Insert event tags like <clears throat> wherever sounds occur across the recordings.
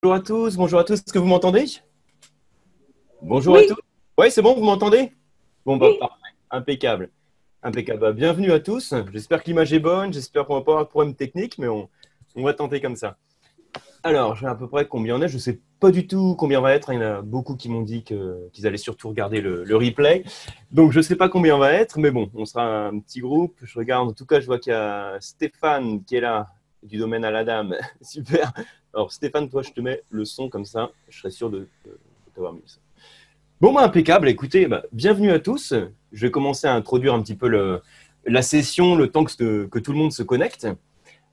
Bonjour à tous, bonjour à tous. Est-ce que vous m'entendez? Bonjour à tous. Oui, c'est bon, vous m'entendez? Bon, bah, parfait. Impeccable. Impeccable. Bah, bienvenue à tous. J'espère que l'image est bonne. J'espère qu'on va pas avoir de problème technique, mais on, va tenter comme ça. Alors, je sais à peu près combien on est? Je ne sais pas du tout combien on va être. Il y en a beaucoup qui m'ont dit qu'ils allaient surtout regarder le, replay. Donc, je ne sais pas combien on va être, mais bon, on sera un petit groupe. Je regarde. En tout cas, je vois qu'il y a Stéphane qui est là, du domaine à la dame. <laughs> Super. Alors Stéphane, toi, je te mets le son comme ça. Je serai sûr de, t'avoir mis ça. Bon, bah, impeccable. Écoutez, bah, bienvenue à tous. Je vais commencer à introduire un petit peu la session, le temps que, tout le monde se connecte.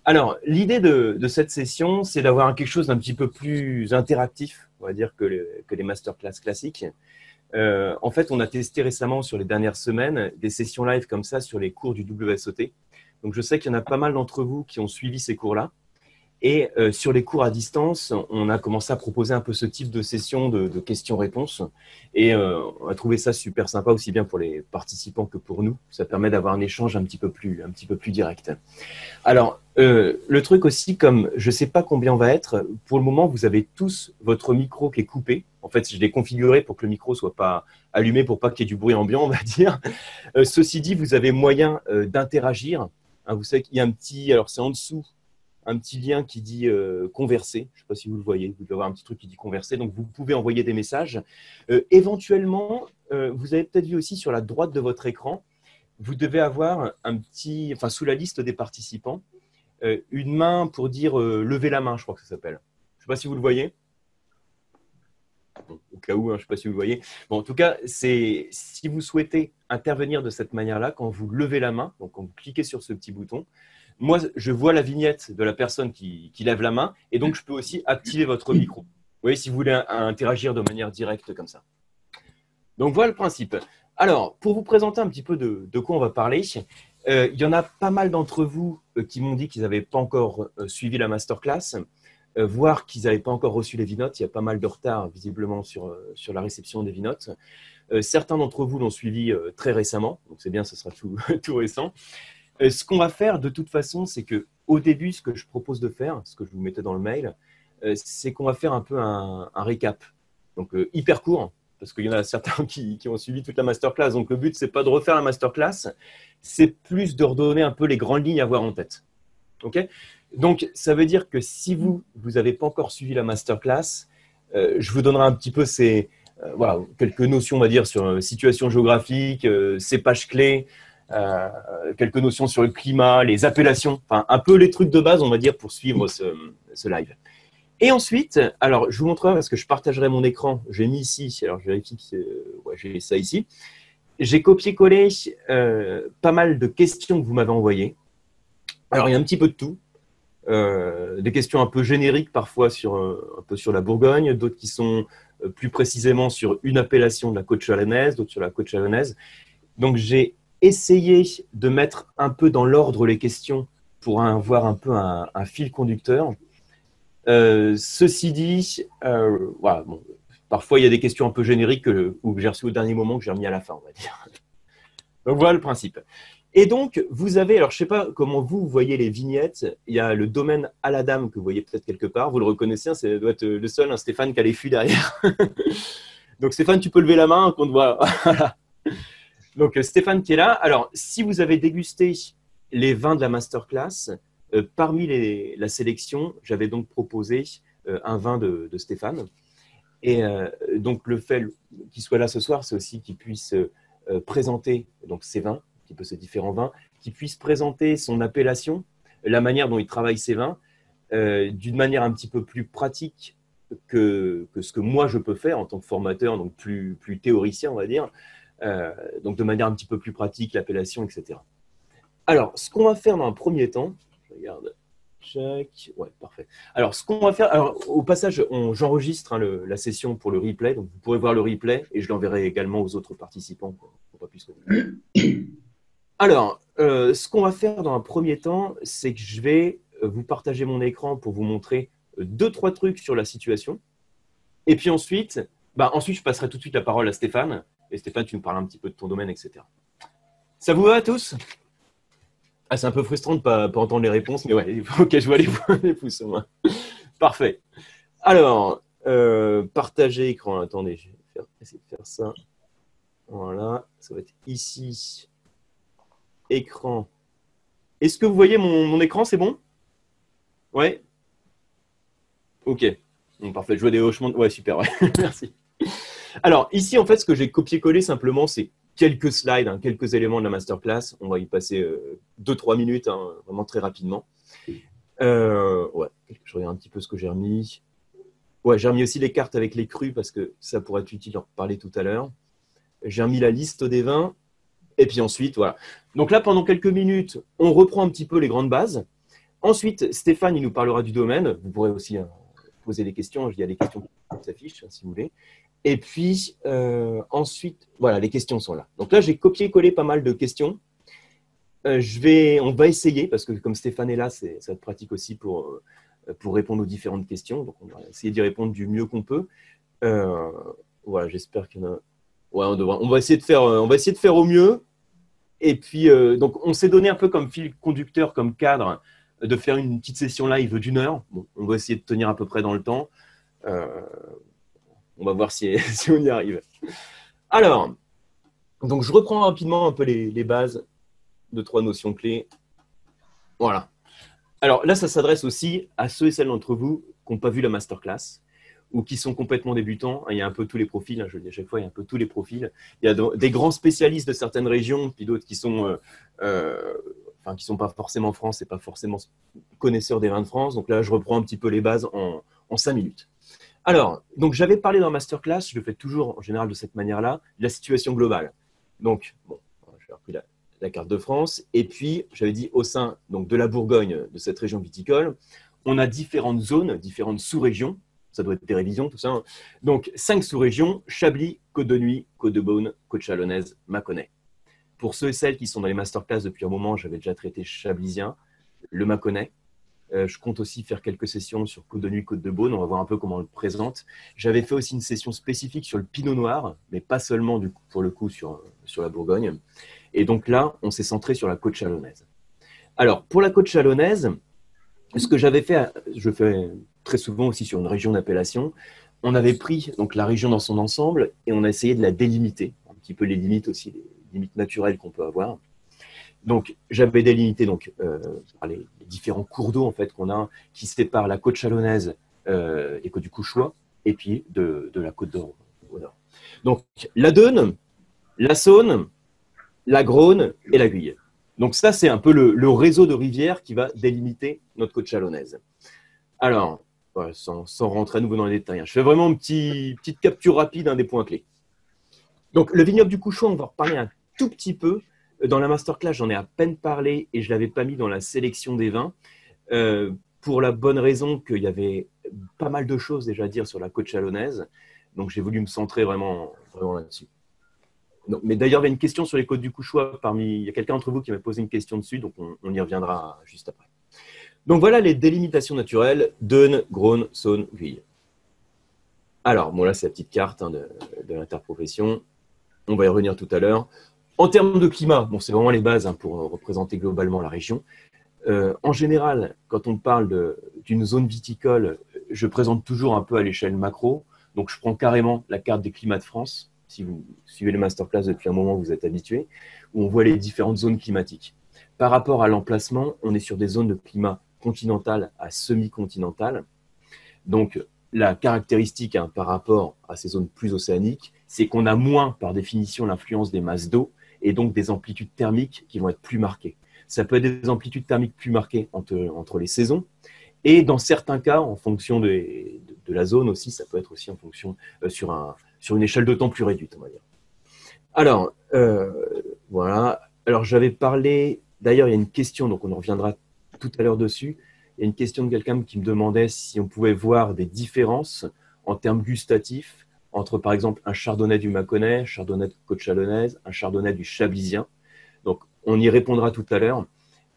Alors, l'idée de, cette session, c'est d'avoir quelque chose d'un petit peu plus interactif, on va dire, que, que les masterclass classiques. Euh, en fait, on a testé récemment sur les dernières semaines des sessions live comme ça sur les cours du WSOT. Donc, je sais qu'il y en a pas mal d'entre vous qui ont suivi ces cours-là. Et euh, sur les cours à distance, on a commencé à proposer un peu ce type de session de, questions-réponses. Et euh, on a trouvé ça super sympa, aussi bien pour les participants que pour nous. Ça permet d'avoir un échange un petit peu plus, un petit peu plus direct. Alors, euh, le truc aussi, comme je ne sais pas combien on va être, pour le moment, vous avez tous votre micro qui est coupé. En fait, je l'ai configuré pour que le micro soit pas allumé, pour pas qu'il y ait du bruit ambiant, on va dire. ceci dit, vous avez moyen d'interagir. Hein, vous savez qu'il y a un petit, alors c'est en dessous un petit lien qui dit euh, converser. Je ne sais pas si vous le voyez, vous devez avoir un petit truc qui dit converser. Donc, vous pouvez envoyer des messages. Euh, éventuellement, euh, vous avez peut-être vu aussi sur la droite de votre écran, vous devez avoir un petit, enfin, sous la liste des participants, une main pour dire lever la main, je crois que ça s'appelle. Je ne sais pas si vous le voyez. Au cas où, hein, je ne sais pas si vous voyez. En tout cas, c'est si vous souhaitez intervenir de cette manière-là, quand vous levez la main, donc quand vous cliquez sur ce petit bouton, moi, je vois la vignette de la personne qui, lève la main et donc je peux aussi activer votre micro. Vous voyez, si vous voulez interagir de manière directe comme ça. Donc voilà le principe. Alors, pour vous présenter un petit peu de, quoi on va parler, euh, il y en a pas mal d'entre vous euh, qui m'ont dit qu'ils n'avaient pas encore euh, suivi la masterclass, voire qu'ils n'avaient pas encore reçu les vinotes. Il y a pas mal de retard visiblement sur, sur la réception des vinotes. certains d'entre vous l'ont suivi très récemment, donc c'est bien, ce sera tout, <laughs> tout récent. Euh, ce qu'on va faire de toute façon, c'est que au début, ce que je propose de faire, ce que je vous mettais dans le mail, euh, c'est qu'on va faire un peu un, récap. Donc euh, hyper court, parce qu'il y en a certains <laughs> qui, ont suivi toute la masterclass. Donc le but, c'est pas de refaire la masterclass, c'est plus de redonner un peu les grandes lignes à voir en tête. Ok? Donc ça veut dire que si vous vous n'avez pas encore suivi la masterclass, je vous donnerai un petit peu ces voilà quelques notions, on dire, sur situation géographique, ces pages clés. Euh, quelques notions sur le climat, les appellations, enfin un peu les trucs de base, on va dire, pour suivre ce, live. Et ensuite, alors je vous montrerai parce que je partagerai mon écran. J'ai mis ici, alors je vérifie que ouais, j'ai ça ici. J'ai copié-collé euh, pas mal de questions que vous m'avez envoyées. Alors il y a un petit peu de tout. Euh, des questions un peu génériques parfois sur un peu sur la Bourgogne, d'autres qui sont plus précisément sur une appellation de la côte chalonnaise, d'autres sur la côte chalonnaise. Donc j'ai essayer de mettre un peu dans l'ordre les questions pour avoir un peu un, fil conducteur. Euh, ceci dit, euh, parfois il y a des questions un peu génériques que, que j'ai reçues au dernier moment que j'ai remis à la fin, on va dire. Donc voilà le principe. Et donc, vous avez, alors je ne sais pas comment vous voyez les vignettes, il y a le domaine à la dame que vous voyez peut-être quelque part, vous le reconnaissez, ça hein, doit être le seul, hein, Stéphane, qui a les fûts derrière. <laughs> donc Stéphane, tu peux lever la main qu'on te voit. <laughs> Donc, euh, Stéphane qui est là. Alors, si vous avez dégusté les vins de la masterclass, euh, parmi la sélection, j'avais donc proposé euh, un vin de, Stéphane. Et donc, le fait qu'il soit là ce soir, c'est aussi qu'il puisse présenter donc, ses vins, petit peu ces différents vins, qu'il puisse présenter son appellation, la manière dont il travaille ses vins, d'une manière un petit peu plus pratique que, que, ce que moi je peux faire en tant que formateur, donc plus, plus théoricien, on va dire. Euh, donc de manière un petit peu plus pratique, l'appellation, etc. Alors, ce qu'on va faire dans un premier temps, je regarde, check, ouais, parfait. Alors, ce qu'on va faire, au passage, j'enregistre hein, la session pour le replay, donc vous pourrez voir le replay et je l'enverrai également aux autres participants pour, pas plus Alors, euh, ce qu'on va faire dans un premier temps, c'est que je vais euh, vous partager mon écran pour vous montrer deux, trois trucs sur la situation. Et puis ensuite, bah, ensuite, je passerai tout de suite la parole à Stéphane et Stéphane, tu nous parles un petit peu de ton domaine, etc. Ça vous va à tous? Ah, C'est un peu frustrant de ne pas, entendre les réponses, mais ouais, ok, je vois les, pouces au moins. Parfait. Alors, euh, partager écran. Attendez, je vais essayer de faire ça. Voilà, ça va être ici. Écran. Est-ce que vous voyez mon, écran C'est bon? Ouais Ok. parfait. Je vois des hochements. Ouais, super. <laughs> Merci. Alors, ici, en fait, ce que j'ai copié-collé simplement, c'est quelques slides, hein, quelques éléments de la masterclass. On va y passer 2-3 euh, minutes, hein, vraiment très rapidement. Euh, je regarde un petit peu ce que j'ai remis. Ouais, j'ai remis aussi les cartes avec les crus parce que ça pourrait être utile d'en reparler tout à l'heure. J'ai remis la liste des vins. Et puis ensuite, voilà. Donc là, pendant quelques minutes, on reprend un petit peu les grandes bases. Ensuite, Stéphane, il nous parlera du domaine. Vous pourrez aussi hein, poser des questions. Il y a des questions qui s'affichent, hein, si vous voulez. Et puis, euh, ensuite, voilà, les questions sont là. Donc là, j'ai copié-collé pas mal de questions. Euh, je vais, on va essayer, parce que comme Stéphane est là, ça va être pratique aussi pour, euh, pour répondre aux différentes questions. Donc, on va essayer d'y répondre du mieux qu'on peut. voilà, j'espère qu'il y en a. Ouais, on, va essayer de faire, au mieux. Et puis, donc, on s'est donné un peu comme fil conducteur, comme cadre, de faire une petite session live d'une heure. On va essayer de tenir à peu près dans le temps. On va voir <laughs> si, on y arrive. Alors, donc je reprends rapidement un peu les, bases de trois notions clés. Voilà. Alors là, ça s'adresse aussi à ceux et celles d'entre vous qui n'ont pas vu la masterclass ou qui sont complètement débutants. Il y a un peu tous les profils, hein, je le dis à chaque fois, il y a un peu tous les profils. Il y a des grands spécialistes de certaines régions, puis d'autres qui sont, euh, euh, enfin, qui sont pas forcément France et pas forcément connaisseurs des vins de France. Donc là, je reprends un petit peu les bases en, cinq minutes. Alors, donc j'avais parlé dans masterclass, je le fais toujours en général de cette manière-là, la situation globale. Donc, bon, je vais repris la, carte de France. Et puis, j'avais dit au sein donc, de la Bourgogne, de cette région viticole, on a différentes zones, différentes sous-régions. Ça doit être des révisions, tout ça. Hein. Donc, cinq sous-régions Chablis, Côte de Nuit, Côte de Beaune, Côte Chalonnaise, Mâconnais. Pour ceux et celles qui sont dans les masterclass depuis un moment, j'avais déjà traité Chablisien, le Mâconnais, euh, je compte aussi faire quelques sessions sur Côte de Nuit, Côte de Beaune. On va voir un peu comment on le présente. J'avais fait aussi une session spécifique sur le Pinot Noir, mais pas seulement du pour le coup sur, sur la Bourgogne. Et donc là, on s'est centré sur la côte chalonnaise. Alors, pour la côte chalonnaise, ce que j'avais fait, je fais très souvent aussi sur une région d'appellation, on avait pris donc la région dans son ensemble et on a essayé de la délimiter, un petit peu les limites aussi, les limites naturelles qu'on peut avoir. Donc, j'avais délimité donc, euh, les, différents cours d'eau en fait, qu'on a qui séparent la côte chalonnaise euh, et côte du Couchois, et puis de, la côte d'Or. Donc, la Deune, la Saône, la Grône et la Guye. Donc, ça, c'est un peu le, réseau de rivières qui va délimiter notre côte chalonnaise. Alors, sans, rentrer à nouveau dans les détails, hein, je fais vraiment une petite capture rapide des points clés. Donc, le vignoble du Couchois, on va reparler un tout petit peu dans la masterclass, j'en ai à peine parlé et je ne l'avais pas mis dans la sélection des vins, euh, pour la bonne raison qu'il y avait pas mal de choses déjà à dire sur la côte chalonnaise. Donc j'ai voulu me centrer vraiment, vraiment là-dessus. mais d'ailleurs, il y a une question sur les côtes du Couchois. Parmi, il y a quelqu'un d'entre vous qui m'a posé une question dessus, donc on, y reviendra juste après. Donc voilà les délimitations naturelles Deune, Grône, Saône, Ville. Alors, bon là, c'est la petite carte hein, de, l'interprofession. On va y revenir tout à l'heure. En termes de climat, bon, c'est vraiment les bases hein, pour représenter globalement la région. Euh, en général, quand on parle d'une zone viticole, je présente toujours un peu à l'échelle macro. Donc, je prends carrément la carte des climats de France. Si vous suivez les masterclass depuis un moment, vous êtes habitué, où on voit les différentes zones climatiques. Par rapport à l'emplacement, on est sur des zones de climat continental à semi-continental. Donc, la caractéristique hein, par rapport à ces zones plus océaniques, c'est qu'on a moins, par définition, l'influence des masses d'eau et donc des amplitudes thermiques qui vont être plus marquées. Ça peut être des amplitudes thermiques plus marquées entre, entre les saisons, et dans certains cas, en fonction de, de, la zone aussi, ça peut être aussi en fonction euh, sur, un, sur une échelle de temps plus réduite, on va dire. Alors, euh, voilà. Alors, j'avais parlé, d'ailleurs, il y a une question, donc on en reviendra tout à l'heure dessus. Il y a une question de quelqu'un qui me demandait si on pouvait voir des différences en termes gustatifs entre par exemple un chardonnay du Mâconnais, un chardonnay de Côte Chalonnaise, un chardonnay du Chablisien. Donc on y répondra tout à l'heure.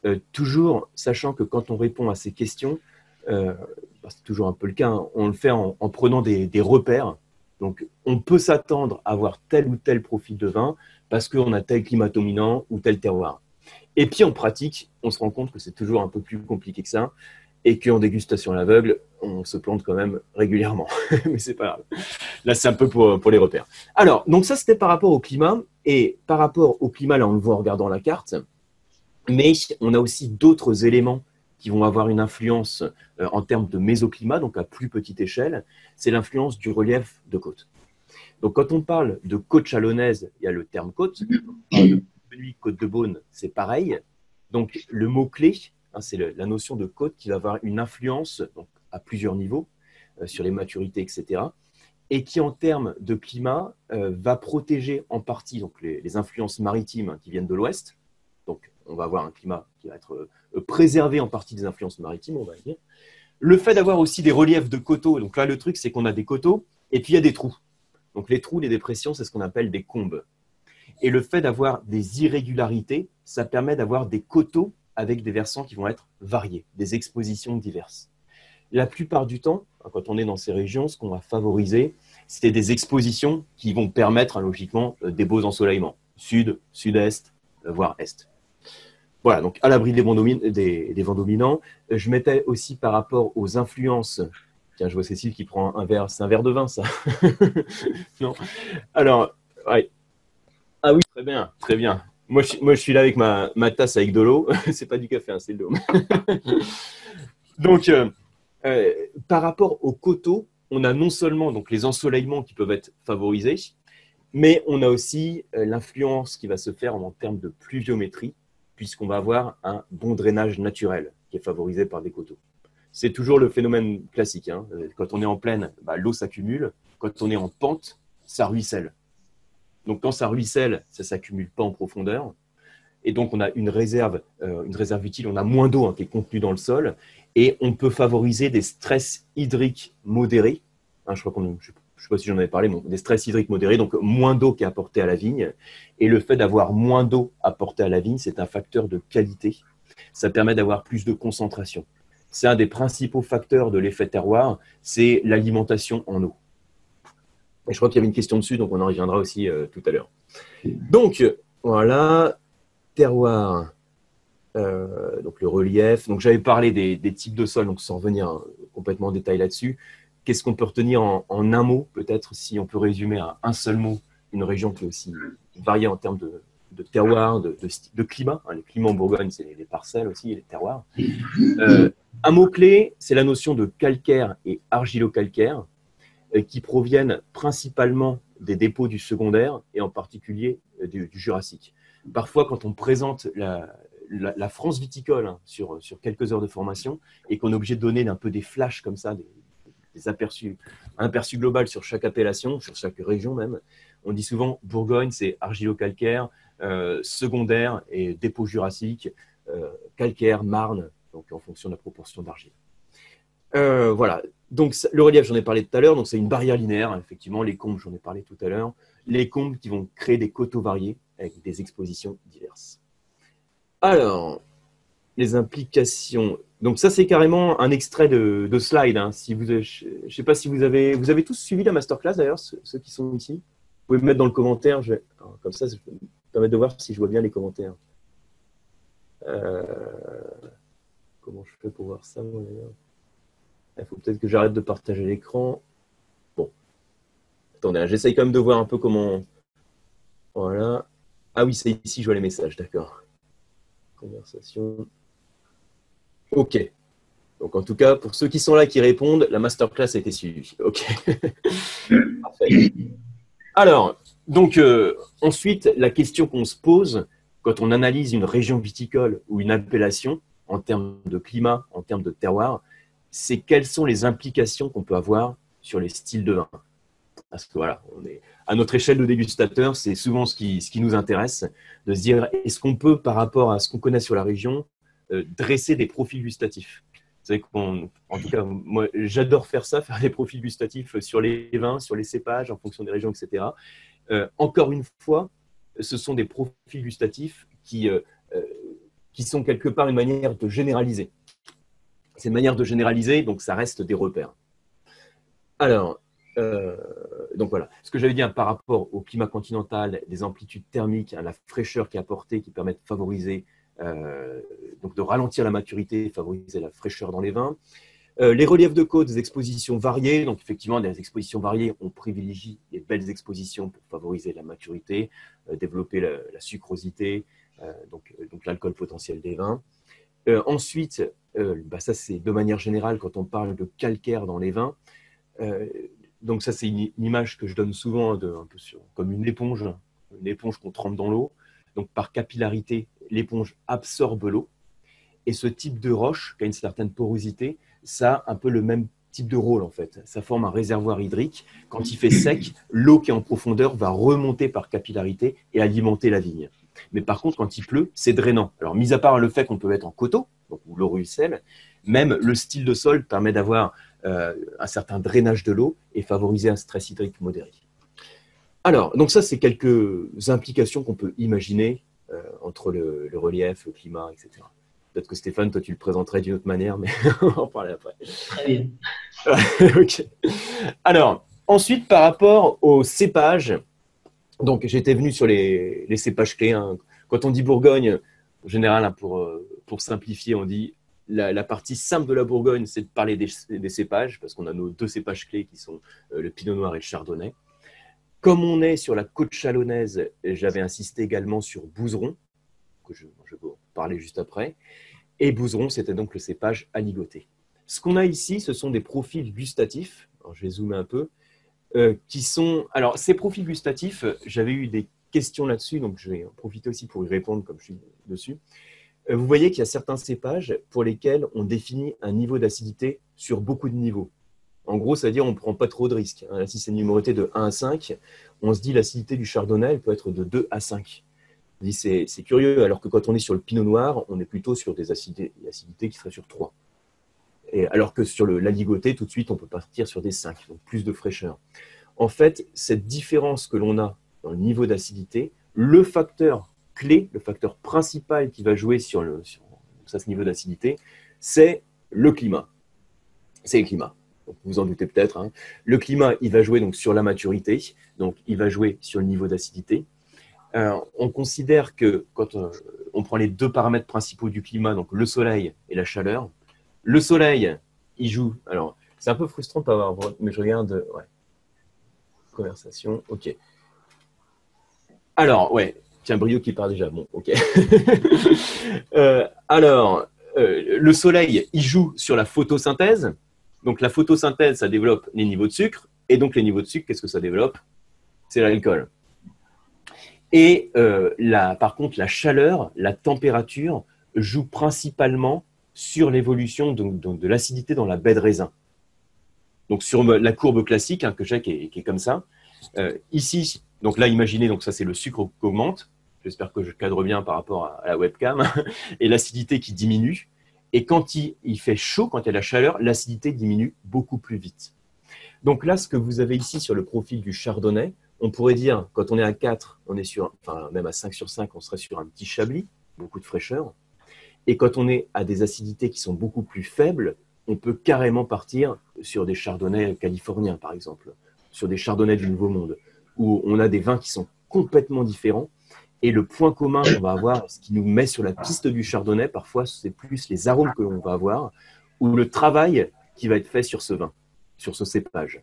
Euh, toujours sachant que quand on répond à ces questions, euh, bah, c'est toujours un peu le cas, hein, on le fait en, prenant des, repères. Donc on peut s'attendre à avoir tel ou tel profil de vin parce qu'on a tel climat dominant ou tel terroir. Et puis en pratique, on se rend compte que c'est toujours un peu plus compliqué que ça et qu'en dégustation à l'aveugle, on se plante quand même régulièrement. <laughs> Mais c'est pas grave. Là, c'est un peu pour, les repères. Alors, donc ça, c'était par rapport au climat. Et par rapport au climat, là, on le voit en regardant la carte. Mais on a aussi d'autres éléments qui vont avoir une influence euh, en termes de mésoclimat, donc à plus petite échelle. C'est l'influence du relief de côte. Donc, quand on parle de côte chalonnaise, il y a le terme côte. Côte de Beaune, c'est pareil. Donc, le mot-clé, hein, c'est la notion de côte qui va avoir une influence à plusieurs niveaux euh, sur les maturités, etc. Et qui, en termes de climat, euh, va protéger en partie donc, les, influences maritimes qui viennent de l'ouest. Donc, on va avoir un climat qui va être euh, préservé en partie des influences maritimes, on va dire. Le fait d'avoir aussi des reliefs de coteaux, donc là, le truc, c'est qu'on a des coteaux et puis il y a des trous. Donc, les trous, les dépressions, c'est ce qu'on appelle des combes. Et le fait d'avoir des irrégularités, ça permet d'avoir des coteaux avec des versants qui vont être variés, des expositions diverses. La plupart du temps, quand on est dans ces régions, ce qu'on va favoriser, c'est des expositions qui vont permettre, hein, logiquement, euh, des beaux ensoleillements. Sud, sud-est, euh, voire est. Voilà, donc à l'abri des, des, vents dominants. Euh, je mettais aussi par rapport aux influences. Tiens, je vois Cécile qui prend un verre. C'est un verre de vin, ça <laughs> Non Alors, ouais. Ah oui, très bien, très bien. Moi, je, moi, je suis là avec ma, ma tasse avec de l'eau. <laughs> c'est pas du café, hein, c'est le dôme. <laughs> donc, euh, par rapport aux coteaux, on a non seulement donc, les ensoleillements qui peuvent être favorisés, mais on a aussi euh, l'influence qui va se faire en termes de pluviométrie, puisqu'on va avoir un bon drainage naturel qui est favorisé par des coteaux. C'est toujours le phénomène classique. Hein. Euh, quand on est en plaine, bah, l'eau s'accumule. Quand on est en pente, ça ruisselle. Donc quand ça ruisselle, ça ne s'accumule pas en profondeur. Et donc on a une réserve, une réserve utile, on a moins d'eau hein, qui est contenue dans le sol et on peut favoriser des stress hydriques modérés. Hein, je crois sais pas si j'en avais parlé, mais des stress hydriques modérés, donc moins d'eau qui est apportée à la vigne. Et le fait d'avoir moins d'eau apportée à la vigne, c'est un facteur de qualité. Ça permet d'avoir plus de concentration. C'est un des principaux facteurs de l'effet terroir, c'est l'alimentation en eau. Et je crois qu'il y avait une question dessus, donc on en reviendra aussi euh, tout à l'heure. Donc, voilà, terroir. Euh, donc le relief. Donc j'avais parlé des, types de sols, donc sans revenir complètement en détail là-dessus. Qu'est-ce qu'on peut retenir en, un mot, peut-être, si on peut résumer à un seul mot une région qui est aussi variée en termes de, terroir, de, de, climat. Hein, les climats en Bourgogne, c'est les, parcelles aussi, les terroirs. Euh, un mot-clé, c'est la notion de calcaire et argilo-calcaire, qui proviennent principalement des dépôts du secondaire et en particulier du, du Jurassique. Parfois, quand on présente la, France viticole hein, sur, sur quelques heures de formation et qu'on est obligé de donner un peu des flashs comme ça, des, aperçus, un aperçu global sur chaque appellation, sur chaque région même. On dit souvent Bourgogne, c'est argilo-calcaire, euh, secondaire et dépôt jurassique, euh, calcaire, marne, donc en fonction de la proportion d'argile. Euh, voilà, donc le relief, j'en ai parlé tout à l'heure, donc c'est une barrière linéaire, effectivement, les combes, j'en ai parlé tout à l'heure, les combes qui vont créer des coteaux variés avec des expositions diverses. Alors, les implications. Donc ça, c'est carrément un extrait de, slide. Hein. Si vous, je ne sais pas si vous avez, vous avez tous suivi la masterclass d'ailleurs, ceux, qui sont ici? Vous pouvez me mettre dans le commentaire. comme ça, ça me permettre de voir si je vois bien les commentaires. Euh, comment je fais pour voir ça Il faut peut-être que j'arrête de partager l'écran. Bon. Attendez, hein, j'essaye quand même de voir un peu comment. Voilà. Ah oui, c'est ici, je vois les messages, d'accord. Conversation. OK. Donc, en tout cas, pour ceux qui sont là, qui répondent, la masterclass a été suivie. OK. <laughs> Parfait. Alors, donc, euh, ensuite, la question qu'on se pose quand on analyse une région viticole ou une appellation en termes de climat, en termes de terroir, c'est quelles sont les implications qu'on peut avoir sur les styles de vin. Parce que voilà, on est à notre échelle de dégustateur, c'est souvent ce qui, ce qui nous intéresse, de se dire est-ce qu'on peut, par rapport à ce qu'on connaît sur la région, euh, dresser des profils gustatifs? Vous savez en tout cas, moi, j'adore faire ça, <laughs> faire des profils gustatifs sur les vins, sur les cépages, en fonction des régions, etc. Euh, encore une fois, ce sont des profils gustatifs qui, euh, qui sont quelque part une manière de généraliser. C'est une manière de généraliser, donc ça reste des repères. Alors, euh, donc voilà, ce que j'avais dit hein, par rapport au climat continental, des amplitudes thermiques, hein, la fraîcheur qui est apportée, qui permet de favoriser donc de ralentir la maturité favoriser la fraîcheur dans les vins. les reliefs de côte, des expositions variées. Donc, effectivement, des expositions variées, on privilégie les belles expositions pour favoriser la maturité, développer la, sucrosité, donc, donc l'alcool potentiel des vins. ensuite, bah, ça c'est de manière générale quand on parle de calcaire dans les vins donc ça, c'est une, image que je donne souvent de, un peu comme une éponge, une éponge qu'on trempe dans l'eau. Donc par capillarité, l'éponge absorbe l'eau. Et ce type de roche, qui a une certaine porosité, ça a un peu le même type de rôle en fait. Ça forme un réservoir hydrique. Quand il fait sec, l'eau qui est en profondeur va remonter par capillarité et alimenter la vigne. Mais par contre, quand il pleut, c'est drainant. Alors, mis à part le fait qu'on peut être en coteau, donc où l'eau ruisselle, même le style de sol permet d'avoir euh, un certain drainage de l'eau et favoriser un stress hydrique modéré. Alors, donc ça, c'est quelques implications qu'on peut imaginer euh, entre le, relief, le climat, etc. Peut-être que Stéphane, toi, tu le présenterais d'une autre manière, mais <laughs> on en parler après. Très bien. <laughs> ok. Alors, ensuite, par rapport aux cépages, donc j'étais venu sur les, cépages clés. Hein. Quand on dit Bourgogne, en général, hein, pour, euh, pour simplifier, on dit la, partie simple de la Bourgogne, c'est de parler des, cépages, parce qu'on a nos deux cépages clés qui sont euh, le Pinot Noir et le Chardonnay. Comme on est sur la côte chalonnaise, j'avais insisté également sur Bouzeron, que je, vais parler juste après. Et Bouzeron, c'était donc le cépage aligoté. Ce qu'on a ici, ce sont des profils gustatifs. je vais zoomer un peu. Euh, qui sont. Alors, ces profils gustatifs, j'avais eu des questions là-dessus, donc je vais en profiter aussi pour y répondre comme je suis dessus. Euh, vous voyez qu'il y a certains cépages pour lesquels on définit un niveau d'acidité sur beaucoup de niveaux. En gros, c'est-à-dire on ne prend pas trop de risques. Hein. Si c'est numéroté de 1 à 5, on se dit l'acidité du chardonnay peut être de 2 à 5. C'est curieux, alors que quand on est sur le pinot noir, on est plutôt sur des acidités, qui seraient sur 3. Alors que sur l'aligoté, tout de suite, on peut partir sur des 5, donc plus de fraîcheur. En fait, cette différence que l'on a dans le niveau d'acidité, le facteur clé, le facteur principal qui va jouer sur, le, ce niveau d'acidité, c'est le climat. C'est le climat. vous vous en doutez peut-être. Hein. Le climat, il va jouer donc sur la maturité, donc il va jouer sur le niveau d'acidité. Euh, on considère que quand euh, on, prend les deux paramètres principaux du climat, donc le soleil et la chaleur, le soleil, il joue. Alors, c'est un peu frustrant de pas avoir, mais je regarde. Ouais. Conversation, ok. Alors, ouais, Tiens, Brio qui part déjà. Bon, ok. <laughs> Euh, alors, euh, le soleil, il joue sur la photosynthèse. Donc, la photosynthèse, ça développe les niveaux de sucre. Et donc, les niveaux de sucre, qu'est-ce que ça développe? C'est l'alcool. Et euh, par contre, la chaleur, la température joue principalement sur l'évolution de, l'acidité dans la baie de raisin. Donc, sur la courbe classique hein, que j'ai, qui, est, comme ça. ici, donc là, imaginez, donc ça, c'est le sucre qui augmente. J'espère que je cadre bien par rapport à, la webcam. <laughs> Et l'acidité qui diminue. Et quand il, fait chaud, quand il y a la chaleur, l'acidité diminue beaucoup plus vite. Donc là, ce que vous avez ici sur le profil du chardonnay, on pourrait dire, quand on est à 4, on est sur, enfin même à 5 sur 5, on serait sur un petit chablis, beaucoup de fraîcheur. Et quand on est à des acidités qui sont beaucoup plus faibles, on peut carrément partir sur des chardonnays californiens, par exemple, sur des chardonnays du Nouveau Monde, où on a des vins qui sont complètement différents et le point commun qu'on va avoir, ce qui nous met sur la piste du chardonnay, parfois, c'est plus les arômes que l'on va avoir ou le travail qui va être fait sur ce vin, sur ce cépage.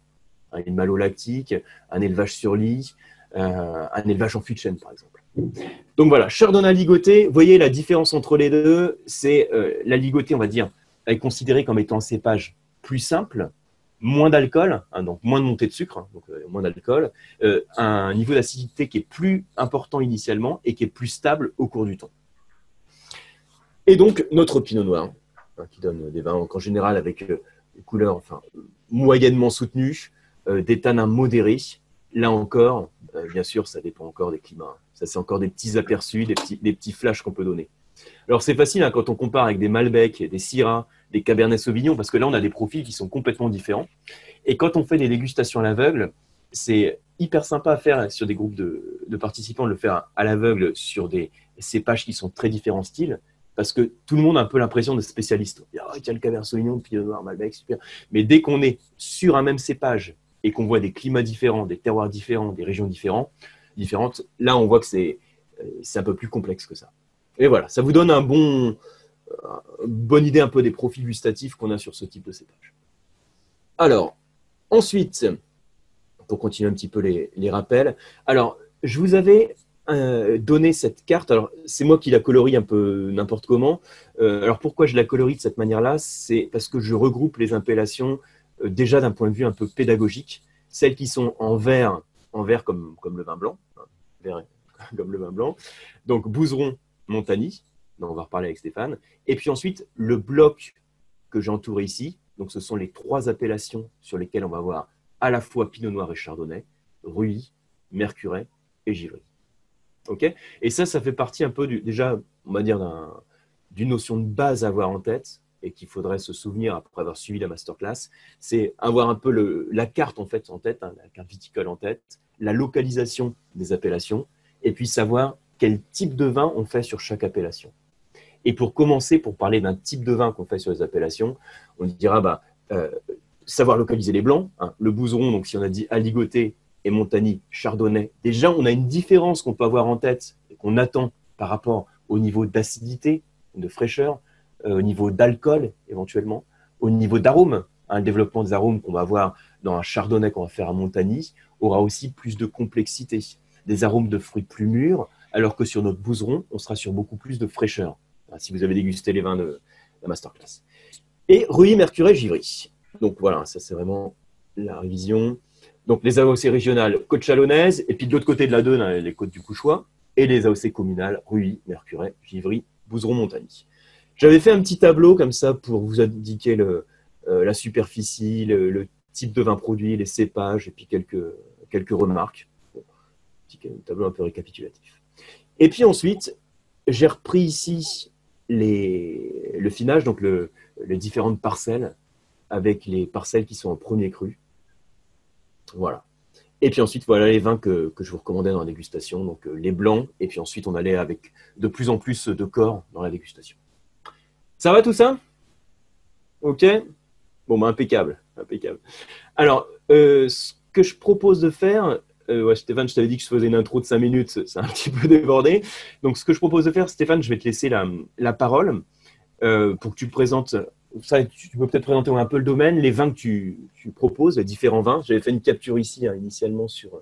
Une malolactique, un élevage sur lit, euh, un élevage en fût par exemple. Donc voilà, chardonnay ligoté, voyez la différence entre les deux, c'est euh, la ligotée, on va dire, est considérée comme étant un cépage plus simple, moins d'alcool, hein, donc moins de montée de sucre, hein, donc euh, moins d'alcool, euh, un niveau d'acidité qui est plus important initialement et qui est plus stable au cours du temps. Et donc notre pinot noir, hein, qui donne des vins en général avec couleurs enfin, moyennement soutenues, des tanins modérés. Là encore, bien sûr, ça dépend encore des climats. Ça, c'est encore des petits aperçus, des petits, des petits flashs qu'on peut donner. Alors c'est facile quand on compare avec des Malbec, des Syrah, des Cabernet Sauvignon, parce que là, on a des profils qui sont complètement différents. Et quand on fait des dégustations à l'aveugle, c'est hyper sympa à faire sur des groupes de, participants, de le faire à l'aveugle sur des cépages qui sont très différents styles, parce que tout le monde a un peu l'impression de spécialiste. Il y a le Cabernet Sauvignon, le Noir, Malbec, super. Mais dès qu'on est sur un même cépage et qu'on voit des climats différents, des terroirs différents, des régions différentes, différentes là, on voit que c'est un peu plus complexe que ça. Et voilà, ça vous donne un bon, une bonne idée un peu des profils gustatifs qu'on a sur ce type de cépage. Alors, ensuite, pour continuer un petit peu les, rappels, alors, je vous avais euh, donné cette carte. Alors, c'est moi qui la colorie un peu n'importe comment. Euh, alors, pourquoi je la colorie de cette manière-là? C'est parce que je regroupe les appellations euh, déjà d'un point de vue un peu pédagogique. Celles qui sont en vert, en vert comme, comme le vin blanc, hein, <laughs> comme le vin blanc. Donc, Bouzeron, Montagny, on va reparler avec Stéphane. Et puis ensuite, le bloc que j'entoure ici, donc ce sont les trois appellations sur lesquelles on va voir à la fois Pinot Noir et Chardonnay, Ruy, Mercuret et Givry. Ok? Et ça, ça fait partie un peu du, déjà, on va dire, d'une notion de base à avoir en tête et qu'il faudrait se souvenir après avoir suivi la masterclass, c'est avoir un peu le, la carte en fait en tête, hein, la carte viticole en tête, la localisation des appellations, et puis savoir quel type de vin on fait sur chaque appellation. Et pour commencer, pour parler d'un type de vin qu'on fait sur les appellations, on dira bah, euh, savoir localiser les blancs. Hein. le bouzeron, donc si on a dit aligoté et montagny, chardonnay, déjà on a une différence qu'on peut avoir en tête et qu'on attend par rapport au niveau d'acidité, de fraîcheur, euh, au niveau d'alcool éventuellement, au niveau d'arôme. Hein, le développement des arômes qu'on va avoir dans un chardonnay qu'on va faire à montagny aura aussi plus de complexité, des arômes de fruits plus mûrs, alors que sur notre bouzeron, on sera sur beaucoup plus de fraîcheur si vous avez dégusté les vins de la masterclass. Et Ruy, Mercuret, Givry. Donc voilà, ça c'est vraiment la révision. Donc les AOC régionales, côte chalonnaise, et puis de l'autre côté de la Deune, hein, les côtes du Couchois, et les AOC communales, Ruy, Mercuret, Givry, Bouzeron-Montagny. J'avais fait un petit tableau comme ça pour vous indiquer le, euh, la superficie, le, type de vin produit, les cépages, et puis quelques, quelques remarques. petit tableau un peu récapitulatif. Et puis ensuite, j'ai repris ici les, le finage, donc le, les différentes parcelles, avec les parcelles qui sont en premier cru. Voilà. Et puis ensuite, voilà les vins que, que, je vous recommandais dans la dégustation, donc euh, les blancs, et puis ensuite on allait avec de plus en plus de corps dans la dégustation. Ça va tout ça? Ok? Bon, bah, impeccable, impeccable. Alors, euh, ce que je propose de faire, euh, Stéphane, je t'avais dit que je faisais une intro de 5 minutes, c'est un <laughs> petit peu débordé. Donc, ce que je propose de faire, Stéphane, je vais te laisser la, la parole euh, pour que tu présentes. Ça, tu, peux peut-être présenter un peu le domaine, les vins que tu, tu proposes, les différents vins. J'avais fait une capture ici hein, initialement sur.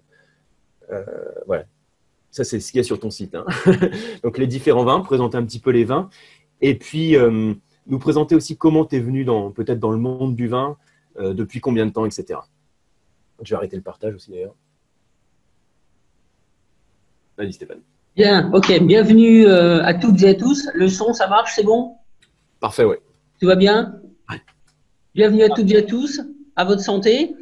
Euh, voilà. Ça, c'est ce qu'il y a sur ton site. Hein. <laughs> Donc, les différents vins, présenter un petit peu les vins. Et puis, nous présenter aussi comment tu es venu peut-être dans le monde du vin, euh, depuis combien de temps, etc. Je vais arrêter le partage aussi d'ailleurs. Vas-y Stéphane. Bien, ok. Bienvenue euh, à toutes et à tous. Le son, ça marche, c'est bon? Parfait, oui. Tout va bien? Bienvenue à toutes et à tous. À votre santé.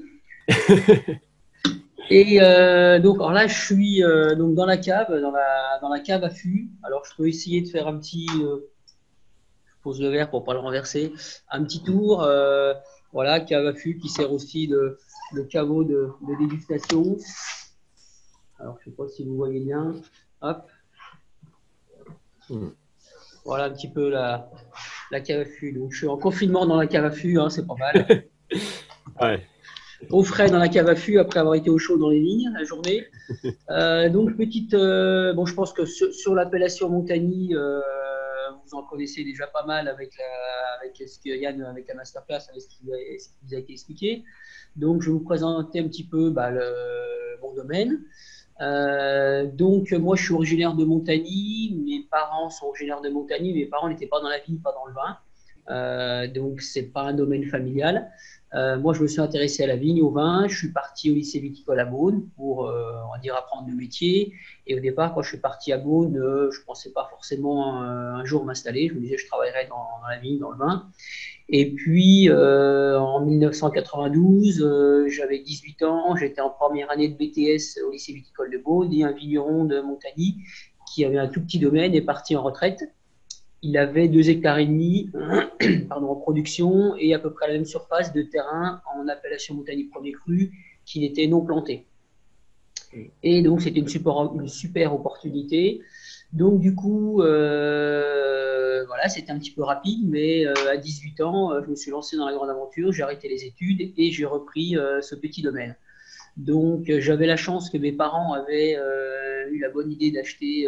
<laughs> et euh, donc, alors là, je suis euh, donc dans la cave, dans la, dans la cave à fût. Alors, je peux essayer de faire un petit. je pose le verre pour ne pas le renverser. Un petit tour. Voilà, cave à fût qui sert aussi de, caveau de, de dégustation. Alors, je ne sais pas si vous voyez bien. Hop. Hmm. Voilà un petit peu la, la cave à fût. Donc, je suis en confinement dans la cave à fût, hein, c'est pas mal. <laughs> ouais. Au frais dans la cave à fût après avoir été au chaud dans les lignes la journée. <laughs> Euh, donc, petite. Euh, bon, je pense que sur, l'appellation Montagny, euh, vous en connaissez déjà pas mal avec, la, avec ce que Yann, avec la masterclass, avec ce qui, vous a été expliqué. Donc, je vais vous présenter un petit peu bah, mon domaine. Euh, donc, moi, je suis originaire de Montagny. Mes parents sont originaires de Montagny. Mes parents n'étaient pas dans la vigne, pas dans le vin. Euh, donc, c'est pas un domaine familial. Euh, moi, je me suis intéressé à la vigne, au vin. Je suis parti au lycée viticole à Beaune pour, euh, on va dire, apprendre le métier. Et au départ, quand je suis parti à Beaune, je ne pensais pas forcément un jour m'installer. Je me disais, je travaillerais dans, dans, la vigne, dans le vin. Et puis, euh, en 1992, euh, j'avais 18 ans, j'étais en première année de BTS au lycée viticole de Beaune et un vigneron de Montagny qui avait un tout petit domaine est parti en retraite. Il avait deux hectares et demi <clears throat> pardon, en production et à peu près la même surface de terrain en appellation Montagny premier cru qui n'était non planté. Et donc, c'était une super, une super opportunité. Donc, du coup, euh, voilà, c'était un petit peu rapide, mais euh, à 18 ans, euh, je me suis lancé dans la grande aventure, j'ai arrêté les études et j'ai repris ce petit domaine. Donc, j'avais la chance que mes parents avaient eu la bonne idée d'acheter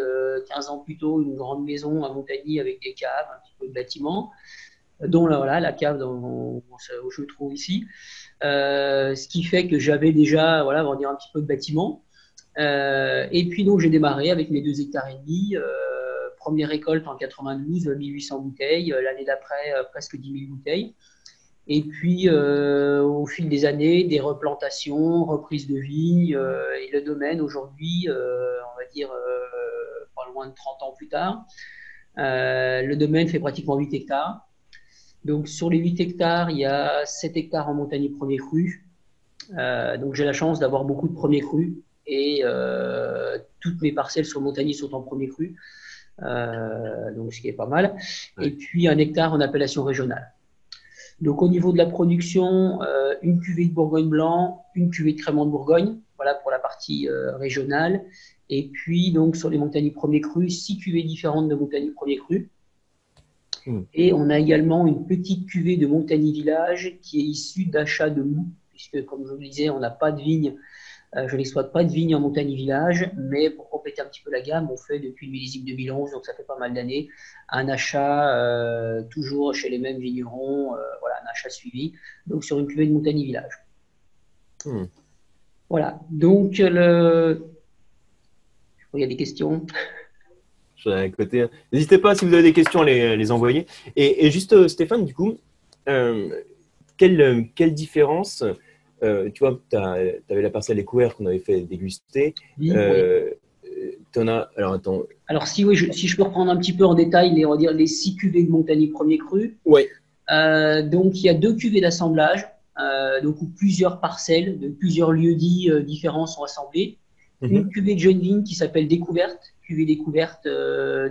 15 ans plus tôt une grande maison à Montagny avec des caves, un petit peu de bâtiments, dont là, voilà, la cave où je trouve ici. ce qui fait que j'avais déjà, voilà, un petit peu de bâtiment. et puis donc j'ai démarré avec mes deux hectares et demi première récolte en 92, 1800 bouteilles. L'année d'après, presque 10 000 bouteilles. Et puis, euh, au fil des années, des replantations, reprises de vignes, euh, et le domaine aujourd'hui, euh, on va dire pas loin de 30 ans plus tard, le domaine fait pratiquement 8 hectares. Donc, sur les 8 hectares, il y a 7 hectares en montagne premier cru. donc, j'ai la chance d'avoir beaucoup de premiers crus et toutes mes parcelles sur Montagny sont en premier cru. donc, ce qui est pas mal. Et puis, un hectare en appellation régionale. Donc au niveau de la production, euh, une cuvée de Bourgogne blanc, une cuvée de Crémant de Bourgogne, voilà pour la partie euh, régionale. Et puis donc sur les montagnes premiers crus, six cuvées différentes de montagnes premiers crus. Hmm. Et on a également une petite cuvée de Montagny Village qui est issue d'achats de mou, puisque comme je vous le disais, on n'a pas de vigne euh, je n'exploite pas de vignes en montagne village, mais pour compléter un petit peu la gamme, on fait depuis le millésime 2011, donc ça fait pas mal d'années, un achat euh, toujours chez les mêmes vignerons, euh, voilà, un achat suivi, donc sur une cuvée de montagne village. Hmm. Voilà, donc le. Il y a des questions. <laughs> côté. N'hésitez pas si vous avez des questions à les, envoyer. Et, juste Stéphane, du coup, quelle, quelle différence euh, tu vois, tu avais la parcelle des couverts qu'on avait fait déguster. Euh, en as, alors attends. Alors si oui, je, si je peux reprendre un petit peu en détail les, on va dire, les six cuvées de Montagny premier cru. Oui. Euh, donc il y a deux cuvées d'assemblage, donc où plusieurs parcelles de plusieurs lieux dits différents sont assemblés. Mhm. Une cuvée de jeune vigne qui s'appelle découverte, cuvée découverte,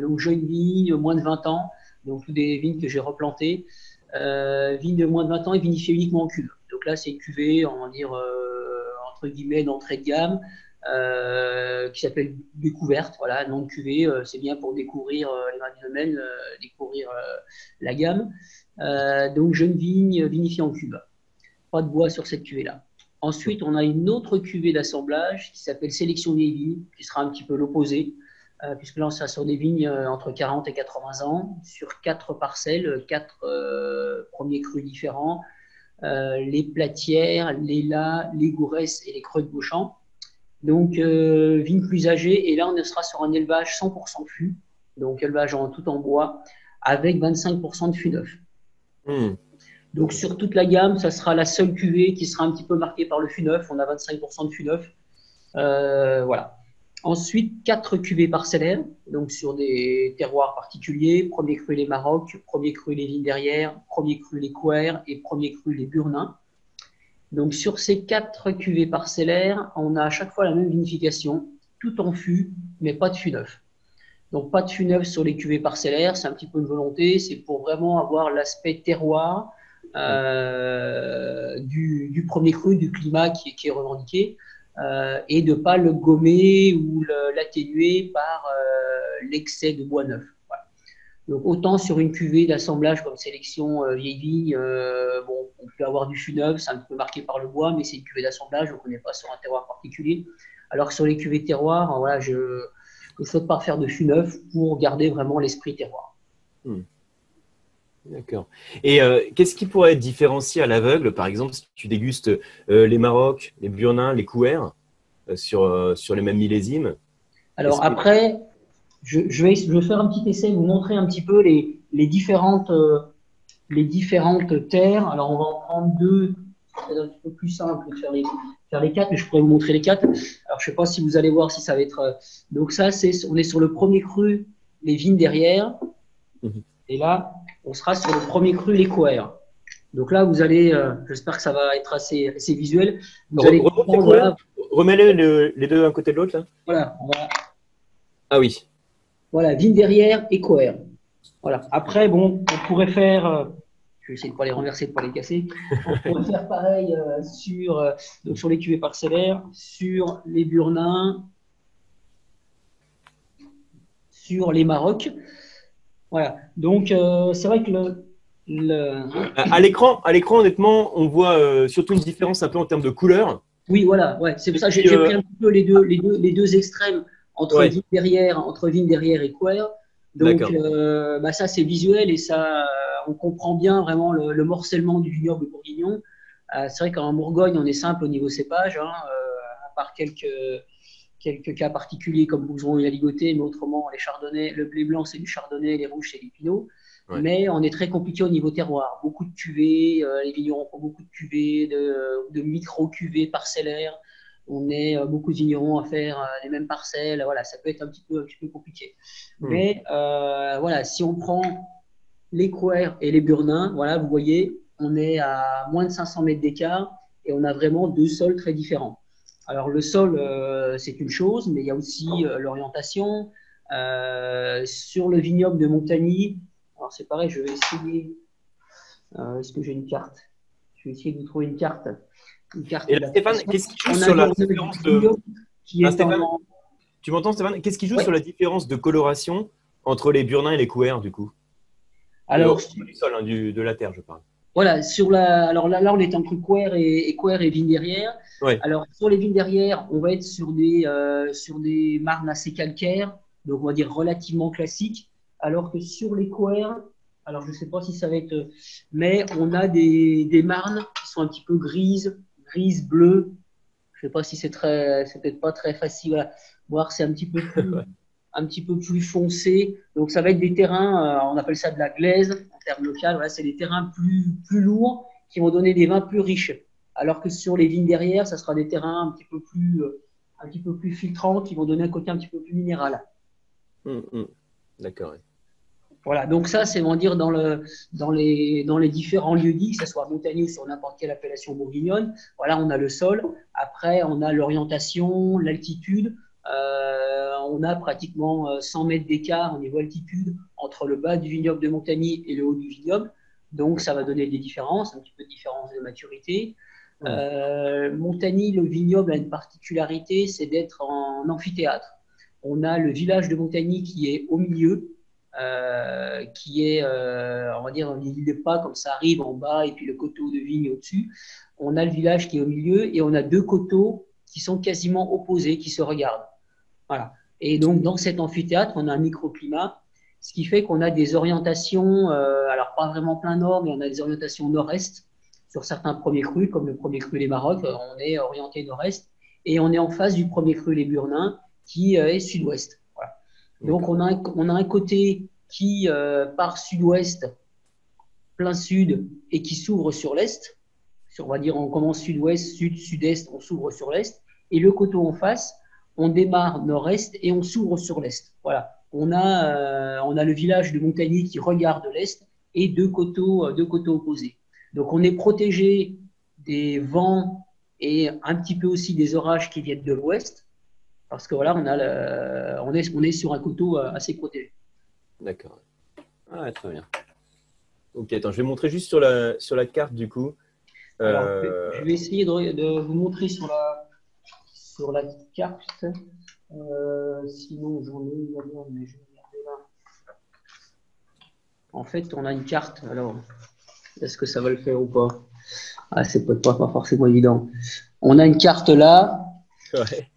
donc jeune vigne, moins de 20 ans, donc toutes des vignes que j'ai replantées, vignes de moins de 20 ans et vinifiées uniquement en cuve. C'est une cuvée, on va dire, euh, entre guillemets, d'entrée de gamme, euh, qui s'appelle Découverte. Voilà, de cuvée, euh, c'est bien pour découvrir les vins du domaine, découvrir la gamme. donc, jeune vigne vinifiée en cuve. Pas de bois sur cette cuvée-là. Ensuite, on a une autre cuvée d'assemblage qui s'appelle Sélection des vignes, qui sera un petit peu l'opposé, puisque là, on sera sur des vignes entre 40 et 80 ans, sur quatre parcelles, quatre premiers crus différents, les platières, les lats, les gouresses et les creux de Beauchamp. Donc, euh, vigne plus âgée. Et là, on sera sur un élevage 100% fût, donc élevage en tout en bois, avec 25% de fût neuf. Hmm. Donc, sur toute la gamme, ça sera la seule cuvée qui sera un petit peu marquée par le fût neuf. On a 25% de fût neuf. Euh, voilà. Ensuite, quatre cuvées parcellaires, donc sur des terroirs particuliers. Premier cru les Maroc, premier cru les vignes derrière, premier cru les Couers et premier cru les Burnins. Donc sur ces quatre cuvées parcellaires, on a à chaque fois la même vinification, tout en fût, mais pas de fût neuf. Donc pas de fût neuf sur les cuvées parcellaires, c'est un petit peu une volonté, c'est pour vraiment avoir l'aspect terroir euh, du, premier cru, du climat qui est revendiqué. Euh, et de ne pas le gommer ou l'atténuer par euh, l'excès de bois neuf. Donc autant sur une cuvée d'assemblage comme sélection euh, vieille bon, on peut avoir du fût neuf, c'est un peu marqué par le bois, mais c'est une cuvée d'assemblage, donc on n'est pas sur un terroir particulier. Alors que sur les cuvées terroirs, voilà, je ne souhaite pas faire de fût neuf pour garder vraiment l'esprit terroir. Hmm. D'accord. Et euh, qu'est-ce qui pourrait être différencié à l'aveugle, par exemple, si tu dégustes euh, les Maroc, les Burnins, les Couers euh, sur, sur les mêmes millésimes? Alors après, je, vais, je, vais, faire un petit essai, vous montrer un petit peu les, les différentes, les différentes terres. Alors on va en prendre deux, c'est un petit peu plus simple de faire les, faire les quatre, mais je pourrais vous montrer les quatre. Alors je ne sais pas si vous allez voir si ça va être. Donc ça, c'est on est sur le premier cru, les vignes derrière. Mhm. Et là, on sera sur le premier cru, les coères. Donc là, vous allez, euh, j'espère que ça va être assez, assez visuel. Vous allez Remets les, les deux d'un côté de l'autre. Voilà, Ah oui. Voilà, vigne derrière et coère. Voilà. Après, bon, on pourrait faire. Euh, je vais essayer de ne pas les renverser, de ne pas les casser. <laughs> On pourrait faire pareil euh, sur, donc sur les cuvées parcellaires, sur les burnins, sur les marocs. Voilà. Donc, euh, c'est vrai que le. À l'écran, à l'écran, honnêtement, on voit euh, surtout une différence un peu en termes de couleur. Oui, voilà. Ouais. C'est pour ça que j'ai pris euh, un peu les deux, les deux, les deux extrêmes entre vigne derrière, entre vigne derrière et Quer. Donc euh, bah, ça c'est visuel et ça on comprend bien vraiment le, morcellement du vignoble bourguignon. C'est vrai qu'en Bourgogne on est simple au niveau cépage, hein, à part quelques quelques cas particuliers comme Bouzeron et la Ligoté, mais autrement les chardonnays, le blé blanc c'est du chardonnay, les rouges c'est du pinot. Mais on est très compliqué au niveau terroir. Beaucoup de cuvées, les vignerons font beaucoup de cuvées, de, de micro-cuvées parcellaires on est euh, beaucoup de vignerons à faire euh, les mêmes parcelles. Voilà, ça peut être un petit peu, un petit peu compliqué. Hmm. Mais euh, voilà, si on prend les couers et les burnins, voilà, vous voyez, on est à moins de 500 mètres d'écart et on a vraiment deux sols très différents. Alors le sol, c'est une chose, mais il y a aussi l'orientation. sur le vignoble de Montagny, alors c'est pareil, je vais essayer. Est-ce que j'ai une carte? Je vais essayer de vous trouver une carte. Et là, Stéphane, qu'est-ce qui joue sur la différence de. Ah, tu m'entends, Stéphane? Qu'est-ce qui joue sur la différence de coloration entre les burnins et les couverts, du coup? Alors, du sol, hein, du, de la terre, je parle. Voilà, sur la, alors là, là on est entre couer et, et et vigne derrière. Alors sur les vignes derrière, on va être sur des, euh, sur des marnes assez calcaires, donc on va dire relativement classiques, alors que sur les couers, alors je ne sais pas si ça va être, mais on a des, des marnes qui sont un petit peu grises, grise, bleu. Je ne sais pas si c'est très, c'est peut-être pas très facile à voir. C'est un petit peu plus, <laughs> un petit peu plus foncé. Donc ça va être des terrains, euh, on appelle ça de la glaise en termes local. Voilà, c'est des terrains plus, plus lourds qui vont donner des vins plus riches. Alors que sur les vignes derrière, ça sera des terrains un petit peu plus, euh, un petit peu plus filtrants qui vont donner un côté un petit peu plus minéral. Hum, hum. D'accord. Voilà, donc ça, c'est on dire dans, le, dans, les, dans les différents lieux dits, que ce soit montagneux ou sur n'importe quelle appellation bourguignonne. Voilà, on a le sol. Après, on a l'orientation, l'altitude. Euh, on a pratiquement 100 euh, mètres d'écart au niveau altitude entre le bas du vignoble de Montagny et le haut du vignoble. Donc, ça va donner des différences, un petit peu de différence de maturité. Euh, Montagny, le vignoble a une particularité, c'est d'être en amphithéâtre. On a le village de Montagny qui est au milieu, euh, qui est, euh, on va dire, l'île de pas, comme ça arrive en bas, et puis le coteau de vigne au-dessus. On a le village qui est au milieu, et on a deux coteaux qui sont quasiment opposés, qui se regardent. Et donc, dans cet amphithéâtre, on a un microclimat, ce qui fait qu'on a des orientations, euh, alors pas vraiment plein nord, mais on a des orientations nord-est sur certains premiers crus, comme le premier cru Les Maroc, on est orienté nord-est, et on est en face du premier cru Les Burnins, qui est sud-ouest. Donc on a, un, côté qui euh, part sud-ouest, plein sud, et qui s'ouvre sur l'est. On va dire on commence sud-ouest, sud, sud-est, on s'ouvre sur l'est. Et le coteau en face, on démarre nord-est et on s'ouvre sur l'est. Voilà. On a, euh, on a le village de Montagny qui regarde l'est et deux coteaux, euh, deux coteaux opposés. Donc on est protégé des vents et un petit peu aussi des orages qui viennent de l'ouest parce que voilà, on, a on, est, on est sur un couteau euh, assez protégé. D'accord. Ah, très bien. Ok, attends, je vais montrer juste sur la, sur la carte du coup. Euh, je vais essayer de, vous montrer sur la, sur la carte. Euh, sinon, j'en ai une mais je vais regarder là. En fait, on a une carte. Alors, est-ce que ça va le faire ou pas? Ah, C'est peut-être pas forcément évident. On a une carte là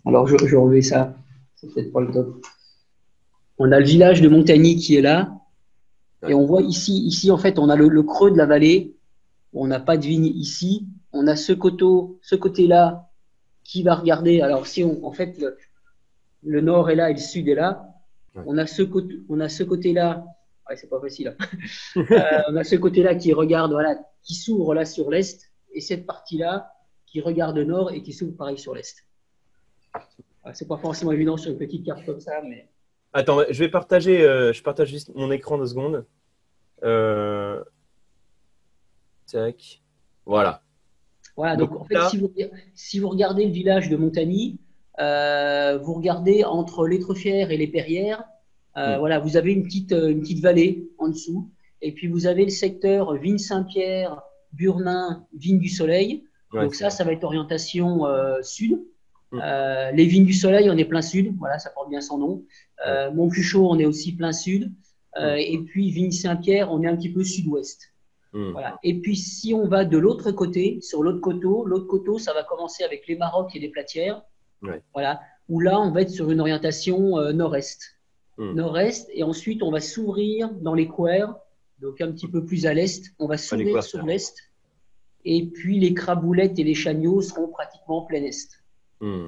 alors, je, je enlever ça. C'est peut-être pas le top. On a le village de Montagny qui est là. Et on voit ici, ici, en fait, on a le, creux de la vallée. On n'a pas de vigne ici. On a ce, coteau, ce côté-là qui va regarder. Alors, si on, en fait, le, nord est là et le sud est là. On a ce côté, on a ce côté-là. Ouais, c'est pas facile. Hein. <laughs> Euh, on a ce côté-là qui regarde, voilà, qui s'ouvre là sur l'est, et cette partie-là qui regarde nord et qui s'ouvre pareil sur l'est. Ah, c'est pas forcément évident sur une petite carte comme ça, mais. Attends, je vais partager, euh, je partage juste mon écran deux secondes. Euh... Tac. Voilà. Voilà, donc, en fait, si, vous, regardez le village de Montagny, euh, vous regardez entre l'étrefière et les perrières, euh, hmm. voilà, vous avez une petite, une petite vallée en dessous, et puis vous avez le secteur Vigne Saint-Pierre, Burnin, Vigne du Soleil. donc ça, ça va être orientation sud. Mm. Euh, les vignes du soleil, on est plein sud, voilà, ça porte bien son nom. Euh, Montcuchot, on est aussi plein sud. Euh, mm. et puis Vigne Saint-Pierre, on est un petit peu sud-ouest. Mm. Voilà. Et puis si on va de l'autre côté, sur l'autre coteau, l'autre coteau, ça va commencer avec les Marocs et les Platières. Voilà. où là, on va être sur une orientation nord-est. Hmm. Nord-est, et ensuite, on va s'ouvrir dans les couers, donc un petit peu plus à l'est. On va s'ouvrir sur l'est. Et puis, les craboulettes et les chagnots seront pratiquement plein est. Hmm.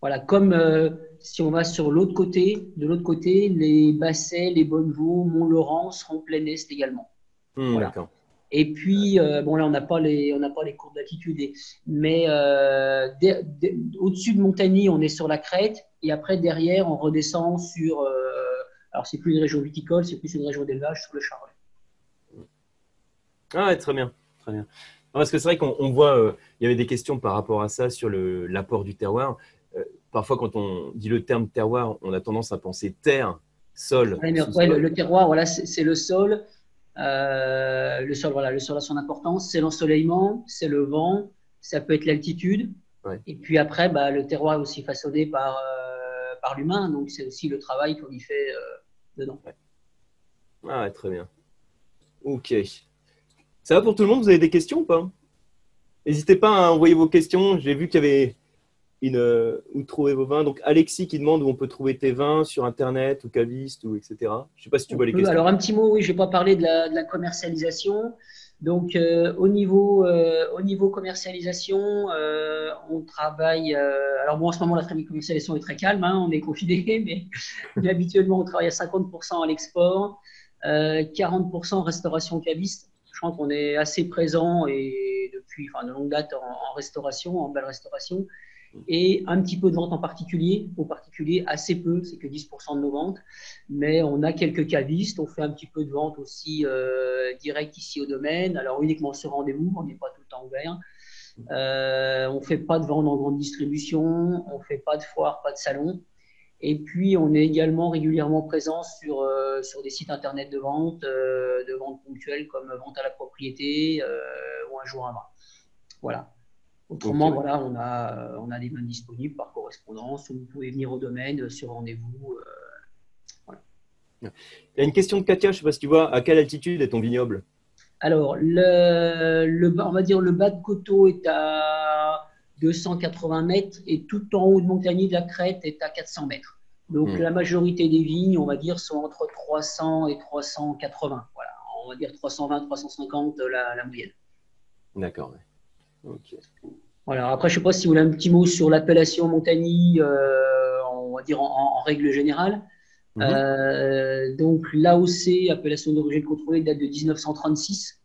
Voilà, comme euh, si on va sur l'autre côté, de l'autre côté, les Bassets, les Bonnevaux, Mont-Laurent seront plein est également. Hmm, et puis, euh, bon là, on n'a pas les, on pas les courbes d'altitude, mais euh, au-dessus de Montagny, on est sur la crête, et après derrière, on redescend sur, alors c'est plus une région viticole, c'est plus une région d'élevage sur le Charolais. Ah, très bien, très bien. Parce que c'est vrai qu'on voit, il y avait des questions par rapport à ça sur l'apport du terroir parfois, quand on dit le terme terroir, on a tendance à penser terre, sol. le, terroir, voilà, c'est le sol. Euh, le sol, voilà, le sol a son importance. C'est l'ensoleillement, c'est le vent, ça peut être l'altitude. Et puis après, bah, le terroir est aussi façonné par, euh, par l'humain, donc c'est aussi le travail qu'on y fait euh, dedans. Ah, très bien. Ok. Ça va pour tout le monde? Vous avez des questions ou pas? N'hésitez pas à envoyer vos questions. J'ai vu qu'il y avait euh, où trouver vos vins. Donc Alexis qui demande où on peut trouver tes vins sur Internet ou caviste ou etc. Je ne sais pas si tu vois les questions. Alors un petit mot, oui, je vais pas parler de la, commercialisation. Donc euh, au niveau euh, au niveau commercialisation, on travaille. alors bon, en ce moment la commercialisation est très calme, hein, on est confiné, <laughs> mais, <laughs> habituellement on travaille à 50% à l'export, 40% restauration caviste. Je crois qu'on est assez présent et depuis enfin, de longue date en restauration, en belle restauration et un petit peu de vente en particulier. Au particulier, assez peu, c'est que 10% de nos ventes. Mais on a quelques cavistes, on fait un petit peu de vente aussi euh, direct ici au domaine. Alors uniquement sur rendez-vous, on n'est pas tout le temps ouvert. Euh, on ne fait pas de vente en grande distribution, on ne fait pas de foire, pas de salon. Et puis, on est également régulièrement présent sur, euh, sur des sites internet de vente, de vente ponctuelle comme Vente à la propriété ou un jour à main. Voilà. Autrement, voilà, on a, on a des mains disponibles par correspondance ou vous pouvez venir au domaine euh, sur rendez-vous. Euh, Il y a une question de Katia, je ne sais pas si tu vois, à quelle altitude est ton vignoble? Alors, le, le, on va dire le bas de coteau est à 280 mètres et tout en haut de Montagny de la Crête est à 400 mètres. Donc, hmm. la majorité des vignes, on va dire, sont entre 300 et 380. Voilà, on va dire 320, 350 la, la moyenne. D'accord. Voilà. Après, je ne sais pas si vous voulez un petit mot sur l'appellation Montagny, euh, on va dire en, règle générale. Mhm. Euh, donc, l'AOC, appellation d'origine contrôlée, date de 1936.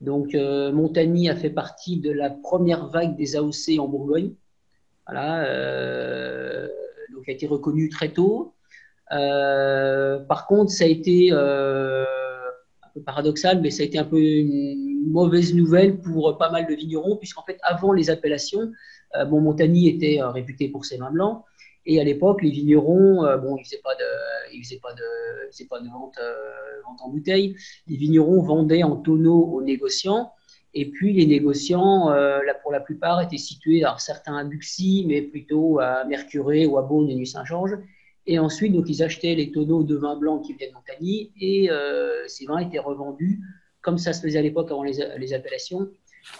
Donc, euh, Montagny a fait partie de la première vague des AOC en Bourgogne. Voilà. Euh, donc, a été reconnu très tôt. par contre, ça a été peu paradoxal, mais ça a été un peu une mauvaise nouvelle pour pas mal de vignerons, puisqu'en fait, avant les appellations, euh, bon, Montagny était euh, réputé pour ses vins blancs. Et à l'époque, les vignerons, euh, bon, ils faisaient pas de, faisaient pas de, pas de vente, vente, en bouteille. Les vignerons vendaient en tonneaux aux négociants. Et puis, les négociants, là, pour la plupart, étaient situés, alors certains à Buxy, mais plutôt à Mercurey ou à Beaune et Nuit-Saint-Georges. Et ensuite, donc, ils achetaient les tonneaux de vin blanc qui venaient de Montagny et euh, ces vins étaient revendus, comme ça se faisait à l'époque avant les, appellations,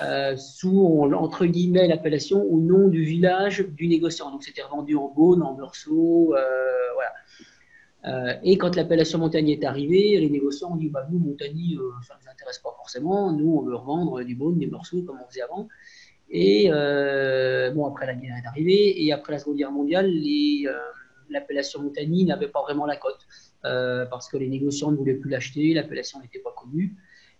euh, sous, entre guillemets, l'appellation au nom du village du négociant. Donc, c'était revendu en Beaune, en Meursault, euh, voilà. et quand l'appellation Montagny est arrivée, les négociants ont dit bah, Nous, Montagny, ça ne nous intéresse pas forcément. Nous, on veut revendre du Beaune, des Meursault, comme on faisait avant. Et bon, après la guerre est arrivée, et après la Seconde Guerre mondiale, les l'appellation Montagny n'avait pas vraiment la cote euh, parce que les négociants ne voulaient plus l'acheter, l'appellation n'était pas connue.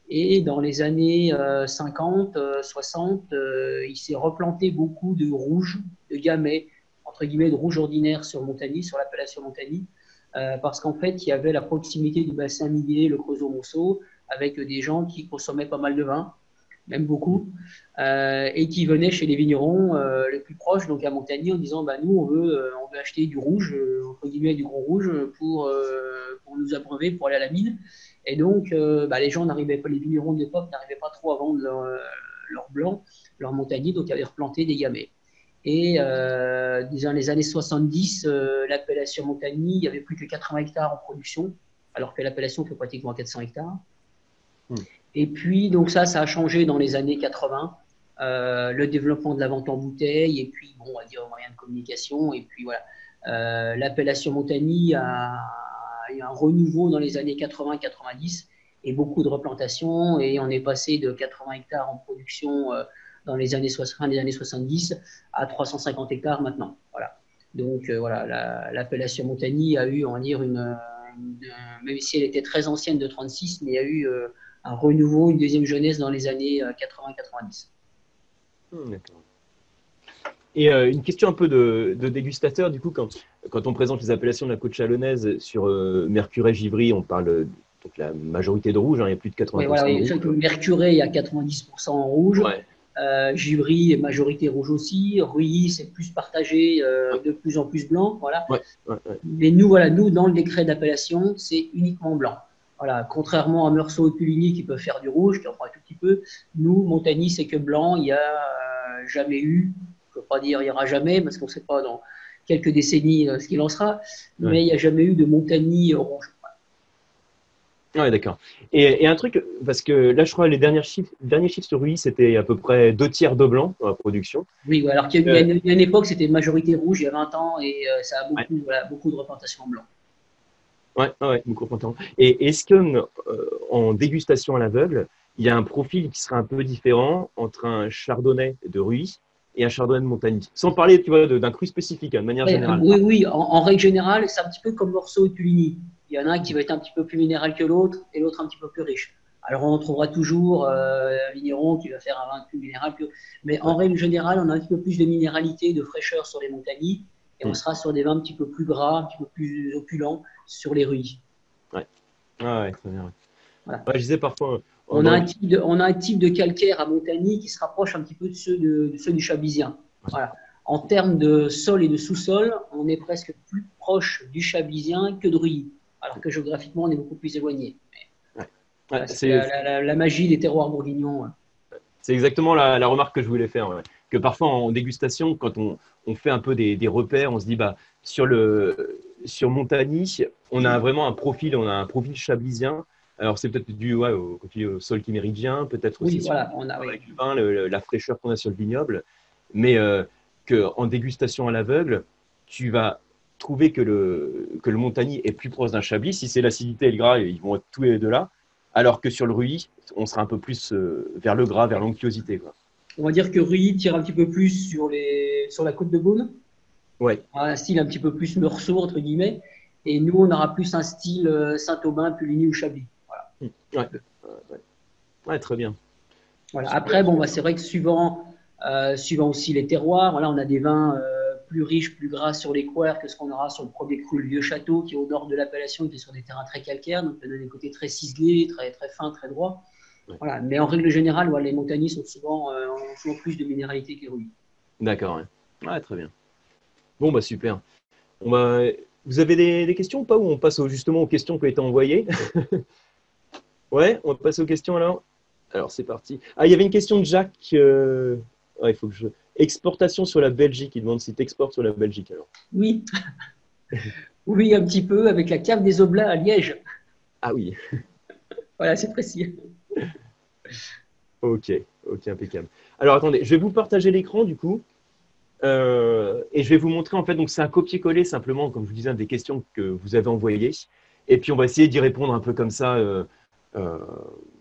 Et dans les années 50, euh, 60, euh, il s'est replanté beaucoup de rouge, de gamay, entre guillemets de rouge ordinaire sur Montagny, sur l'appellation Montagny, parce qu'en fait, il y avait la proximité du bassin minier, le Creusot-Monceau, avec des gens qui consommaient pas mal de vin même beaucoup, euh, et qui venaient chez les vignerons euh, les plus proches, donc à Montagny, en disant bah, Nous, on veut, euh, on veut acheter du rouge, entre guillemets, du gros rouge, pour, pour nous abreuver, pour aller à la mine. Et donc, bah, les gens n'arrivaient pas, les vignerons de l'époque n'arrivaient pas trop à vendre leur, leur blanc, leur Montagny, donc ils avaient replanté des gamets. Et dans les années 70, l'appellation Montagny, il n'y avait plus que 80 hectares en production, alors que l'appellation fait pratiquement 400 hectares. Hmm. Et puis, donc ça, ça a changé dans les années 80. le développement de la vente en bouteille, et puis, bon, on va dire, moyens de communication, et puis voilà. L'appellation Montagny a, eu un renouveau dans les années 80-90 et beaucoup de replantations, et on est passé de 80 hectares en production dans les années 60, les années 70 à 350 hectares maintenant. Voilà. Donc voilà, l'appellation Montagny a eu, on va dire, une même si elle était très ancienne de 36, mais il y a eu euh, un renouveau, une deuxième jeunesse dans les années 80-90. Euh, hmm, d'accord. Et euh, une question un peu de, dégustateur, du coup, quand, quand, on présente les appellations de la côte chalonnaise sur Mercuret-Givry, on parle de la majorité de rouge, hein, il y a plus de 80% oui, voilà, rouge. Mercuret, il y a 90% en rouge. Ouais. Givry est majorité rouge aussi. Ruilly, c'est plus partagé, de plus en plus blanc. Voilà. Mais nous, voilà, nous, dans le décret d'appellation, c'est uniquement blanc. Voilà, contrairement à Meursault et Puligny qui peuvent faire du rouge, qui en font un tout petit peu, nous, Montagny, c'est que blanc. Il n'y a euh, jamais eu, je ne peux pas dire il n'y aura jamais, parce qu'on ne sait pas dans quelques décennies euh, ce qu'il en sera, mais il n'y a jamais eu de Montagny rouge. Ouais, d'accord. Et, un truc, parce que là, je crois, les derniers chiffres, derniers chiffres sur Ruy, c'était à peu près deux tiers de blanc dans la production. Oui, alors qu'il y, a une, époque, c'était majorité rouge il y a 20 ans et euh, ça a beaucoup, beaucoup de replantation en blanc. Ouais, ouais, beaucoup de Et est-ce qu'en euh, dégustation à l'aveugle, il y a un profil qui serait un peu différent entre un chardonnay de Ruy et un chardonnay de Montagny? Sans parler, tu vois, d'un cru spécifique, hein, de manière générale. Oui, oui, en, règle générale, c'est un petit peu comme Morceau et Puligny. Il y en a un qui va être un petit peu plus minéral que l'autre et l'autre un petit peu plus riche. Alors on trouvera toujours euh, un vigneron qui va faire un vin plus minéral. Que... Mais en règle générale, on a un petit peu plus de minéralité, de fraîcheur sur les montagnes et on mm. sera sur des vins un petit peu plus gras, un petit peu plus opulents sur les rues. Ouais, ah ouais, très bien. je disais parfois. On, a un type de, on a un type de calcaire à Montagny qui se rapproche un petit peu de ceux, de, ceux du Chablisien. Voilà. En termes de sol et de sous-sol, on est presque plus proche du Chablisien que de Ruy alors que géographiquement, on est beaucoup plus éloigné. c'est la, magie des terroirs bourguignons. C'est exactement la, remarque que je voulais faire. Que parfois, en dégustation, quand on, fait un peu des, repères, on se dit, bah, sur, le, sur Montagny, on a vraiment un profil, on a un profil chablisien. Alors, c'est peut-être dû au, sol qui méridien, peut-être aussi voilà, on a, avec le vin, la fraîcheur qu'on a sur le vignoble. Mais euh, qu'en dégustation à l'aveugle, tu vas trouver que le, que le Montagny est plus proche d'un Chablis. Si c'est l'acidité et le gras, ils vont être tous les deux là. Alors que sur le Ruy, on sera un peu plus euh, vers le gras, vers l'onctuosité. On va dire que Ruy tire un petit peu plus sur, les, sur la côte de Beaune. Ouais. Un style un petit peu plus meursault, entre guillemets. Et nous, on aura plus un style euh, Saint-Aubin, Puligny ou Chablis. Voilà. Ouais. très bien. Voilà. Après, bon, bah, c'est vrai que suivant, euh, suivant aussi les terroirs, voilà, on a des vins plus riche, plus gras sur les couers que ce qu'on aura sur le premier cru, le vieux château, qui est au nord de l'appellation, qui est sur des terrains très calcaires, donc on a des côtés très ciselés, très, très fins, très droits. Voilà. Mais en règle générale, les montagnes sont souvent, euh, ont souvent plus de minéralité rouilles. D'accord, ouais. très bien. Bon, bah super. On va... Vous avez des, questions ou pas Ou on passe justement aux questions qui ont été envoyées? <laughs> Ouais, on va passer aux questions alors Alors c'est parti. Ah, il y avait une question de Jacques. Euh, il faut que je. Exportation sur la Belgique. Il demande si tu exportes sur la Belgique alors. Oui. <laughs> oui, un petit peu avec la cave des Oblats à Liège. Ah oui. <laughs> voilà, c'est précis. <laughs> Ok, ok, impeccable. Alors attendez, je vais vous partager l'écran du coup. Euh, et je vais vous montrer en fait, donc c'est un copier-coller simplement, comme je vous disais, des questions que vous avez envoyées. Et puis on va essayer d'y répondre un peu comme ça, euh, euh,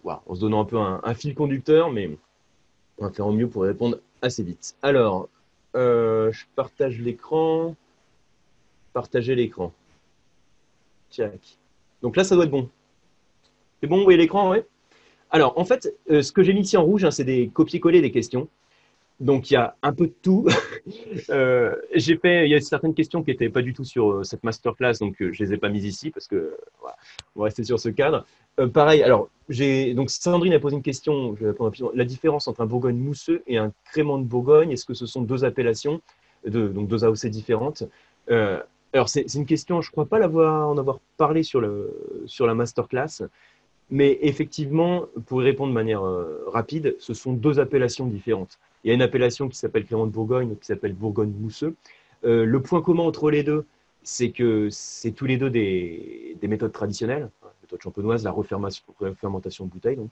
en se donnant un peu un, fil conducteur, mais on va faire au mieux pour répondre assez vite. Alors, je partage l'écran. Partager l'écran. Tiac. Donc là, ça doit être bon. C'est bon, vous voyez l'écran, ouais Alors, en fait, euh, ce que j'ai mis ici en rouge, hein, c'est des copier-coller des questions. Donc il y a un peu de tout. <laughs> Euh, fait, il y a certaines questions qui n'étaient pas du tout sur euh, cette masterclass, donc je les ai pas mises ici parce que on va rester sur ce cadre. pareil, alors donc Sandrine a posé une question. Je vais répondre La différence entre un Bourgogne mousseux et un crément de Bourgogne, est-ce que ce sont deux appellations, donc deux AOC différentes? Alors c'est une question, je ne crois pas l'avoir en avoir parlé sur le sur la masterclass. Mais effectivement, pour y répondre de manière rapide, ce sont deux appellations différentes. Il y a une appellation qui s'appelle Clément de Bourgogne, qui s'appelle Bourgogne mousseux. Euh, le point commun entre les deux, c'est que c'est tous les deux des, méthodes traditionnelles, la méthode champenoise, la refermentation de bouteille. Donc.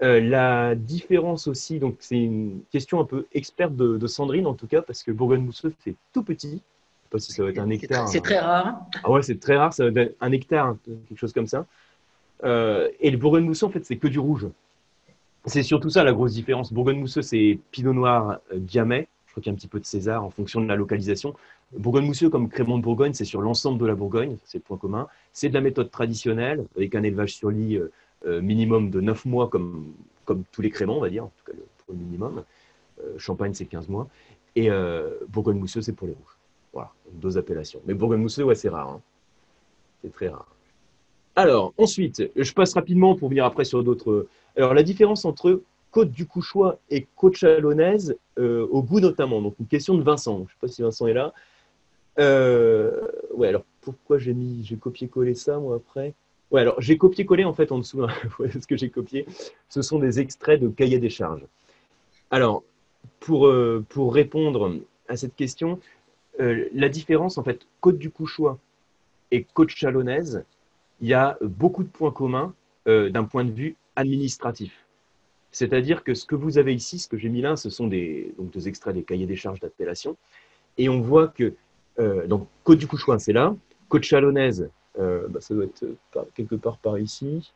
la différence aussi, donc c'est une question un peu experte de, Sandrine en tout cas, parce que Bourgogne mousseux c'est tout petit. Je ne sais pas si ça va être un hectare. C'est très, rare. Ah ouais, c'est très rare, ça va être un hectare, quelque chose comme ça. Et le Bourgogne mousseux en fait, c'est que du rouge. C'est surtout ça la grosse différence. Bourgogne mousseux, c'est Pinot Noir Gamay. Je crois qu'il y a un petit peu de César en fonction de la localisation. Bourgogne mousseux, comme Crémant de Bourgogne, c'est sur l'ensemble de la Bourgogne, c'est le point commun. C'est de la méthode traditionnelle, avec un élevage sur lit euh, euh, minimum de 9 mois, comme, tous les créments, on va dire, en tout cas le, minimum. Euh, Champagne, c'est 15 mois. Et Bourgogne mousseux, c'est pour les rouges. Voilà, deux appellations. Mais Bourgogne mousseux, ouais, c'est rare. Hein. C'est très rare. Alors, ensuite, je passe rapidement pour venir après sur d'autres. Alors, la différence entre Côte du Couchois et Côte Chalonnaise, au goût notamment. Donc, une question de Vincent. Je ne sais pas si Vincent est là. Euh, ouais, alors pourquoi j'ai mis, j'ai copié-collé ça moi après? Ouais, alors j'ai copié-collé en fait en dessous, hein, <laughs> ce que j'ai copié, ce sont des extraits de cahiers des charges. Alors, pour, euh, pour répondre à cette question, euh, la différence en fait, Côte du Couchois et Côte Chalonnaise, il y a beaucoup de points communs d'un point de vue administratif. C'est-à-dire que ce que vous avez ici, ce que j'ai mis là, ce sont des, donc des extraits des cahiers des charges d'appellation. Et on voit que euh, donc, Côte du Couchoin, c'est là. Côte Chalonnaise, euh, bah, ça doit être quelque part par ici.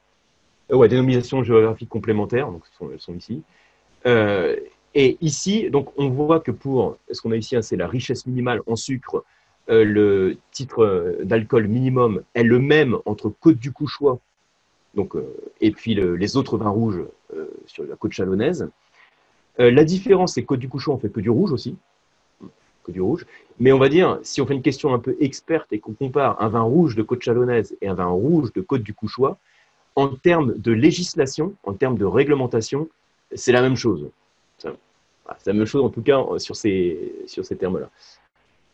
Euh, ouais, dénomination géographique complémentaire, donc elles sont, ici. et ici, donc, on voit que pour ce qu'on a ici, hein, c'est la richesse minimale en sucre. Le titre d'alcool minimum est le même entre Côte du Couchois donc, et puis les autres vins rouges sur la côte chalonnaise. la différence, c'est Côte du Couchois, on fait que du rouge aussi que du rouge. Mais on va dire, si on fait une question un peu experte et qu'on compare un vin rouge de côte chalonnaise et un vin rouge de côte du Couchois, en termes de législation, en termes de réglementation, c'est la même chose. C'est la même chose en tout cas sur ces, sur ces termes-là.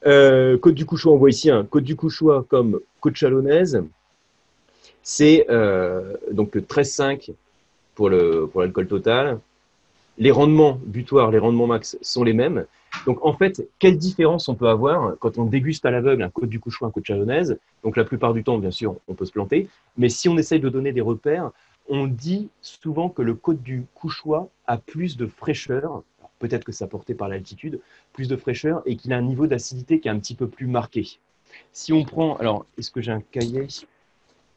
Euh, côte du Couchois, on voit ici un Côte du Couchois comme côte chalonnaise. C'est euh, donc 13,5 pour l'alcool total. Les rendements butoirs, les rendements max sont les mêmes. Donc en fait, quelle différence on peut avoir quand on déguste à l'aveugle un côte du couchois, un côte chalonnaise? Donc la plupart du temps, bien sûr, on peut se planter. Mais si on essaye de donner des repères, on dit souvent que le côte du couchois a plus de fraîcheur. Peut-être que ça porté par l'altitude, plus de fraîcheur et qu'il a un niveau d'acidité qui est un petit peu plus marqué. Si on prend, alors, est-ce que j'ai un cahier?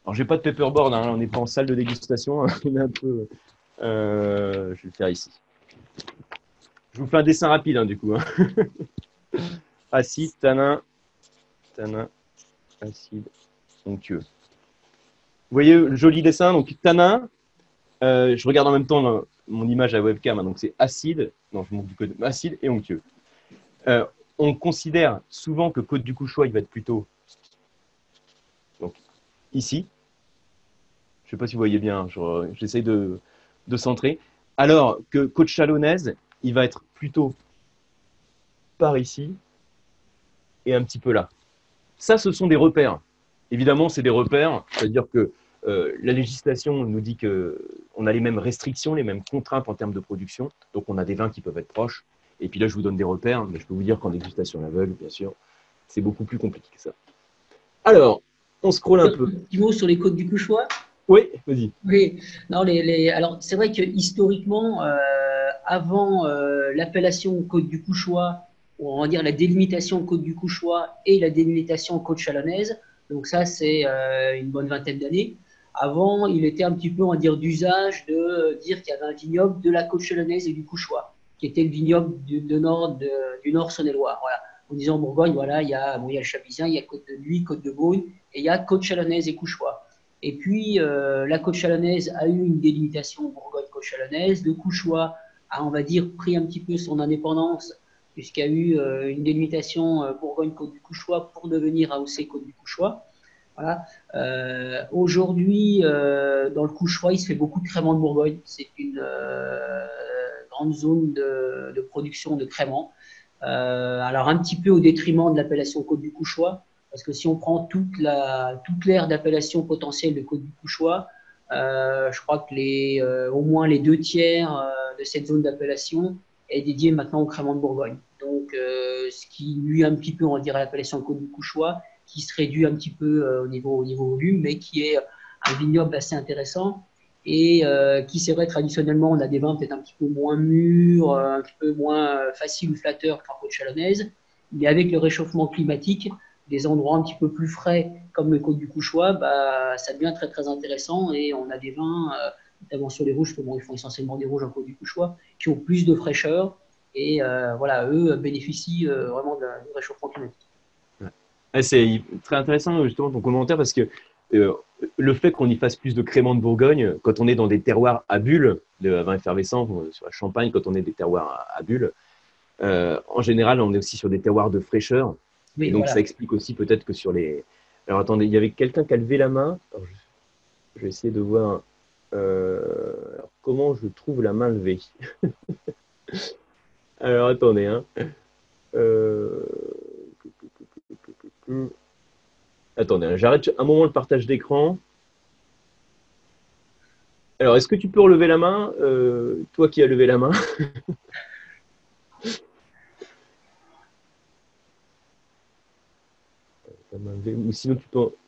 Alors, j'ai pas de paperboard, hein, on n'est pas en salle de dégustation, on est un peu. Euh, je vais le faire ici. Je vous fais un dessin rapide, hein, du coup. Hein. <laughs> acide, tanin, tanin, acide, onctueux. Vous voyez le joli dessin Donc, tanin, euh, je regarde en même temps mon image à webcam, hein, donc c'est acide, non, je montre du code acide et onctueux. Euh, on considère souvent que Côte du Couchois, il va être plutôt ici. Je ne sais pas si vous voyez bien, j'essaye de, de centrer. Alors que Côte Chalonnaise, il va être plutôt par ici et un petit peu là. Ça, ce sont des repères. Évidemment, c'est des repères, c'est-à-dire que euh, la législation nous dit qu'on a les mêmes restrictions, les mêmes contraintes en termes de production, donc on a des vins qui peuvent être proches. Et puis là, je vous donne des repères, mais je peux vous dire qu'en dégustation aveugle, bien sûr, c'est beaucoup plus compliqué que ça. Alors, on scrolle un peu. Un petit mot sur les côtes du Couchois? Oui, vas-y. Oui, non, les, alors c'est vrai que historiquement, euh, avant euh, l'appellation Côte du Couchois, ou on va dire la délimitation Côte du Couchois et la délimitation Côte Chalonnaise. Donc ça, c'est euh, une bonne vingtaine d'années. Avant, il était un petit peu, on va dire, d'usage de dire qu'il y avait un vignoble de la Côte Chalonnaise et du Couchois, qui était le vignoble du, nord, du nord Saône-et-Loire. Voilà. En disant Bourgogne, voilà, il y a, bon, il y a le il y a Côte de Nuit, Côte de Beaune, et il y a Côte Chalonnaise et Couchois. Et puis, euh, la Côte Chalonnaise a eu une délimitation Bourgogne-Côte Chalonnaise. Le Couchois a, on va dire, pris un petit peu son indépendance, puisqu'il y a eu euh, une délimitation euh, Bourgogne-Côte du Couchois pour devenir AOC-Côte du Couchois. Voilà. Euh, aujourd'hui, dans le Couchois, il se fait beaucoup de créments de Bourgogne. C'est une grande zone de, production de créments. alors, un petit peu au détriment de l'appellation Côte du Couchois, parce que si on prend toute l'aire toute d'appellation potentielle de Côte du Couchois, je crois que les, au moins les deux tiers de cette zone d'appellation est dédiée maintenant au crément de Bourgogne. Donc, euh, ce qui nuit un petit peu, on dire, à l'appellation Côte du Couchois, qui se réduit un petit peu euh, au, niveau, au niveau volume, mais qui est un vignoble assez intéressant. et euh, qui, c'est vrai, traditionnellement, on a des vins peut-être un petit peu moins mûrs, euh, un petit peu moins faciles ou flatteurs qu'en côte chalonnaise. Mais avec le réchauffement climatique, des endroits un petit peu plus frais, comme le côte du Couchois, bah, ça devient très très intéressant et on a des vins, notamment sur les rouges, bon, ils font essentiellement des rouges en côte du Couchois, qui ont plus de fraîcheur et voilà, eux bénéficient vraiment du réchauffement climatique. C'est très intéressant justement ton commentaire parce que le fait qu'on y fasse plus de crémant de Bourgogne, quand on est dans des terroirs à bulles, de vin effervescent, sur la Champagne, quand on est des terroirs à, bulles, euh, en général, on est aussi sur des terroirs de fraîcheur. donc, ça explique aussi peut-être que sur les. Alors, attendez, il y avait quelqu'un qui a levé la main. je... vais essayer de voir euh, comment je trouve la main levée. <laughs> alors, attendez. Hein. Euh, Attendez, hein, j'arrête un moment le partage d'écran. Alors, est-ce que tu peux relever la main euh, Toi qui as levé la main. <laughs> ou sinon,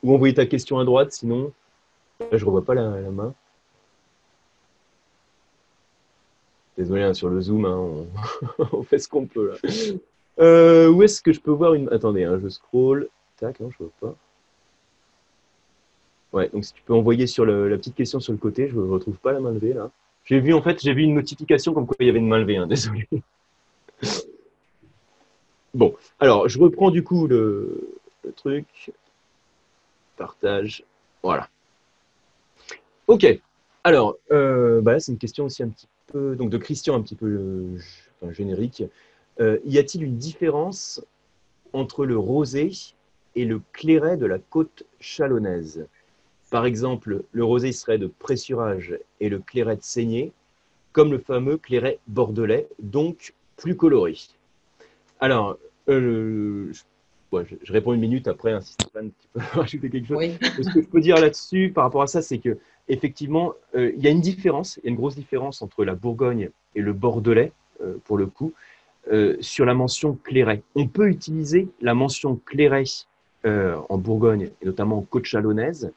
envoyer ta question à droite, sinon, je ne revois pas la, main. Désolé hein, sur le zoom, hein, on... <laughs> fait ce qu'on peut. Euh, où est-ce que je peux voir une. Attendez, je scroll. Tac, non, je ne vois pas. Ouais, donc si tu peux envoyer sur la petite question sur le côté, je ne retrouve pas la main levée là. J'ai vu en fait, j'ai vu une notification comme quoi il y avait une main levée, hein, <laughs> désolé. bon, alors je reprends du coup le, truc. Partage. Voilà. Ok. Alors, euh, bah c'est une question aussi un petit peu, donc de Christian un petit peu euh, générique. Euh, y a-t-il une différence entre le rosé et le clairet de la côte chalonnaise? Par exemple, le rosé serait de pressurage et le clairet de saignée, comme le fameux clairet bordelais, donc plus coloré. Alors, euh, je, réponds une minute après, hein, si Stéphane peut <laughs> rajouter quelque chose. <laughs> Ce que je peux dire là-dessus par rapport à ça, c'est que effectivement, euh, il y a une différence, il y a une grosse différence entre la Bourgogne et le Bordelais, euh, pour le coup, sur la mention clairet. On peut utiliser la mention clairet en Bourgogne, et notamment en côte chalonnaise,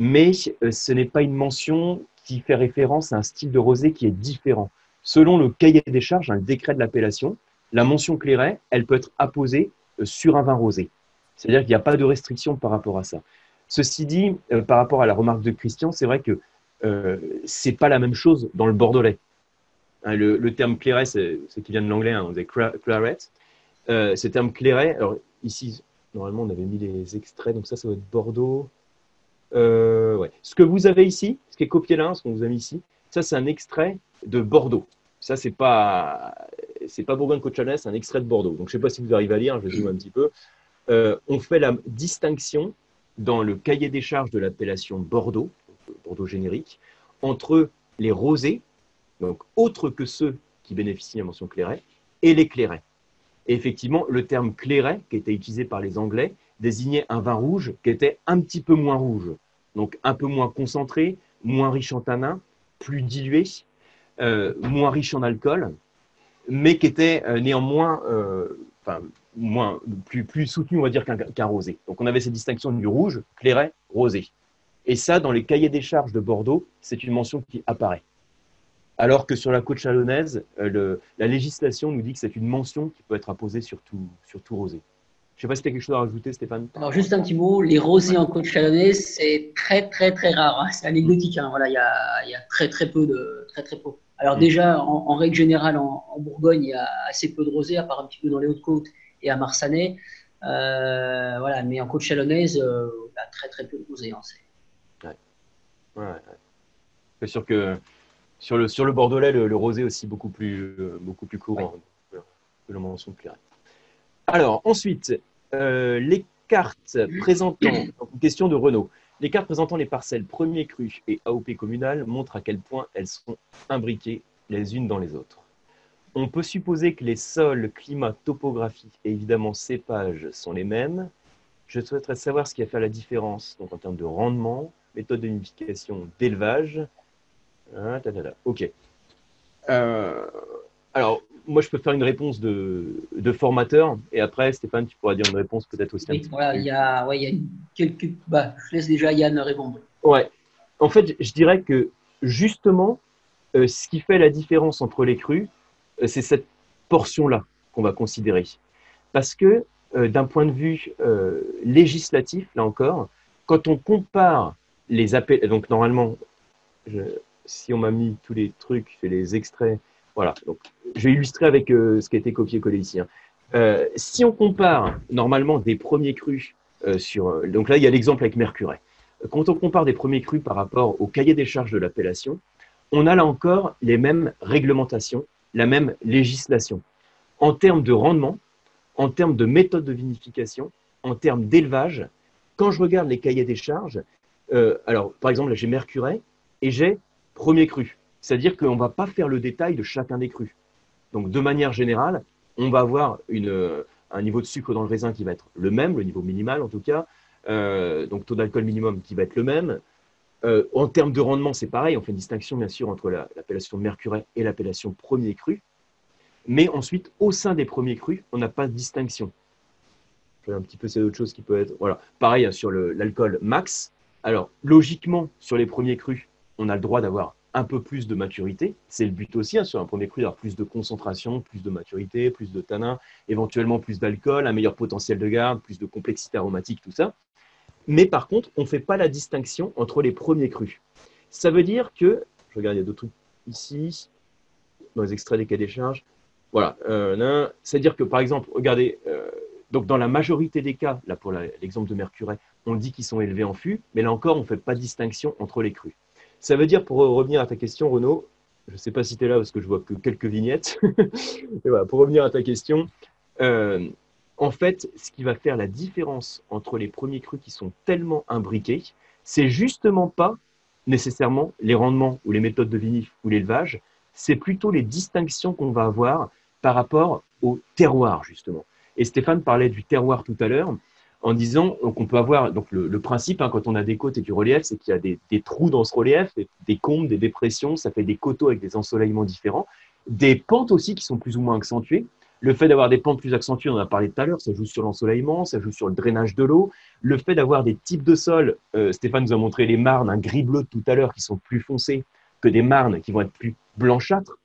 mais euh, ce n'est pas une mention qui fait référence à un style de rosé qui est différent. Selon le cahier des charges, un décret de l'appellation, la mention clairet, elle peut être apposée euh, sur un vin rosé. C'est-à-dire qu'il n'y a pas de restriction par rapport à ça. Ceci dit, euh, par rapport à la remarque de Christian, c'est vrai que euh, ce n'est pas la même chose dans le bordelais. Hein, le, terme clairet, c'est qui vient de l'anglais, hein, on dit claret. ce terme clairet, alors ici, normalement, on avait mis les extraits, donc ça, ça va être Bordeaux. Euh. Ce que vous avez ici, ce qui est copié là, ce qu'on vous a mis ici, ça c'est un extrait de Bordeaux. Ça c'est pas pas Bourgogne-Côte c'est un extrait de Bordeaux. Donc je sais pas si vous arrivez à lire, je vais zoomer un petit peu. Euh, on fait la distinction dans le cahier des charges de l'appellation Bordeaux, Bordeaux générique, entre les rosés, donc autres que ceux qui bénéficient de la mention clairet, et les clairets. Et effectivement, le terme clairet, qui était utilisé par les Anglais, désignait un vin rouge qui était un petit peu moins rouge, donc un peu moins concentré, moins riche en tanin, plus dilué, euh, moins riche en alcool, mais qui était euh, néanmoins euh, moins, plus, plus soutenu, on va dire, qu'un rosé. Donc on avait cette distinction du rouge, clairet, rosé. Et ça, dans les cahiers des charges de Bordeaux, c'est une mention qui apparaît. Alors que sur la côte chalonnaise, la législation nous dit que c'est une mention qui peut être apposée sur tout, sur tout rosé. Je ne sais pas si tu as quelque chose à rajouter, Stéphane. Alors, juste un petit mot. Les rosés en côte chalonnaise, c'est très, très, très rare. Hein. C'est anecdotique. Hein. Voilà, il y a, y a, très, très peu de. Très, très peu. Alors, mm. déjà, en, règle générale, en, Bourgogne, il y a assez peu de rosés, à part un petit peu dans les Hautes-Côtes et à Marsanais. Euh, voilà, mais en côte chalonnaise, euh, il y a très, très peu de rosés. Hein. Ouais. Ouais, C'est sûr que sur le, sur le Bordelais, le, rosé aussi beaucoup plus, euh, beaucoup plus courant que le mention clairet. Alors, ensuite, euh, les cartes présentant, <coughs> question de Renault, les cartes présentant les parcelles premier cru et AOP communal montrent à quel point elles sont imbriquées les unes dans les autres. On peut supposer que les sols, climat, topographie et évidemment cépages sont les mêmes. Je souhaiterais savoir ce qui a fait la différence donc en termes de rendement, méthode de nidification, d'élevage. Ah, ok. Euh, alors, moi, je peux faire une réponse de, formateur et après, Stéphane, tu pourras dire une réponse peut-être aussi. Oui, voilà, il y a, quelques. Bah, je laisse déjà Yann répondre. Ouais. En fait, je dirais que justement, euh, ce qui fait la différence entre les crus, euh, c'est cette portion-là qu'on va considérer. Parce que d'un point de vue législatif, là encore, quand on compare les appels, donc normalement, si on m'a mis tous les trucs, fait les extraits, voilà. Donc, je vais illustrer avec ce qui a été copié-collé ici. Hein. si on compare normalement des premiers crus sur, donc là il y a l'exemple avec Mercuret. Quand on compare des premiers crus par rapport au cahier des charges de l'appellation, on a là encore les mêmes réglementations, la même législation. En termes de rendement, en termes de méthode de vinification, en termes d'élevage, quand je regarde les cahiers des charges, euh, alors par exemple, là j'ai Mercuret et j'ai premier cru. C'est-à-dire qu'on ne va pas faire le détail de chacun des crus. Donc de manière générale, on va avoir une, un niveau de sucre dans le raisin qui va être le même, le niveau minimal en tout cas, euh, donc taux d'alcool minimum qui va être le même, euh, en termes de rendement, c'est pareil. On fait une distinction, bien sûr, entre l'appellation Mercuret et l'appellation premier cru. Mais ensuite, au sein des premiers crus, on n'a pas de distinction. Un petit peu, c'est autre chose qui peut être. Voilà. Pareil hein, sur l'alcool max. Alors, logiquement, sur les premiers crus, on a le droit d'avoir un peu plus de maturité. C'est le but aussi, hein, sur un premier cru, d'avoir plus de concentration, plus de maturité, plus de tanin, éventuellement plus d'alcool, un meilleur potentiel de garde, plus de complexité aromatique, tout ça. Mais par contre, on ne fait pas la distinction entre les premiers crus. Ça veut dire que, je regarde, il y a d'autres trucs ici, dans les extraits des cas des charges. Voilà. Euh, C'est-à-dire que, par exemple, regardez, euh, donc dans la majorité des cas, là pour l'exemple de Mercuret, on dit qu'ils sont élevés en fût, mais là encore, on ne fait pas distinction entre les crus. Ça veut dire, pour revenir à ta question, Renaud, je ne sais pas si tu es là parce que je vois que quelques vignettes. <laughs> pour revenir à ta question, euh, en fait, ce qui va faire la différence entre les premiers crus qui sont tellement imbriqués, c'est justement pas nécessairement les rendements ou les méthodes de vinif ou l'élevage, c'est plutôt les distinctions qu'on va avoir par rapport au terroir, justement. Et Stéphane parlait du terroir tout à l'heure en disant qu'on peut avoir donc le, principe hein, quand on a des côtes et du relief, c'est qu'il y a des, trous dans ce relief, des, des combes, des dépressions, ça fait des coteaux avec des ensoleillements différents, des pentes aussi qui sont plus ou moins accentuées. Le fait d'avoir des pentes plus accentuées, on en a parlé tout à l'heure, ça joue sur l'ensoleillement, ça joue sur le drainage de l'eau. Le fait d'avoir des types de sols, euh, Stéphane nous a montré les marnes, un gris-bleu tout à l'heure, qui sont plus foncés que des marnes qui vont être plus blanchâtres.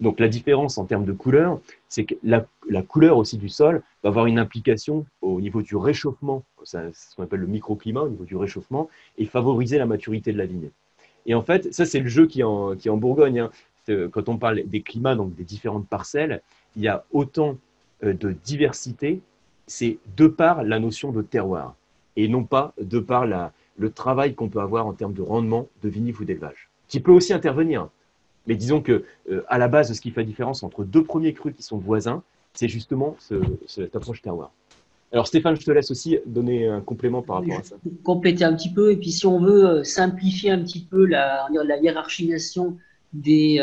Donc la différence en termes de couleur, c'est que la, couleur aussi du sol va avoir une implication au niveau du réchauffement, ce qu'on appelle le microclimat, au niveau du réchauffement, et favoriser la maturité de la vigne. Et en fait, ça c'est le jeu qui est en, Bourgogne. Hein. Quand on parle des climats, donc des différentes parcelles, il y a autant euh, de diversité, c'est de par la notion de terroir et non pas de par le travail qu'on peut avoir en termes de rendement de vinif ou d'élevage, qui peut aussi intervenir. Mais disons que euh, à la base, ce qui fait la différence entre deux premiers crus qui sont voisins, c'est justement cette approche terroir. Alors Stéphane, je te laisse aussi donner un complément par rapport à ça. Compléter un petit peu, et puis si on veut euh, simplifier un petit peu la, hiérarchisation des,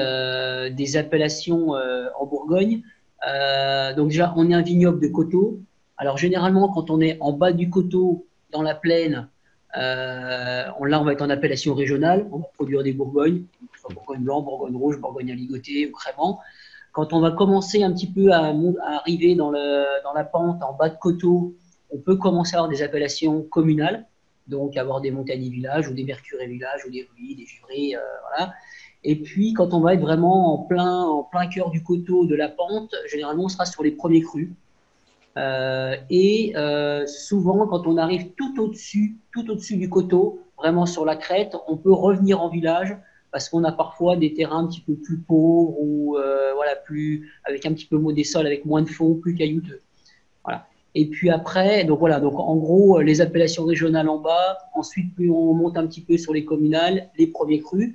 des appellations en Bourgogne, euh, donc déjà, on est un vignoble de coteaux. Alors généralement, quand on est en bas du coteau, dans la plaine, là, on va être en appellation régionale. On va produire des bourgognes, bourgogne blanc, bourgogne rouge, bourgogne à ou crément. Quand on va commencer un petit peu à, arriver dans, la pente, en bas de coteau, on peut commencer à avoir des appellations communales, donc avoir des montagnes villages ou des mercurés villages ou des ruines, des jurés, euh, voilà. Et puis, quand on va être vraiment en plein, en plein cœur du coteau de la pente, généralement, on sera sur les premiers crus. Euh, et euh, souvent, quand on arrive tout au-dessus, tout au-dessus du coteau, vraiment sur la crête, on peut revenir en village parce qu'on a parfois des terrains un petit peu plus pauvres ou euh, voilà, plus avec un petit peu des sols avec moins de fond, plus caillouteux. Voilà. Et puis après, donc voilà, donc en gros, les appellations régionales en bas. Ensuite, plus on monte un petit peu sur les communales, les premiers crus.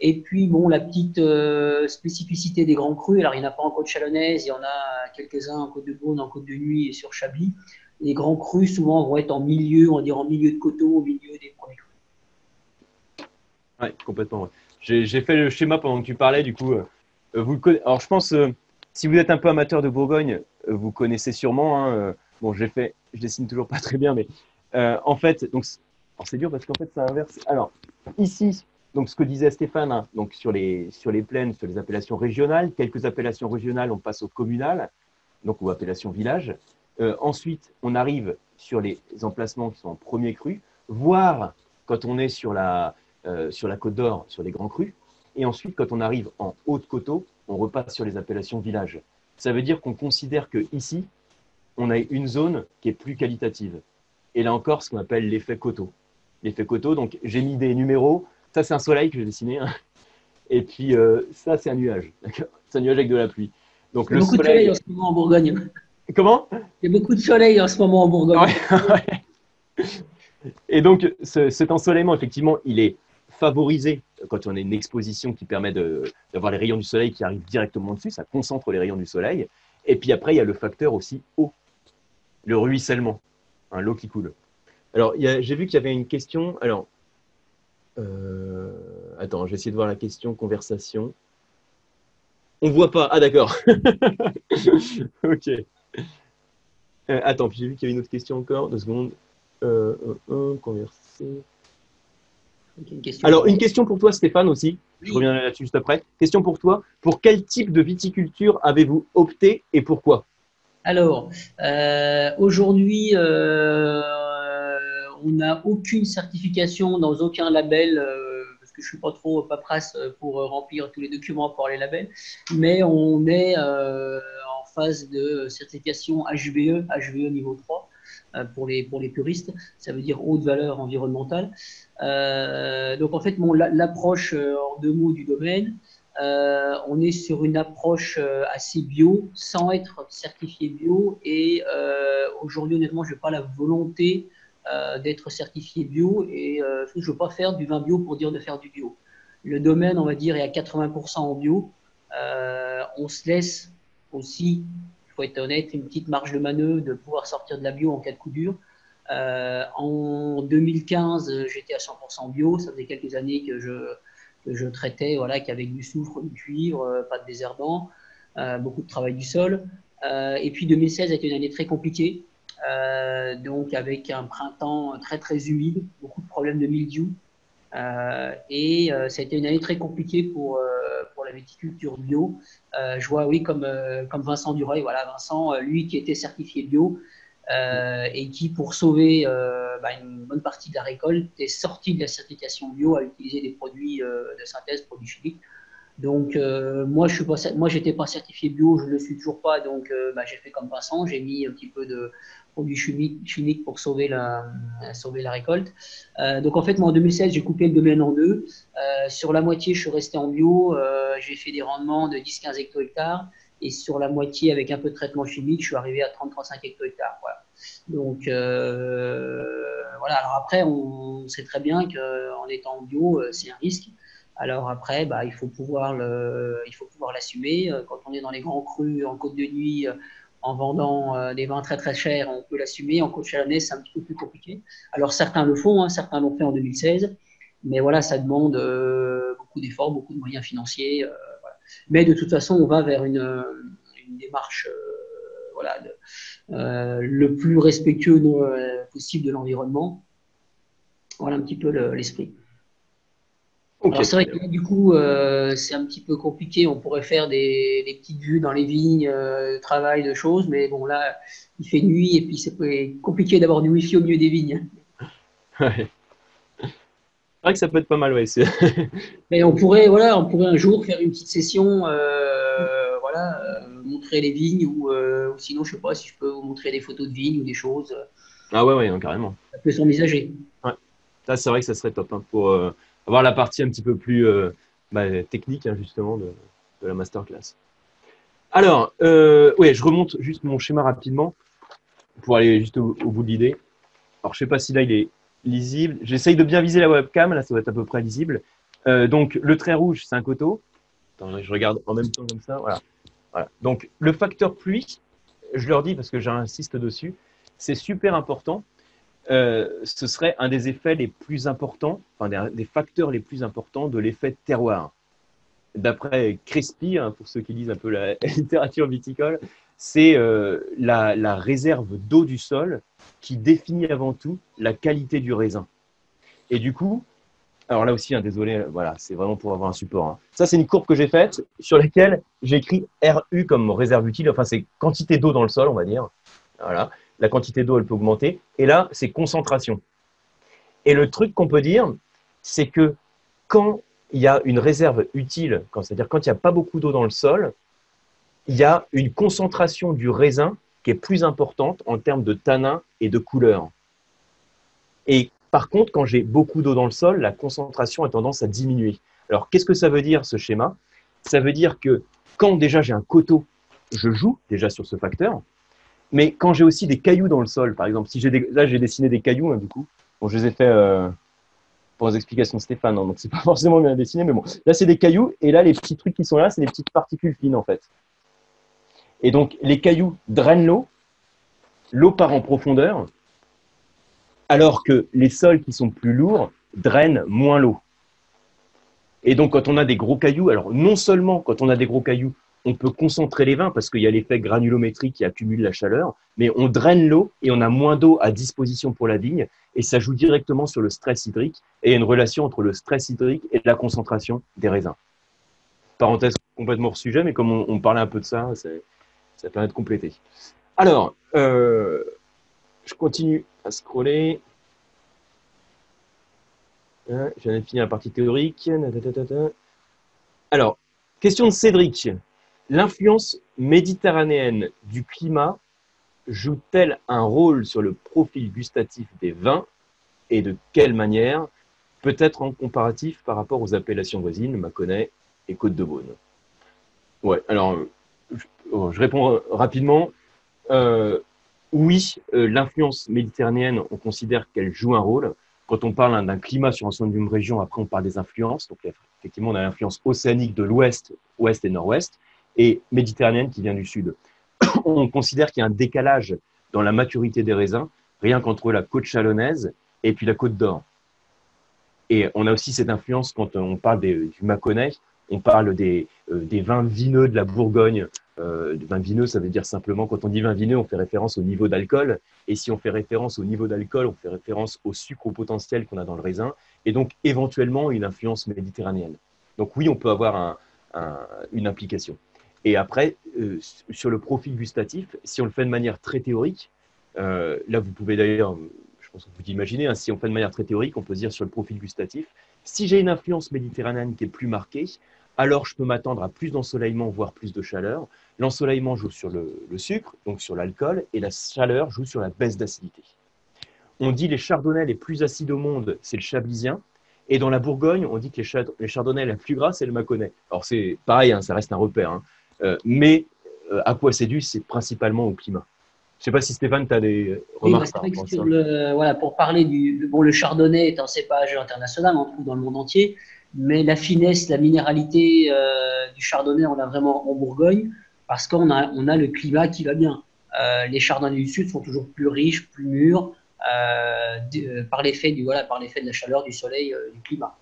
Et puis, bon, la petite euh, spécificité des grands crus, alors il n'y en a pas en côte chalonnaise, il y en a quelques-uns en côte de Beaune, en côte de Nuit et sur Chablis. Les grands crus, souvent, vont être en milieu, on va dire en milieu de coteau, au milieu des premiers crus. Oui, complètement. J'ai fait le schéma pendant que tu parlais, du coup. Euh, vous Alors, je pense, euh, si vous êtes un peu amateur de Bourgogne, vous connaissez sûrement. Hein, bon, j'ai fait, je dessine toujours pas très bien, mais en fait, donc, c'est dur parce qu'en fait, ça inverse. Alors, ici, donc, ce que disait Stéphane, hein, donc sur les, sur les plaines, sur les appellations régionales, quelques appellations régionales, on passe au communal, donc aux appellations village. Euh, ensuite, on arrive sur les emplacements qui sont en premier cru, voire quand on est sur la, euh, sur la côte d'Or, sur les grands crus. Et ensuite, quand on arrive en haut de coteau, on repasse sur les appellations village. Ça veut dire qu'on considère que ici, on a une zone qui est plus qualitative. Et là encore, ce qu'on appelle l'effet coteau. L'effet coteau, donc j'ai mis des numéros. Ça, c'est un soleil que j'ai dessiné. hein. Et puis, euh, ça, c'est un nuage. C'est un nuage avec de la pluie. Donc, Il y a beaucoup de soleil en ce moment en Bourgogne. Comment? Il y a beaucoup de soleil en ce moment en Bourgogne. Ouais, <laughs> ouais. Et donc, ce- cet ensoleillement, effectivement, il est favorisé quand on a une exposition qui permet d'avoir les rayons du soleil qui arrivent directement dessus, ça concentre les rayons du soleil. Et puis après, il y a le facteur aussi eau, le ruissellement, hein, l'eau qui coule. Alors, j'ai vu qu'il y avait une question. Alors, euh, attends, j'ai essayé de voir la question conversation. On voit pas. Ah, d'accord. <laughs> ok. Euh, attends, puis j'ai vu qu'il y avait une autre question encore. Deux secondes. Euh, converser. Ok, une question. Alors, une question pour toi, Stéphane, aussi. Je reviens là-dessus juste après. Question pour toi. Pour quel type de viticulture avez-vous opté et pourquoi? Alors, aujourd'hui, on n'a aucune certification dans aucun label, euh, parce que je suis pas trop paperasse pour euh, remplir tous les documents pour les labels, mais on est euh, en phase de certification HVE, HVE niveau 3, euh, pour les, pour les puristes, ça veut dire haute valeur environnementale. Euh, donc en fait, l'approche euh, en deux mots du domaine, euh, on est sur une approche euh, assez bio, sans être certifié bio. Et euh, aujourd'hui, honnêtement, je n'ai pas la volonté euh, d'être certifié bio et euh, je ne veux pas faire du vin bio pour dire de faire du bio. Le domaine, on va dire, est à 80% en bio. Euh, on se laisse aussi, il faut être honnête, une petite marge de manœuvre de pouvoir sortir de la bio en cas de coup dur. Euh, en 2015, euh, j'étais à 100% bio. Ça faisait quelques années que je, que je traitais, voilà, qu'avec du soufre, du cuivre, euh, pas de désherbant, euh, beaucoup de travail du sol. Euh, et puis 2016 a été une année très compliquée, euh, donc avec un printemps très très humide, beaucoup de problèmes de mildiou. Euh, et euh, ça a été une année très compliquée pour, euh, pour la viticulture bio. Euh, je vois, oui, comme, euh, comme Vincent Dureuil, voilà, Vincent, euh, lui qui était certifié bio, euh, et qui, pour sauver euh, bah, une bonne partie de la récolte, est sorti de la certification bio à utiliser des produits euh, de synthèse, produits chimiques. Donc, euh, moi, je suis pas, pas certifié bio, je le suis toujours pas. Donc, euh, bah, j'ai fait comme Vincent, j'ai mis un petit peu de produits chimiques, pour sauver la, sauver la récolte. Euh, donc, en fait, moi, en 2016, j'ai coupé le domaine en deux. Euh, sur la moitié, je suis resté en bio. Euh, j'ai fait des rendements de 10-15 hecto-hectares. Et sur la moitié, avec un peu de traitement chimique, je suis arrivé à 30-35 hecto-hectares. Voilà. Donc, voilà. Alors après, on sait très bien qu'en étant en bio, c'est un risque. Alors après, bah, il faut pouvoir le, il faut pouvoir l'assumer. Quand on est dans les grands crus, en côte de nuit, en vendant euh, des vins très très chers, on peut l'assumer. En côte chalonnaise, c'est un petit peu plus compliqué. Alors certains le font, hein, certains l'ont fait en 2016, mais voilà, ça demande euh, beaucoup d'efforts, beaucoup de moyens financiers. euh. Mais de toute façon, on va vers une, démarche, voilà, le plus respectueux possible de l'environnement. Voilà un petit peu le- l'esprit. Alors c'est vrai que là, du coup, euh, c'est un petit peu compliqué. On pourrait faire des, des petites vues dans les vignes, euh, travail, de choses, mais bon, là, il fait nuit et puis c'est compliqué d'avoir du wifi au milieu des vignes. <laughs> Ouais. C'est vrai que ça peut être pas mal, ouais. <laughs> Mais on pourrait, voilà, on pourrait un jour faire une petite session, euh, voilà, euh, montrer les vignes ou, ou sinon, je sais pas si je peux vous montrer des photos de vignes ou des choses. Ah ouais, ouais, non, carrément. Ça peut s'envisager. Ça, c'est vrai que ça serait top hein, pour avoir la partie un petit peu plus euh, bah, technique, hein, justement, de, la masterclass. Alors, euh, je remonte juste mon schéma rapidement pour aller juste au, bout de l'idée. Alors, je sais pas si là, il est lisible. J'essaye de bien viser la webcam. Là, ça doit être à peu près lisible. Euh, donc, le trait rouge, c'est un coteau. Attends, je regarde en même temps comme ça. Voilà. voilà. Donc, le facteur pluie, je leur dis parce que j'insiste dessus, c'est super important euh, ce serait un des effets les plus importants, enfin des, facteurs les plus importants de l'effet terroir. D'après Crespi, hein, pour ceux qui lisent un peu la <laughs> littérature viticole, c'est euh, la, réserve d'eau du sol qui définit avant tout la qualité du raisin. Et du coup, alors là aussi, hein, désolé, voilà, c'est vraiment pour avoir un support. hein. Ça, c'est une courbe que j'ai faite sur laquelle j'ai écrit RU comme réserve utile, enfin c'est quantité d'eau dans le sol, on va dire. Voilà la quantité d'eau, elle peut augmenter. Et là, c'est concentration. Et le truc qu'on peut dire, c'est que quand il y a une réserve utile, c'est-à-dire quand il n'y a pas beaucoup d'eau dans le sol, il y a une concentration du raisin qui est plus importante en termes de tanin et de couleur. Et par contre, quand j'ai beaucoup d'eau dans le sol, la concentration a tendance à diminuer. Alors, qu'est-ce que ça veut dire ce schéma? Ça veut dire que quand déjà j'ai un coteau, je joue déjà sur ce facteur. Mais quand j'ai aussi des cailloux dans le sol, par exemple, si j'ai là j'ai dessiné des cailloux, hein, du coup, bon, je les ai fait euh, pour les explications de Stéphane, hein, donc c'est <laughs> pas forcément bien dessiné, mais bon, là c'est des cailloux, et là les petits trucs qui sont là, c'est des petites particules fines en fait. Et donc les cailloux drainent l'eau, l'eau part en profondeur, alors que les sols qui sont plus lourds drainent moins l'eau. Et donc quand on a des gros cailloux, alors non seulement quand on a des gros cailloux, on peut concentrer les vins parce qu'il y a l'effet granulométrique qui accumule la chaleur, mais on draine l'eau et on a moins d'eau à disposition pour la vigne et ça joue directement sur le stress hydrique et une relation entre le stress hydrique et la concentration des raisins. Parenthèse complètement hors sujet, mais comme on, parlait un peu de ça, ça permet de compléter. Alors, euh, je continue à scroller. Hein, J'en ai fini la partie théorique. Alors, question de Cédric. L'influence méditerranéenne du climat joue-t-elle un rôle sur le profil gustatif des vins et de quelle manière? Peut-être en comparatif par rapport aux appellations voisines, Mâconnais et Côte de Beaune. Ouais, alors je, oh, réponds rapidement. Euh, oui, euh, l'influence méditerranéenne, on considère qu'elle joue un rôle. Quand on parle d'un climat sur ensemble d'une région, après on parle des influences. Donc effectivement, on a l'influence océanique de l'ouest, ouest et nord-ouest et méditerranéenne qui vient du sud. <clears throat> On considère qu'il y a un décalage dans la maturité des raisins, rien qu'entre la côte chalonnaise et puis la côte d'Or. Et on a aussi cette influence quand on parle du Mâconnais, on parle des, euh, des, vins vineux de la Bourgogne. Euh, vin vineux, ça veut dire simplement, quand on dit vin vineux, on fait référence au niveau d'alcool. Et si on fait référence au niveau d'alcool, on fait référence au sucre potentiel qu'on a dans le raisin. Et donc, éventuellement, une influence méditerranéenne. Donc oui, on peut avoir une implication. Et après, euh, sur le profil gustatif, si on le fait de manière très théorique, euh, là vous pouvez d'ailleurs, je pense que vous imaginez, hein, si on fait de manière très théorique, on peut dire sur le profil gustatif, si j'ai une influence méditerranéenne qui est plus marquée, alors je peux m'attendre à plus d'ensoleillement, voire plus de chaleur. L'ensoleillement joue sur le, sucre, donc sur l'alcool, et la chaleur joue sur la baisse d'acidité. On dit les chardonnays les plus acides au monde, c'est le chablisien. Et dans la Bourgogne, on dit que les, chardonnays les plus gras, c'est le mâconnais. Alors c'est pareil, hein, ça reste un repère. Hein. Euh, mais euh, à quoi c'est dû C'est principalement au climat. Je ne sais pas si Stéphane, tu as des remarques. voilà, pour parler du. Bon, le chardonnay est un cépage international, on trouve dans le monde entier, mais la finesse, la minéralité euh, du chardonnay, on l'a vraiment en Bourgogne, parce qu'on a, on a le climat qui va bien. les chardonnays du sud sont toujours plus riches, plus mûrs, par l'effet voilà, par l'effet de la chaleur, du soleil, du climat.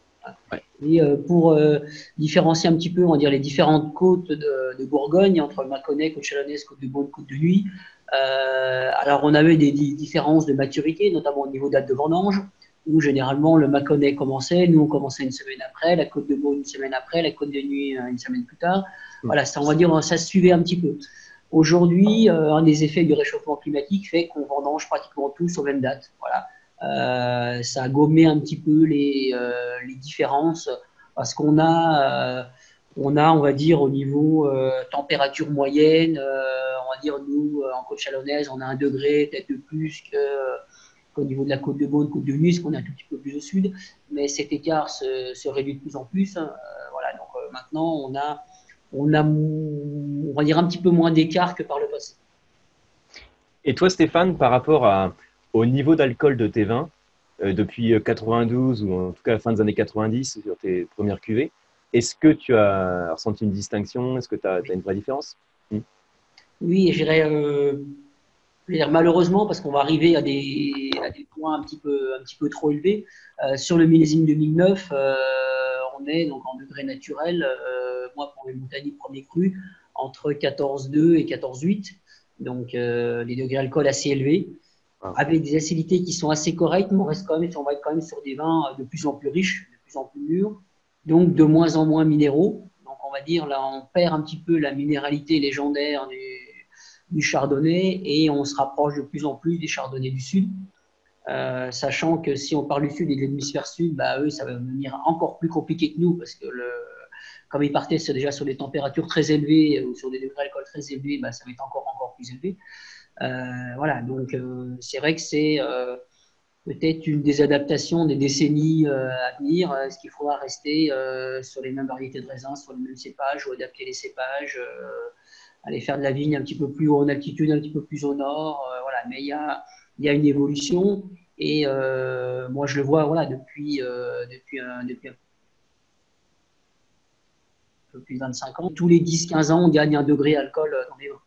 Et euh, pour euh, différencier un petit peu, on va dire, les différentes côtes de, Bourgogne, entre Mâconnais, Côte Chalonnaise, Côte de Beaune, Côte de Nuit, euh, alors on avait des, différences de maturité, notamment au niveau date de vendange, où généralement le Mâconnais commençait, nous on commençait une semaine après, la Côte de Beaune une semaine après, la Côte de Nuit une semaine plus tard. Voilà, ça, on va dire, ça se suivait un petit peu. Aujourd'hui, un des effets du réchauffement climatique fait qu'on vendange pratiquement tous aux mêmes dates. Voilà. Euh, ça a gommé un petit peu les, euh, les différences parce qu'on a, euh, on a, on va dire, au niveau température moyenne, on va dire, nous, en côte chalonnaise, on a un degré peut-être de plus qu'au niveau de la côte de Beaune, côte de Nuit, qu'on est un tout petit peu plus au sud, mais cet écart se, réduit de plus en plus. voilà, donc maintenant, on a, on a, on va dire, un petit peu moins d'écart que par le passé. Et toi, Stéphane, par rapport à, au niveau d'alcool de tes vins, euh, depuis 92 ou en tout cas la fin des années 90 sur tes premières cuvées, est-ce que tu as ressenti une distinction? Est-ce que tu as, une vraie différence? Hmm. Oui, je dirais, euh, malheureusement, parce qu'on va arriver à des, points un petit peu, un petit peu trop élevés. Euh, sur le millésime 2009, on est donc en degré naturel, moi pour les bouteilles premier cru, entre 14,2 et 14,8, donc les degrés alcool assez élevés. Ah. avec des acidités qui sont assez correctes, mais on, reste quand même, on va être quand même sur des vins de plus en plus riches, de plus en plus mûrs, donc de moins en moins minéraux. Donc on va dire là, on perd un petit peu la minéralité légendaire du, chardonnay et on se rapproche de plus en plus des chardonnays du sud. sachant que si on parle du sud et de l'hémisphère sud, bah, eux, ça va devenir encore plus compliqué que nous parce que le, comme ils partaient déjà sur des températures très élevées ou sur des degrés d'alcool très élevés, bah, ça va être encore, encore plus élevé. Voilà, donc c'est vrai que c'est peut-être une des adaptations des décennies euh, à venir. Est-ce qu'il faudra rester euh, sur les mêmes variétés de raisins, sur les mêmes cépages, ou adapter les cépages, euh, aller faire de la vigne un petit peu plus haut en altitude, un petit peu plus au nord Voilà, mais il y a, une évolution. Et moi, je le vois voilà, depuis, depuis, un, depuis peu plus de 25 ans. Tous les 10-15 ans, on gagne un degré alcool dans les vins.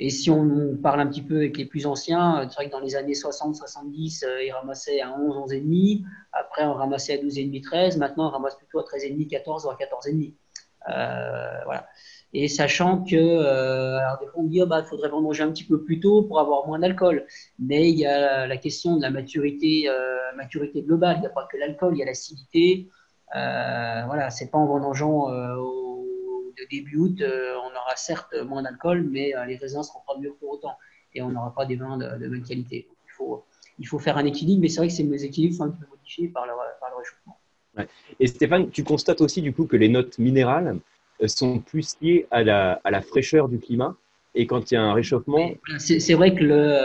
Et si on parle un petit peu avec les plus anciens, euh, c'est vrai que dans les années 60-70, euh, ils ramassaient à 11, 11,5. Après, on ramassait à 12,5, 13. Maintenant, on ramasse plutôt à 13,5, 14 ou à 14,5. Euh, voilà. Et sachant que, euh, alors des fois on dit, il oh, bah, faudrait manger un petit peu plus tôt pour avoir moins d'alcool. Mais il y a la question de la maturité, maturité globale. Il n'y a pas que l'alcool, il y a l'acidité. Voilà, c'est pas en vendangeant au début août, euh, on aura certes moins d'alcool, mais euh, les raisins seront pas mûrs pour autant et on n'aura pas des vins de, de bonne qualité. il, faut, il faut faire un équilibre, mais c'est vrai que ces équilibres sont un peu modifiés par le, par le réchauffement. Et Stéphane, tu constates aussi du coup que les notes minérales euh, sont plus liées à la, à la fraîcheur du climat? Et quand il y a un réchauffement? C'est vrai que le,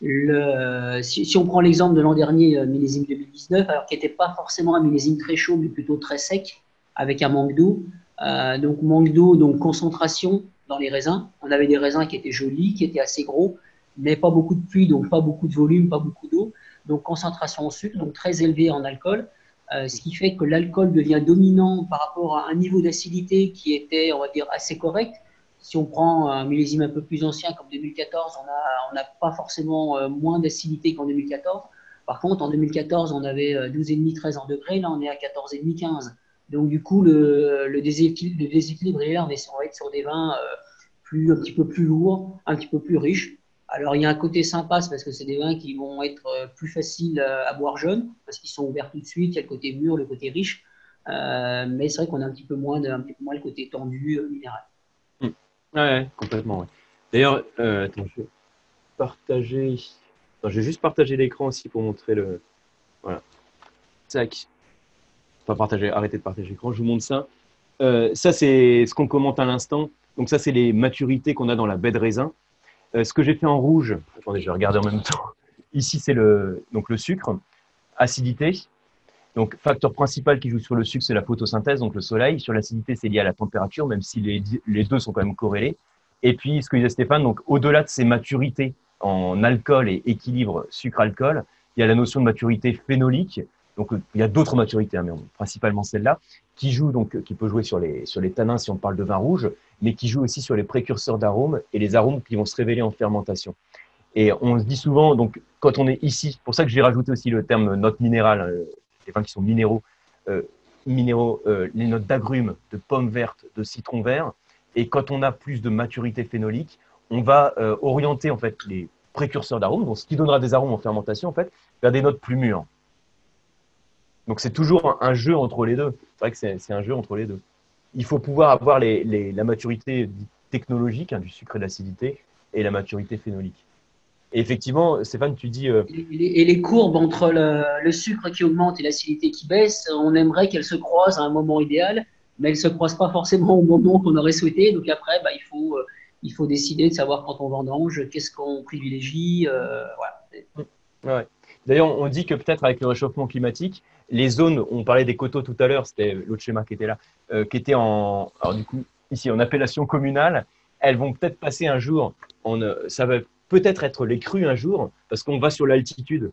le, si, si, on prend l'exemple de l'an dernier, millésime 2019, alors qui n'était pas forcément un millésime très chaud, mais plutôt très sec, avec un manque d'eau, euh, donc manque d'eau, donc concentration dans les raisins. On avait des raisins qui étaient jolis, qui étaient assez gros, mais pas beaucoup de pluie, donc pas beaucoup de volume, pas beaucoup d'eau. Donc concentration en sucre, donc très élevée en alcool, euh, ce qui fait que l'alcool devient dominant par rapport à un niveau d'acidité qui était, on va dire, assez correct. Si on prend un millésime un peu plus ancien comme 2014, on n'a pas forcément euh, moins d'acidité qu'en 2014. Par contre, en 2014, on avait 12,5, 13 en degrés, là on est à 14,5, 15. Donc, du coup, le, déséquilibre, est là. On, est, va être sur des vins euh, plus, un petit peu plus lourds, un petit peu plus riches. Alors, il y a un côté sympa, c'est parce que c'est des vins qui vont être euh, plus faciles à boire jeunes, parce qu'ils sont ouverts tout de suite. Il y a le côté mûr, le côté riche. Euh, mais c'est vrai qu'on a un petit peu moins, un petit peu moins le côté tendu, minéral. Mmh. Ouais, complètement. D'ailleurs, attends, je vais partager. Attends, je vais juste partager l'écran aussi pour montrer le. Voilà. Tac pas partager, arrêtez de partager l'écran, je vous montre ça. Euh, ça, c'est ce qu'on commente à l'instant. Donc, ça, c'est les maturités qu'on a dans la baie de raisin. Euh, ce que j'ai fait en rouge, attendez, je vais regarder en même temps. Ici, c'est le, donc le sucre, acidité. Donc, facteur principal qui joue sur le sucre, c'est la photosynthèse, donc le soleil. Sur l'acidité, c'est lié à la température, même si les, les, deux sont quand même corrélés. Et puis, ce que disait Stéphane, donc au-delà de ces maturités en alcool et équilibre sucre-alcool, il y a la notion de maturité phénolique donc, il y a d'autres maturités, hein, mais principalement celle-là, qui joue donc, qui peut jouer sur les, sur les tanins si on parle de vin rouge, mais qui joue aussi sur les précurseurs d'arômes et les arômes qui vont se révéler en fermentation. Et on se dit souvent, donc, quand on est ici, pour ça que j'ai rajouté aussi le terme note minérale, euh, les vins qui sont minéraux, euh, minéraux euh, les notes d'agrumes, de pommes vertes, de citron vert. Et quand on a plus de maturité phénolique, on va orienter en fait les précurseurs d'arômes, donc ce qui donnera des arômes en fermentation en fait, vers des notes plus mûres. Donc c'est toujours un, jeu entre les deux. C'est vrai que c'est un jeu entre les deux. Il faut pouvoir avoir les, la maturité technologique hein, du sucre et de l'acidité et la maturité phénolique. Et effectivement, Stéphane, tu dis. Euh, et, les, courbes entre le, sucre qui augmente et l'acidité qui baisse, on aimerait qu'elles se croisent à un moment idéal, mais elles ne se croisent pas forcément au moment qu'on aurait souhaité. Donc après, bah, il, faut, euh, il faut décider de savoir quand on vendange, qu'est-ce qu'on privilégie. Euh, voilà. Ouais. D'ailleurs, on dit que peut-être avec le réchauffement climatique, les zones, on parlait des coteaux tout à l'heure, c'était l'autre schéma qui était là, euh, qui était en, alors du coup, ici en appellation communale, elles vont peut-être passer un jour, en, euh, ça va peut-être être les crues un jour, parce qu'on va sur l'altitude.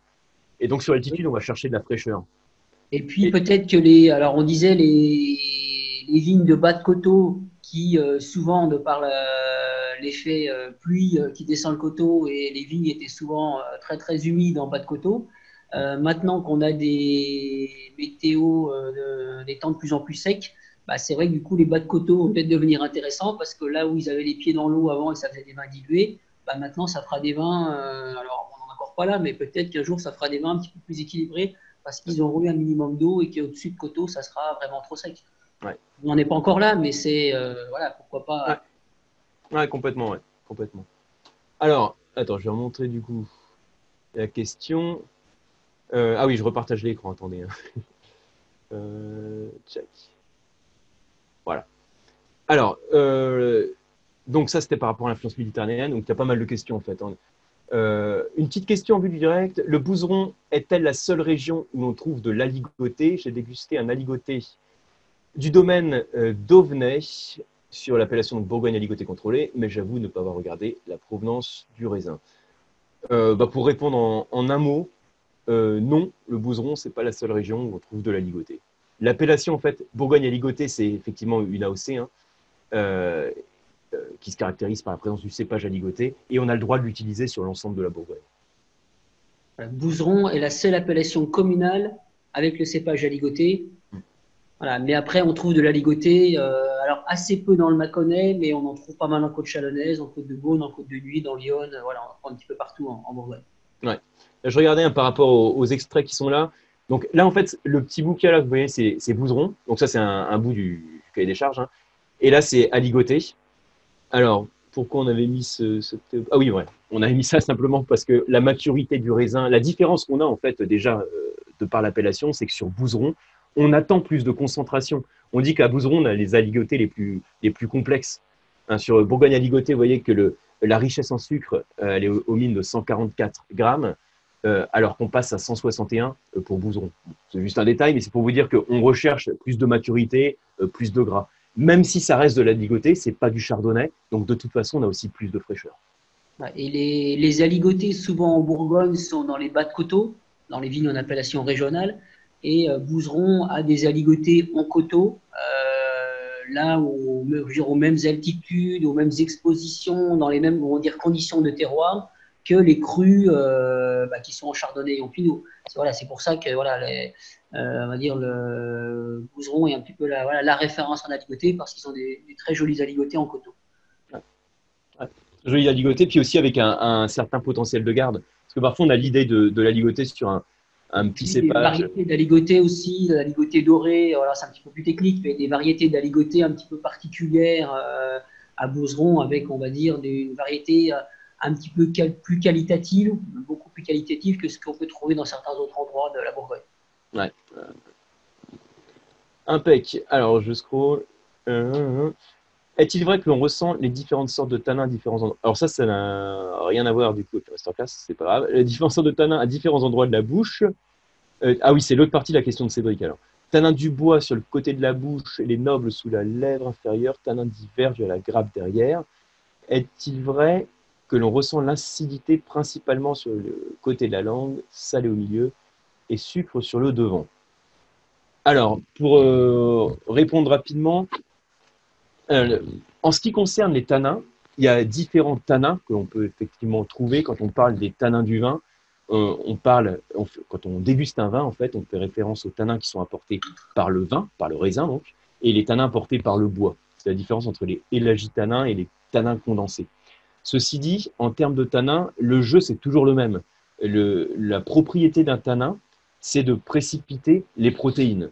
Et donc sur l'altitude, on va chercher de la fraîcheur. Et puis peut-être que les, alors on disait les, les vignes de bas de coteaux qui euh, souvent de par l'effet euh, pluie euh, qui descend le coteau et les vignes étaient souvent très très humides en bas de coteau. maintenant qu'on a des météos, des temps de plus en plus secs, bah, c'est vrai que du coup les bas de coteau vont peut-être devenir intéressants parce que là où ils avaient les pieds dans l'eau avant et ça faisait des vins dilués, bah, maintenant ça fera des vins, alors on n'en est encore pas là, mais peut-être qu'un jour ça fera des vins un petit peu plus équilibrés parce qu'ils auront eu un minimum d'eau et qu'au-dessus de coteau ça sera vraiment trop sec. On n'en est pas encore là, mais c'est euh, voilà, pourquoi pas. Ouais, complètement, ouais, complètement. Alors, attends, je vais remontrer du coup. la question. Euh, ah oui, je repartage l'écran, attendez. Hein. <laughs> Euh, check. Voilà. Alors, euh, donc ça, c'était par rapport à l'influence méditerranéenne. Donc, il y a pas mal de questions, en fait. Hein. une petite question en vue du direct. Le Bouzeron est-elle la seule région où l'on trouve de l'aligoté? J'ai dégusté un aligoté du domaine d'Auvenay sur l'appellation de Bourgogne aligoté contrôlée, mais j'avoue ne pas avoir regardé la provenance du raisin. Bah, pour répondre en un mot, euh, non, le Bouzeron, ce n'est pas la seule région où on trouve de la ligotée. L'appellation, en fait, Bourgogne à ligotée, c'est effectivement une AOC hein, euh, euh, qui se caractérise par la présence du cépage à ligoter, et on a le droit de l'utiliser sur l'ensemble de la Bourgogne. Bouzeron est la seule appellation communale avec le cépage à ligoter. Mais après, on trouve de la ligotée, alors assez peu dans le Mâconnais, mais on en trouve pas mal en Côte Chalonnaise, en Côte de Beaune, en Côte de Nuit, dans Lyon, voilà, on en un petit peu partout en, Bourgogne. Ouais. Je regardais un par rapport aux, extraits qui sont là. Donc là, en fait, le petit bouquet là, vous voyez, c'est Bouzeron. Donc ça, c'est un, bout du, cahier des charges. Hein. Et là, c'est Aligoté. Alors, pourquoi on avait mis ce, Ah oui, ouais. On avait mis ça simplement parce que la maturité du raisin, la différence qu'on a en fait déjà euh, de par l'appellation, c'est que sur Bouzeron, on attend plus de concentration. On dit qu'à Bouzeron, on a les aligotés les plus, les plus complexes. Hein, sur Bourgogne aligoté, vous voyez que la richesse en sucre, euh, elle est aux mines de 144 grammes. Euh, alors qu'on passe à 161 euh, pour Bouzeron. C'est juste un détail, mais c'est pour vous dire qu'on recherche plus de maturité, plus de gras. Même si ça reste de la ligoté, c'est pas du chardonnay, donc de toute façon, on a aussi plus de fraîcheur. Et les, les aligotés, souvent en Bourgogne, sont dans les bas de coteaux, dans les vignes en appellation régionale, et Bouzeron a des aligotés en coteaux, là où, aux mêmes altitudes, aux mêmes expositions, dans les mêmes on dire, conditions de terroir, que les crus euh, bah, qui sont en chardonnay et en pinot. C'est voilà, pour ça que voilà, euh, on va dire le Bouzeron est un petit peu la, référence en aligoté parce qu'ils ont des, très jolis aligotés en coteau. Ouais. Jolis aligotés, puis aussi avec un, certain potentiel de garde. Parce que parfois on a l'idée de, de l'aligoté sur un, un petit cépage. Des variétés d'aligoté aussi, d'aligoté doré, voilà, c'est un petit peu plus technique, mais des variétés d'aligoté un petit peu particulières euh, à Bouzeron avec, on va dire, des variétés un petit peu plus qualitative, beaucoup plus qualitative que ce qu'on peut trouver dans certains autres endroits de la Bourgogne. Ouais. Impec. Alors, je scroll. Euh, est-il vrai que l'on ressent les différentes sortes de tanins à différents endroits? Alors ça, ça n'a rien à voir du coup avec le masterclass, c'est pas grave. Les différentes sortes de tanins à différents endroits de la bouche. Euh, ah oui, c'est l'autre partie de la question de Cédric alors. Tanin du bois sur le côté de la bouche et les nobles sous la lèvre inférieure, tanin divers à la grappe derrière. Est-il vrai que l'on ressent l'acidité principalement sur le côté de la langue, salé au milieu et sucre sur le devant? Alors, pour euh, répondre rapidement, euh, en ce qui concerne les tanins, il y a différents tanins que l'on peut effectivement trouver quand on parle des tanins du vin. Euh, on parle, quand on déguste un vin, en fait, on fait référence aux tanins qui sont apportés par le vin, par le raisin donc, et les tanins apportés par le bois. C'est la différence entre les élagitanins et les tanins condensés. Ceci dit, en termes de tanin, le jeu, c'est toujours le même. la propriété d'un tanin, c'est de précipiter les protéines.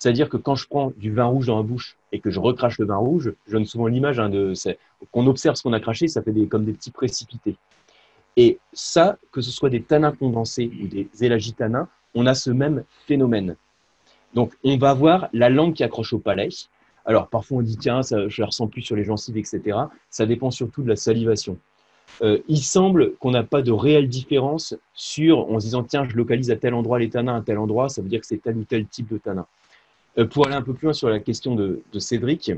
C'est-à-dire que quand je prends du vin rouge dans la bouche et que je recrache le vin rouge, je donne souvent l'image hein, de qu'on observe ce qu'on a craché, ça fait comme des petits précipités. Et ça, que ce soit des tanins condensés ou des élagitanins, on a ce même phénomène. Donc, on va avoir la langue qui accroche au palais, alors parfois on dit tiens, ça, je la ressens plus sur les gencives, etc. Ça dépend surtout de la salivation. Euh, il semble qu'on n'a pas de réelle différence sur, en se disant tiens, je localise à tel endroit les tanins, à tel endroit, ça veut dire que c'est tel ou tel type de tanin. Euh, pour aller un peu plus loin sur la question de, Cédric,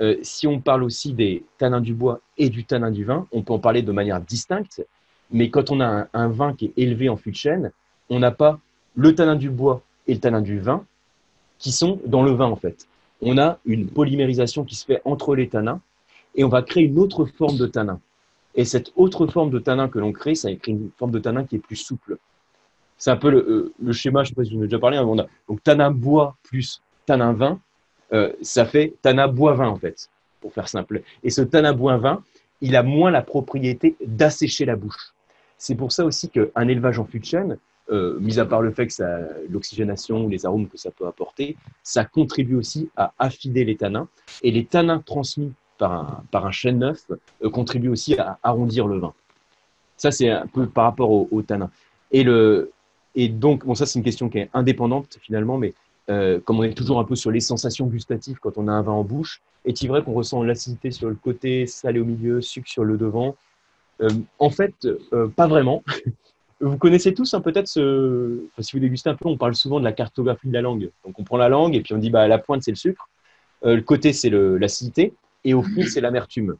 euh, si on parle aussi des tanins du bois et du tanin du vin, on peut en parler de manière distincte, mais quand on a un, vin qui est élevé en fût de chêne, on n'a pas le tanin du bois et le tanin du vin qui sont dans le vin en fait on a une polymérisation qui se fait entre les tanins et on va créer une autre forme de tanin. Et cette autre forme de tanin que l'on crée, ça crée une forme de tanin qui est plus souple. C'est un peu le, euh, schéma, je ne sais pas si vous en avez déjà parlé, hein, on a donc tanin bois plus tanin vin, euh, ça fait tanin bois vin en fait, pour faire simple. Et ce tanin bois vin, il a moins la propriété d'assécher la bouche. C'est pour ça aussi qu'un élevage en fût de chêne, euh, mis à part le fait que l'oxygénation ou les arômes que ça peut apporter, ça contribue aussi à affider les tanins. Et les tanins transmis par un, par un chêne neuf euh, contribuent aussi à arrondir le vin. Ça, c'est un peu par rapport aux au tanins. Et, et donc, bon, ça, c'est une question qui est indépendante finalement, mais euh, comme on est toujours un peu sur les sensations gustatives quand on a un vin en bouche, est-il vrai qu'on ressent l'acidité sur le côté, salé au milieu, sucre sur le devant? Euh, En fait, euh, pas vraiment. <laughs> vous connaissez tous hein, peut-être si vous dégustez un peu, on parle souvent de la cartographie de la langue. Donc on prend la langue et puis on dit bah, la pointe c'est le sucre, le côté c'est l'acidité et au fond c'est l'amertume.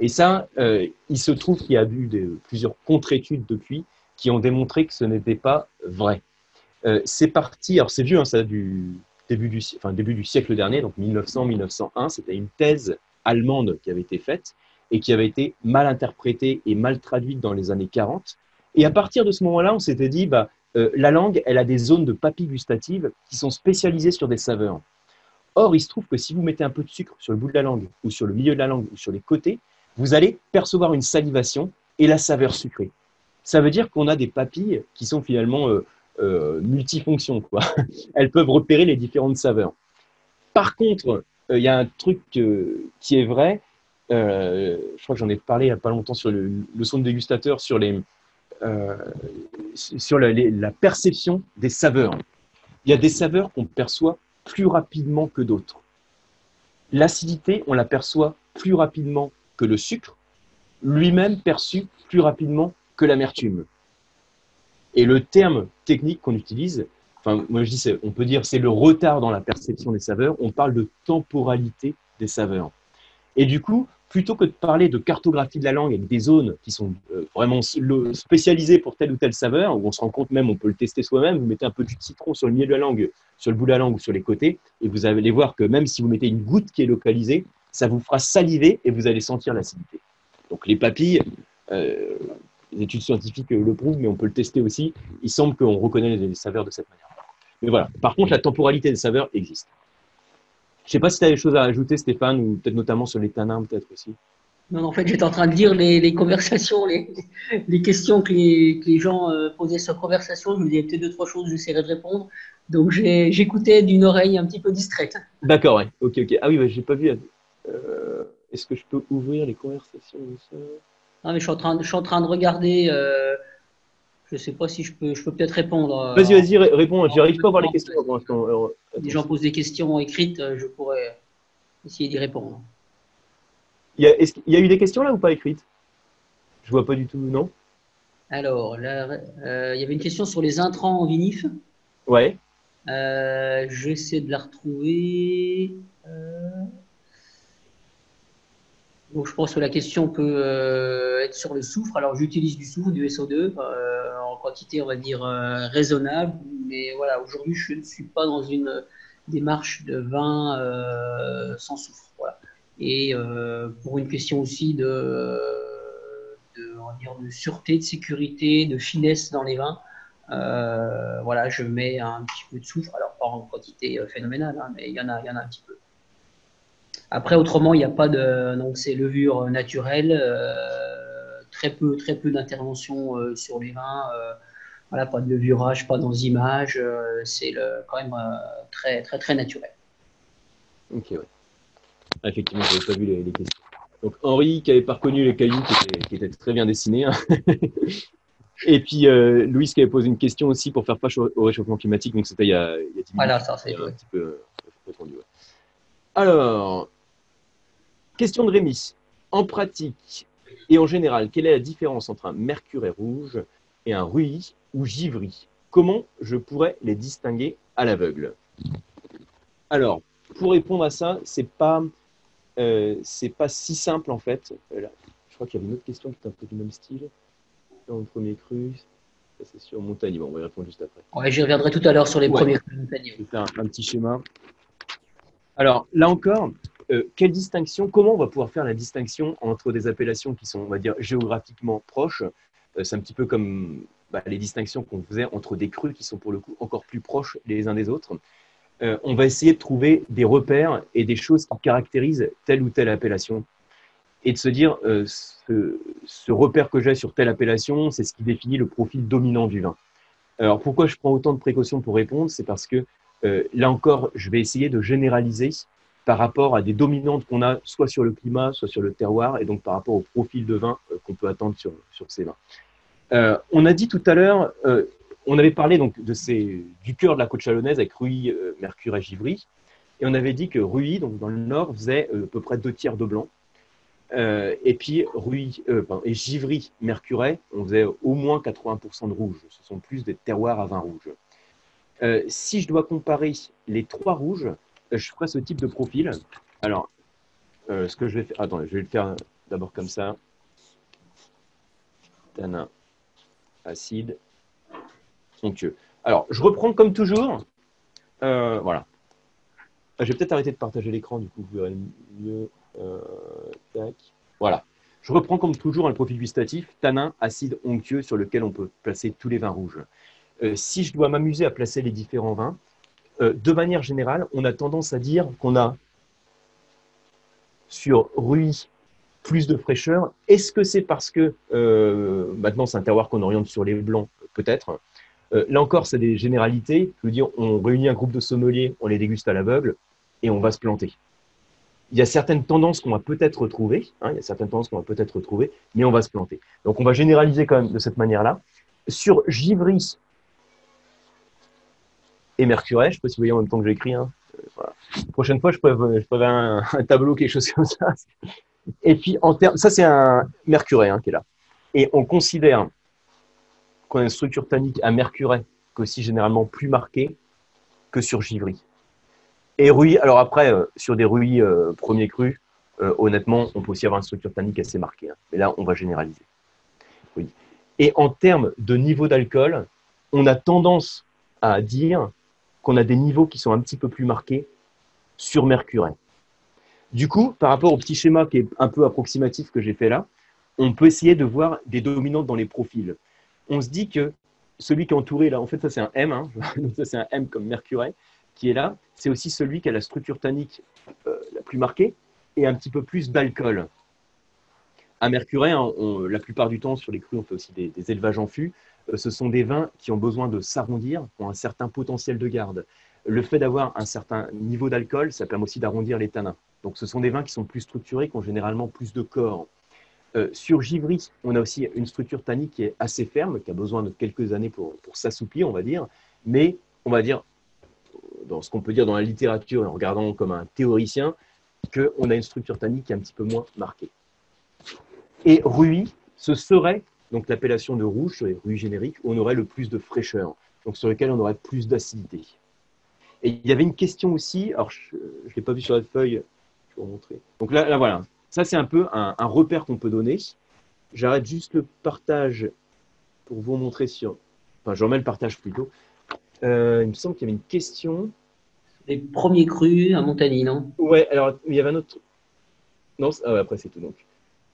Et ça, il se trouve qu'il y a eu plusieurs contre-études depuis qui ont démontré que ce n'était pas vrai. Euh, c'est parti, alors c'est vieux, hein, ça du début du, enfin, début du siècle dernier, donc 1900-1901, c'était une thèse allemande qui avait été faite et qui avait été mal interprétée et mal traduite dans les années 40. Et à partir de ce moment-là, on s'était dit, bah, euh, la langue, elle a des zones de papilles gustatives qui sont spécialisées sur des saveurs. Or, il se trouve que si vous mettez un peu de sucre sur le bout de la langue, ou sur le milieu de la langue, ou sur les côtés, vous allez percevoir une salivation et la saveur sucrée. Ça veut dire qu'on a des papilles qui sont finalement euh, euh, multifonctions. Quoi. <laughs> Elles peuvent repérer les différentes saveurs. Par contre, euh, il y a un truc euh, qui est vrai. je crois que j'en ai parlé il n'y a pas longtemps sur le, son de dégustateur, sur, les, sur la, la perception des saveurs. Il y a des saveurs qu'on perçoit plus rapidement que d'autres. L'acidité, on la perçoit plus rapidement que le sucre, lui-même perçu plus rapidement que l'amertume. Et le terme technique qu'on utilise, enfin, moi je dis, on peut dire c'est le retard dans la perception des saveurs, on parle de temporalité des saveurs. Et du coup, plutôt que de parler de cartographie de la langue avec des zones qui sont euh, vraiment spécialisées pour telle ou telle saveur, où on se rend compte même, on peut le tester soi-même, vous mettez un peu de citron sur le milieu de la langue, sur le bout de la langue ou sur les côtés, et vous allez voir que même si vous mettez une goutte qui est localisée, ça vous fera saliver et vous allez sentir l'acidité. Donc les papilles, euh, les études scientifiques le prouvent, mais on peut le tester aussi. Il semble qu'on reconnaît les saveurs de cette manière. Mais voilà. Par contre, la temporalité des saveurs existe. Je ne sais pas si tu as des choses à ajouter, Stéphane, ou peut-être notamment sur les tanins, peut-être aussi. Non, en fait, j'étais en train de lire les, conversations, les, questions que les, gens euh, posaient sur conversation. Je me disais peut-être deux, trois choses, j'essaierai de répondre. Donc, j'écoutais d'une oreille un petit peu distraite. D'accord, ouais. Ok, ok. Ah oui, je j'ai pas vu. Euh, est-ce que je peux ouvrir les conversations non, mais je suis en train, je suis en train de regarder. Euh, je ne sais pas si je peux, je peux peut-être répondre. Euh, vas-y, vas-y, réponds. J'arrive pas à voir les questions pour l'instant. Les gens posent des questions écrites, euh, je pourrais essayer d'y répondre. Il y, a, il y, a, eu des questions là ou pas écrites? Je vois pas du tout, non? Alors, là, il y avait une question sur les intrants en vinif. Ouais. J'essaie de la retrouver. Donc je pense que la question peut euh, être sur le soufre. Alors j'utilise du soufre, du SO2, euh, en quantité on va dire euh, raisonnable. Mais voilà, aujourd'hui je ne suis pas dans une démarche de vin sans soufre. Et pour une question aussi de, on va dire, de sûreté, de sécurité, de finesse dans les vins, voilà, je mets un petit peu de soufre. Alors pas en quantité phénoménale, hein, mais il y il y en a un petit peu. Après, autrement, il n'y a pas de. Donc, c'est levure naturelle, euh, très peu, très peu d'intervention euh, sur les vins. Euh, voilà, pas de levurage, pas d'enzymage. c'est quand même très, très, très naturel. Ok, ouais. Ah, effectivement, je n'avais pas vu les, questions. Donc, Henri, qui n'avait pas reconnu les cailloux, qui étaient, très bien dessinés. Hein. <laughs> Et puis, euh, Louise qui avait posé une question aussi pour faire face au réchauffement climatique. Donc, c'était il, y a 10 minutes. Voilà, ça, c'est un petit peu répondu. Alors, Question de Rémi. En pratique et en général, quelle est la différence entre un mercuret rouge et un ruy ou givry? Comment je pourrais les distinguer à l'aveugle? Alors, pour répondre à ça, c'est pas euh, c'est pas si simple en fait. Euh, je crois qu'il y avait une autre question qui est un peu du même style. Dans le premier cru, c'est sur montagne. Bon, on va y répondre juste après. Ouais, j'y reviendrai tout à l'heure sur les premiers crus vais faire un petit schéma. Alors, là encore, euh, quelle distinction, comment on va pouvoir faire la distinction entre des appellations qui sont, on va dire, géographiquement proches? Euh, C'est un petit peu comme bah, les distinctions qu'on faisait entre des crus qui sont pour le coup encore plus proches les uns des autres. Euh, on va essayer de trouver des repères et des choses qui caractérisent telle ou telle appellation et de se dire ce, ce, repère que j'ai sur telle appellation, c'est ce qui définit le profil dominant du vin. Alors pourquoi je prends autant de précautions pour répondre? C'est parce que là encore, je vais essayer de généraliser par rapport à des dominantes qu'on a soit sur le climat, soit sur le terroir, et donc par rapport au profil de vin euh, qu'on peut attendre sur, sur ces vins. Euh, on a dit tout à l'heure, euh, on avait parlé donc de ces, du cœur de la côte chalonnaise avec Ruy, euh, Mercure et Givry. Et on avait dit que Ruy, donc dans le nord, faisait à peu près deux tiers de blanc. et puis Ruy et Givry, Mercuret, on faisait au moins 80% de rouge. Ce sont plus des terroirs à vin rouge. si je dois comparer les trois rouges, je ferai ce type de profil. Alors, ce que je vais faire, attendez, je vais le faire d'abord comme ça. Tanin, acide, onctueux. Alors, je reprends comme toujours. Euh, voilà. Ah, je vais peut-être arrêter de partager l'écran, du coup, vous verrez mieux. Euh. Voilà. Je reprends comme toujours un profil gustatif, tanin, acide, onctueux, sur lequel on peut placer tous les vins rouges. Euh, si je dois m'amuser à placer les différents vins, de manière générale, on a tendance à dire qu'on a sur Ruy plus de fraîcheur. Est-ce que c'est parce que euh, maintenant c'est un terroir qu'on oriente sur les blancs Peut-être? Euh, là encore, c'est des généralités. Je veux dire, on réunit un groupe de sommeliers, on les déguste à l'aveugle et on va se planter. Il y a certaines tendances qu'on va peut-être retrouver, hein, il y a certaines tendances qu'on va peut-être retrouver, mais on va se planter. Donc on va généraliser quand même de cette manière-là. Sur Givry et Mercuret, je ne sais pas si vous voyez en même temps que j'écris, hein, euh, prochaine fois je ferai, un, un, tableau, quelque chose comme ça. Et puis, en termes, ça c'est un mercuret hein, qui est là. Et on considère qu'on a une structure tannique à mercuret qu'aussi généralement plus marquée que sur givry. Et Ruy, alors après, euh, sur des Ruy euh, premiers crus, euh, honnêtement, on peut aussi avoir une structure tannique assez marquée. Hein. Mais là, on va généraliser. Oui. Et en termes de niveau d'alcool, on a tendance à dire qu'on a des niveaux qui sont un petit peu plus marqués sur mercuret. Du coup, par rapport au petit schéma qui est un peu approximatif que j'ai fait là, on peut essayer de voir des dominantes dans les profils. On se dit que celui qui est entouré là, en fait, ça c'est un M, hein, <laughs> ça c'est un M comme Mercuret, qui est là, c'est aussi celui qui a la structure tannique euh, la plus marquée et un petit peu plus d'alcool. À Mercuret, hein, la plupart du temps, sur les crus, on fait aussi des, élevages en fût. Euh, ce sont des vins qui ont besoin de s'arrondir, ont un certain potentiel de garde. Le fait d'avoir un certain niveau d'alcool, ça permet aussi d'arrondir les tanins. Donc ce sont des vins qui sont plus structurés, qui ont généralement plus de corps. Euh, sur Givry, on a aussi une structure tannique qui est assez ferme, qui a besoin de quelques années pour, s'assouplir, on va dire. Mais on va dire, dans ce qu'on peut dire dans la littérature, en regardant comme un théoricien, qu'on a une structure tannique qui est un petit peu moins marquée. Et Ruy, ce serait donc l'appellation de rouge sur les rues génériques, où on aurait le plus de fraîcheur, donc sur lequel on aurait plus d'acidité. Et il y avait une question aussi, alors je ne l'ai pas vu sur la feuille, montrer. Donc là, voilà, ça c'est un peu un, repère qu'on peut donner. J'arrête juste le partage pour vous montrer sur. Enfin, je remets le partage plutôt. Euh, il me semble qu'il y avait une question. Les premiers crus à Montagny, non? Ouais, alors il y avait un autre. Non, ah après c'est tout donc.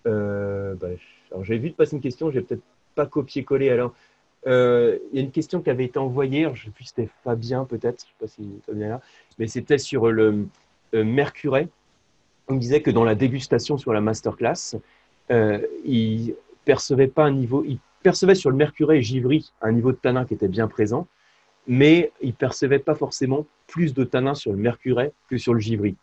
Euh, bah, alors j'ai vu de passer une question, j'ai peut-être pas copié-collé. Alors, euh, il y a une question qui avait été envoyée, je ne sais plus si c'était Fabien peut-être, je sais pas si Fabien est là, mais c'était sur le Mercuret on disait que dans la dégustation sur la masterclass, euh, il percevait pas un niveau, il percevait sur le mercuret et givry un niveau de tanin qui était bien présent, mais il percevait pas forcément plus de tanin sur le mercuret que sur le givry.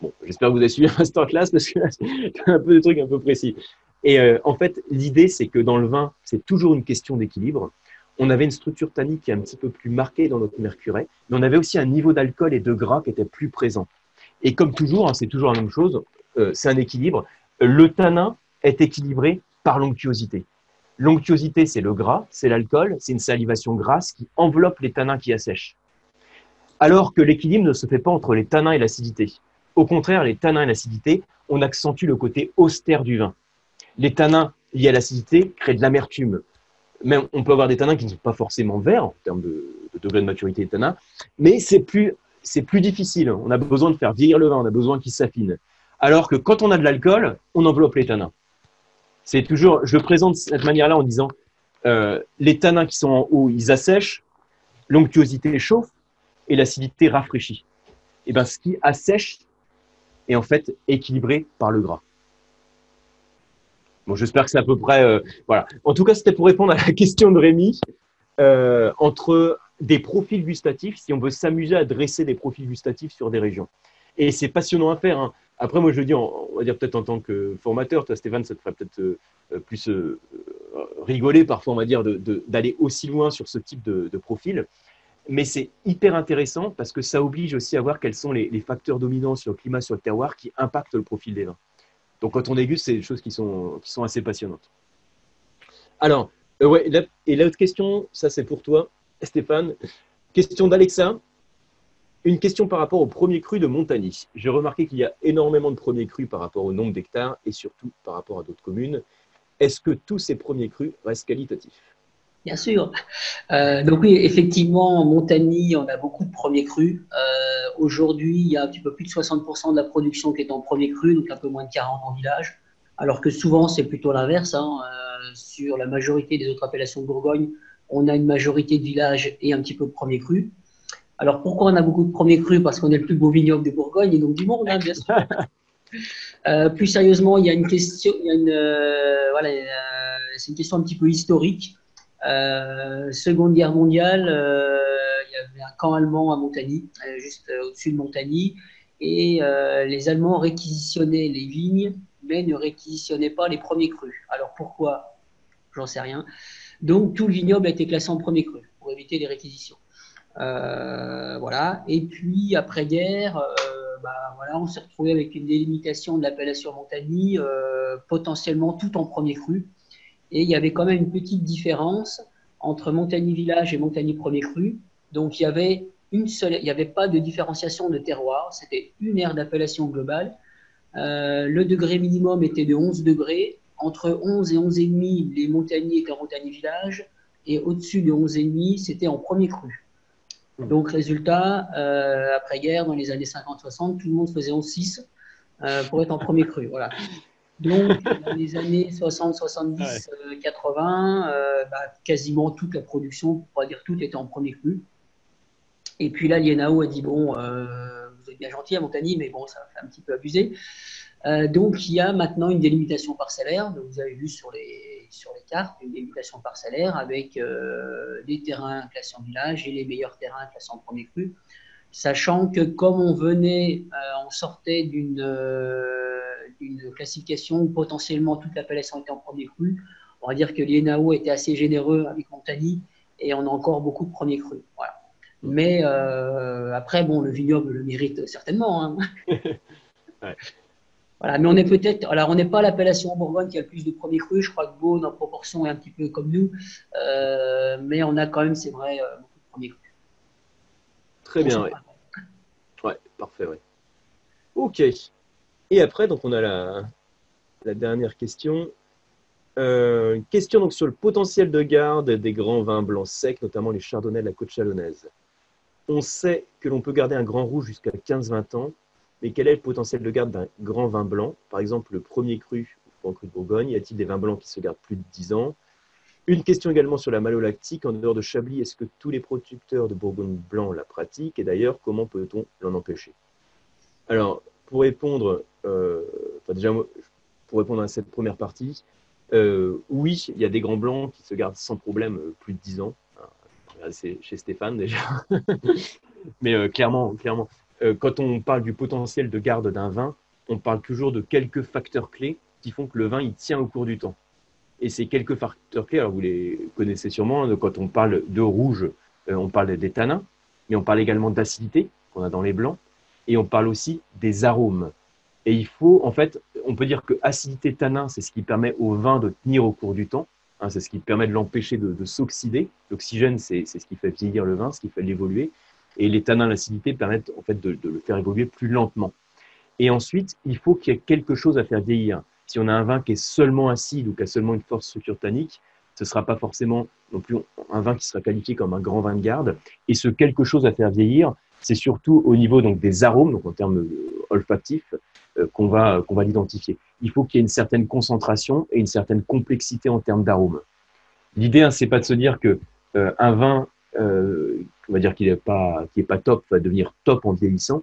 Bon, j'espère que vous avez suivi la masterclass parce que c'est un peu de trucs un peu précis. Et euh, en fait, l'idée, c'est que dans le vin, c'est toujours une question d'équilibre. On avait une structure tannique qui est un petit peu plus marquée dans notre mercuret, mais on avait aussi un niveau d'alcool et de gras qui était plus présent. Et comme toujours, hein, c'est toujours la même chose, euh, c'est un équilibre. Le tanin est équilibré par l'onctuosité. L'onctuosité, c'est le gras, c'est l'alcool, c'est une salivation grasse qui enveloppe les tanins qui assèchent. Alors que l'équilibre ne se fait pas entre les tanins et l'acidité. Au contraire, les tanins et l'acidité, on accentue le côté austère du vin. Les tanins liés à l'acidité créent de l'amertume. Même, on peut avoir des tanins qui ne sont pas forcément verts en termes de, de degré de maturité des tanins, mais c'est plus c'est plus difficile. On a besoin de faire vieillir le vin, on a besoin qu'il s'affine. Alors que quand on a de l'alcool, on enveloppe les tanins. C'est toujours, je le présente de cette manière-là en disant, euh, les tanins qui sont en haut, ils assèchent, l'onctuosité chauffe et l'acidité rafraîchit. Et bien, ce qui assèche est en fait équilibré par le gras. Bon, j'espère que c'est à peu près, euh, voilà. En tout cas, c'était pour répondre à la <laughs> question de Rémi. Euh, entre des profils gustatifs, si on veut s'amuser à dresser des profils gustatifs sur des régions. Et c'est passionnant à faire. Hein. Après, moi, je dis, on va dire peut-être en tant que formateur, toi, Stéphane, ça te ferait peut-être euh, plus rigoler parfois, on va dire, d'aller aussi loin sur ce type de, profil. Mais c'est hyper intéressant parce que ça oblige aussi à voir quels sont les, facteurs dominants sur le climat, sur le terroir qui impactent le profil des vins. Donc quand on déguste, c'est des choses qui sont, assez passionnantes. Alors, euh, et l'autre question, ça c'est pour toi, Stéphane. Question d'Alexa. Une question par rapport au premier cru de Montagny. J'ai remarqué qu'il y a énormément de premiers crus par rapport au nombre d'hectares et surtout par rapport à d'autres communes. Est-ce que tous ces premiers crus restent qualitatifs? Bien sûr. Euh, donc oui, effectivement, en Montagny, on a beaucoup de premiers crus. Euh, aujourd'hui, il y a un petit peu plus de 60% de la production qui est en premier cru, donc un peu moins de 40 en village. Alors que souvent, c'est plutôt l'inverse. Hein. Euh, sur la majorité des autres appellations de Bourgogne, on a une majorité de villages et un petit peu de premiers crus. Alors pourquoi on a beaucoup de premiers crus? Parce qu'on est le plus beau vignoble de Bourgogne et donc du monde, hein, bien sûr. <laughs> Euh, plus sérieusement, il y a une question, euh, voilà, euh, c'est une question un petit peu historique. Seconde Guerre mondiale, il y avait un camp allemand à Montagny, juste au-dessus de Montagny, et les Allemands réquisitionnaient les vignes, mais ne réquisitionnaient pas les premiers crus. Alors pourquoi? J'en sais rien. Donc tout le vignoble a été classé en premier cru pour éviter les réquisitions. Euh, voilà. Et puis, après-guerre, euh, bah, voilà, on s'est retrouvé avec une délimitation de l'appellation Montagny, euh, potentiellement tout en premier cru. Et il y avait quand même une petite différence entre Montagny Village et Montagny Premier Cru. Donc, il y avait une seule, il n'y avait pas de différenciation de terroir. C'était une aire d'appellation globale. le degré minimum était de 11 degrés. Entre 11 et 11,5, les Montagny étaient en Montagny Village. Et au-dessus de 11,5, c'était en premier cru. Donc, résultat, euh, après-guerre, dans les années 50-60, tout le monde faisait 11-6 euh, pour être en premier cru. Voilà. Donc, dans les années 60, 70, 80, quasiment toute la production, pour pas dire tout, était en premier cru. Et puis là, l'INAO a dit Bon, euh, vous êtes bien gentil à Montagny, mais bon, ça fait un petit peu abusé. donc, il y a maintenant une délimitation parcellaire. vous avez vu sur les, sur les cartes une délimitation parcellaire avec euh, des terrains classés en village et les meilleurs terrains classés en premier cru. Sachant que comme on venait, euh, on sortait euh, d'une classification où potentiellement toute l'appellation était en premier cru, on va dire que l'INAO était assez généreux avec Montagny et on a encore beaucoup de premiers crus. Voilà. Mais après, bon, le vignoble le mérite certainement. Hein. <laughs> ouais mais on est peut-être. Alors, on n'est pas l'appellation Bourgogne qui a le plus de premiers crus. Je crois que Beaune, en proportion, est un petit peu comme nous. Euh, mais on a quand même, c'est vrai, euh, beaucoup de premiers crus. Très bien, oui. Ouais, parfait, oui. Ok. Et après, donc, on a la, dernière question. Euh, question donc sur le potentiel de garde des grands vins blancs secs, notamment les chardonnays de la côte chalonnaise. On sait que l'on peut garder un grand rouge jusqu'à 15-20 ans mais quel est le potentiel de garde d'un grand vin blanc? Par exemple, le premier cru, grand cru de Bourgogne, y a-t-il des vins blancs qui se gardent plus de 10 ans? Une question également sur la malolactique. En dehors de Chablis, est-ce que tous les producteurs de Bourgogne blanc la pratiquent? Et d'ailleurs, comment peut-on l'en empêcher? Alors, pour répondre, euh, pour répondre à cette première partie, euh, oui, il y a des grands blancs qui se gardent sans problème euh, plus de 10 ans. C'est chez Stéphane déjà. <laughs> Mais clairement, clairement. Quand on parle du potentiel de garde d'un vin, on parle toujours de quelques facteurs clés qui font que le vin il tient au cours du temps. Et ces quelques facteurs clés, vous les connaissez sûrement, hein, quand on parle de rouge, euh, on parle des tanins, mais on parle également d'acidité qu'on a dans les blancs, et on parle aussi des arômes. Et il faut, en fait, on peut dire que acidité tanin, c'est ce qui permet au vin de tenir au cours du temps, hein, c'est ce qui permet de l'empêcher de, de s'oxyder. L'oxygène, c'est ce qui fait vieillir le vin, ce qui fait l'évoluer et les tanins, l'acidité permettent en fait de, le faire évoluer plus lentement. Et ensuite, il faut qu'il y ait quelque chose à faire vieillir. Si on a un vin qui est seulement acide ou qui a seulement une forte structure tannique, ce ne sera pas forcément non plus un vin qui sera qualifié comme un grand vin de garde. Et ce quelque chose à faire vieillir, c'est surtout au niveau donc, des arômes, donc en termes olfactifs, euh, qu'on va, qu'on va l'identifier. Il faut qu'il y ait une certaine concentration et une certaine complexité en termes d'arômes. L'idée, hein, c'est pas de se dire que euh, un vin euh, on va dire qu'il n'est pas, pas top, va devenir top en vieillissant.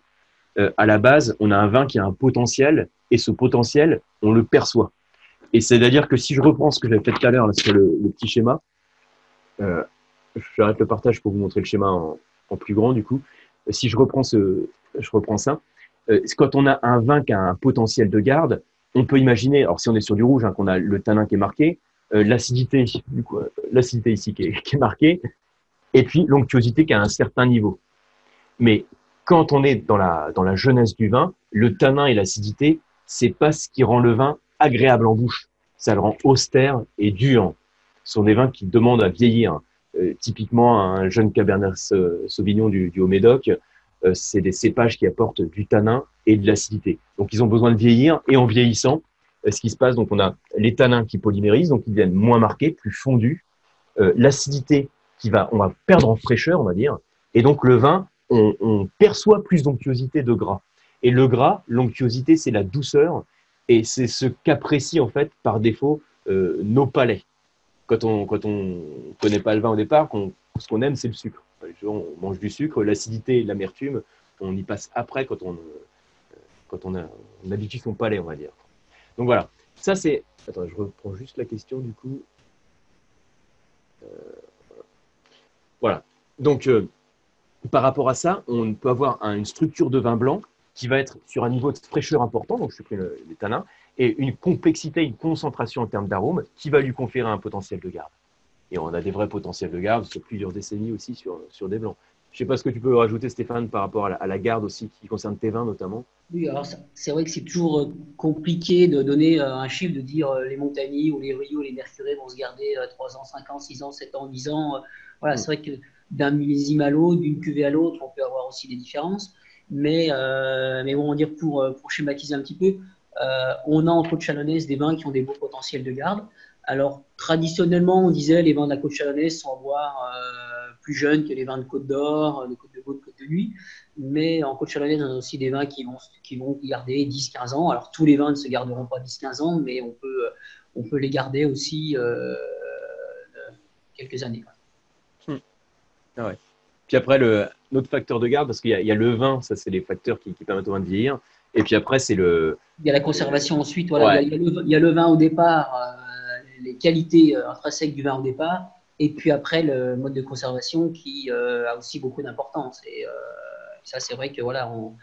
Euh, à la base, on a un vin qui a un potentiel, et ce potentiel, on le perçoit. Et c'est-à-dire que si je reprends ce que j'avais fait tout à l'heure sur le, petit schéma, euh, j'arrête le partage pour vous montrer le schéma en, plus grand du coup. Si je reprends, ce, je reprends ça, euh, quand on a un vin qui a un potentiel de garde, on peut imaginer, alors si on est sur du rouge, hein, qu'on a le tanin qui est marqué, l'acidité, l'acidité ici qui est, qui est marquée, et puis l'onctuosité qui a un certain niveau. Mais quand on est dans la, dans la jeunesse du vin, le tanin et l'acidité, c'est pas ce qui rend le vin agréable en bouche. Ça le rend austère et dur. Ce sont des vins qui demandent à vieillir. Euh, typiquement, un jeune Cabernet Sauvignon du, Haut-Médoc, euh, c'est des cépages qui apportent du tanin et de l'acidité. Donc, ils ont besoin de vieillir et en vieillissant, euh, ce qui se passe, donc on a les tanins qui polymérisent, donc ils deviennent moins marqués, plus fondus. l'acidité qui va, on va perdre en fraîcheur, on va dire. Et donc, le vin, on, perçoit plus d'onctuosité de gras. Et le gras, l'onctuosité, c'est la douceur et c'est ce qu'apprécient en fait par défaut euh, nos palais. Quand on quand on connaît pas le vin au départ, ce qu'on aime c'est le sucre. On mange du sucre, l'acidité, l'amertume, on y passe après quand on quand on, a, on habitue son palais, on va dire. Donc voilà, ça c'est. Attends, je reprends juste la question du coup. Euh, voilà. Donc euh, par rapport à ça, on peut avoir une structure de vin blanc qui va être sur un niveau de fraîcheur important, donc je pris les tanins, et une complexité, une concentration en termes d'arômes qui va lui conférer un potentiel de garde. Et on a des vrais potentiels de garde sur plusieurs décennies aussi sur, sur des blancs. Je ne sais pas ce que tu peux rajouter, Stéphane, par rapport à la, garde aussi, qui concerne tes vins notamment. Oui, alors c'est vrai que c'est toujours euh, compliqué de donner euh, un chiffre, de dire euh, les Montagny ou les Rio, les Mercurés vont se garder 3 ans, 5 ans, 6 ans, 7 ans, 10 ans. Voilà, mm. c'est vrai que d'un millésime à l'autre, d'une cuvée à l'autre, on peut avoir aussi des différences. Mais, euh, mais bon, on dire pour, euh, pour schématiser un petit peu, euh, on a en côte chalonnaise des vins qui ont des beaux potentiels de garde. Alors, traditionnellement, on disait les vins de la côte chalonnaise sont à boire plus jeunes que les vins de Côte d'Or, de Côte de de Côte de Nuit. Mais en côte chalonnaise, on a aussi des vins qui vont, qui vont garder 10-15 ans. Alors, tous les vins ne se garderont pas 10-15 ans, mais on peut, on peut les garder aussi quelques années. Ah ouais. Puis après, le, notre facteur de garde, parce qu'il y, y, a le vin, ça c'est les facteurs qui, qui, permettent au vin de vieillir. Et puis après, c'est le. Il y a la conservation ensuite. Voilà, il, y il, y a le, vin au départ, euh, les qualités euh, intrinsèques du vin au départ. Et puis après, le mode de conservation qui euh, a aussi beaucoup d'importance. Et euh, ça, c'est vrai que voilà, on,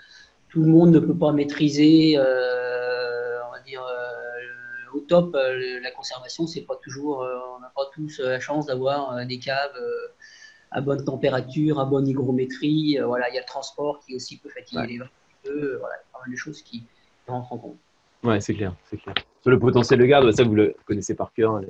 tout le monde ne peut pas maîtriser, on va dire, au top la conservation. C'est pas toujours, on n'a pas tous la chance d'avoir des caves à bonne température, à bonne hygrométrie. Euh, voilà, il y a le transport qui aussi peut fatiguer les vins. Euh, voilà, il y a pas mal de choses qui rentrent en compte. Ouais, c'est clair, c'est clair. Sur le potentiel de garde, ça vous le connaissez par cœur.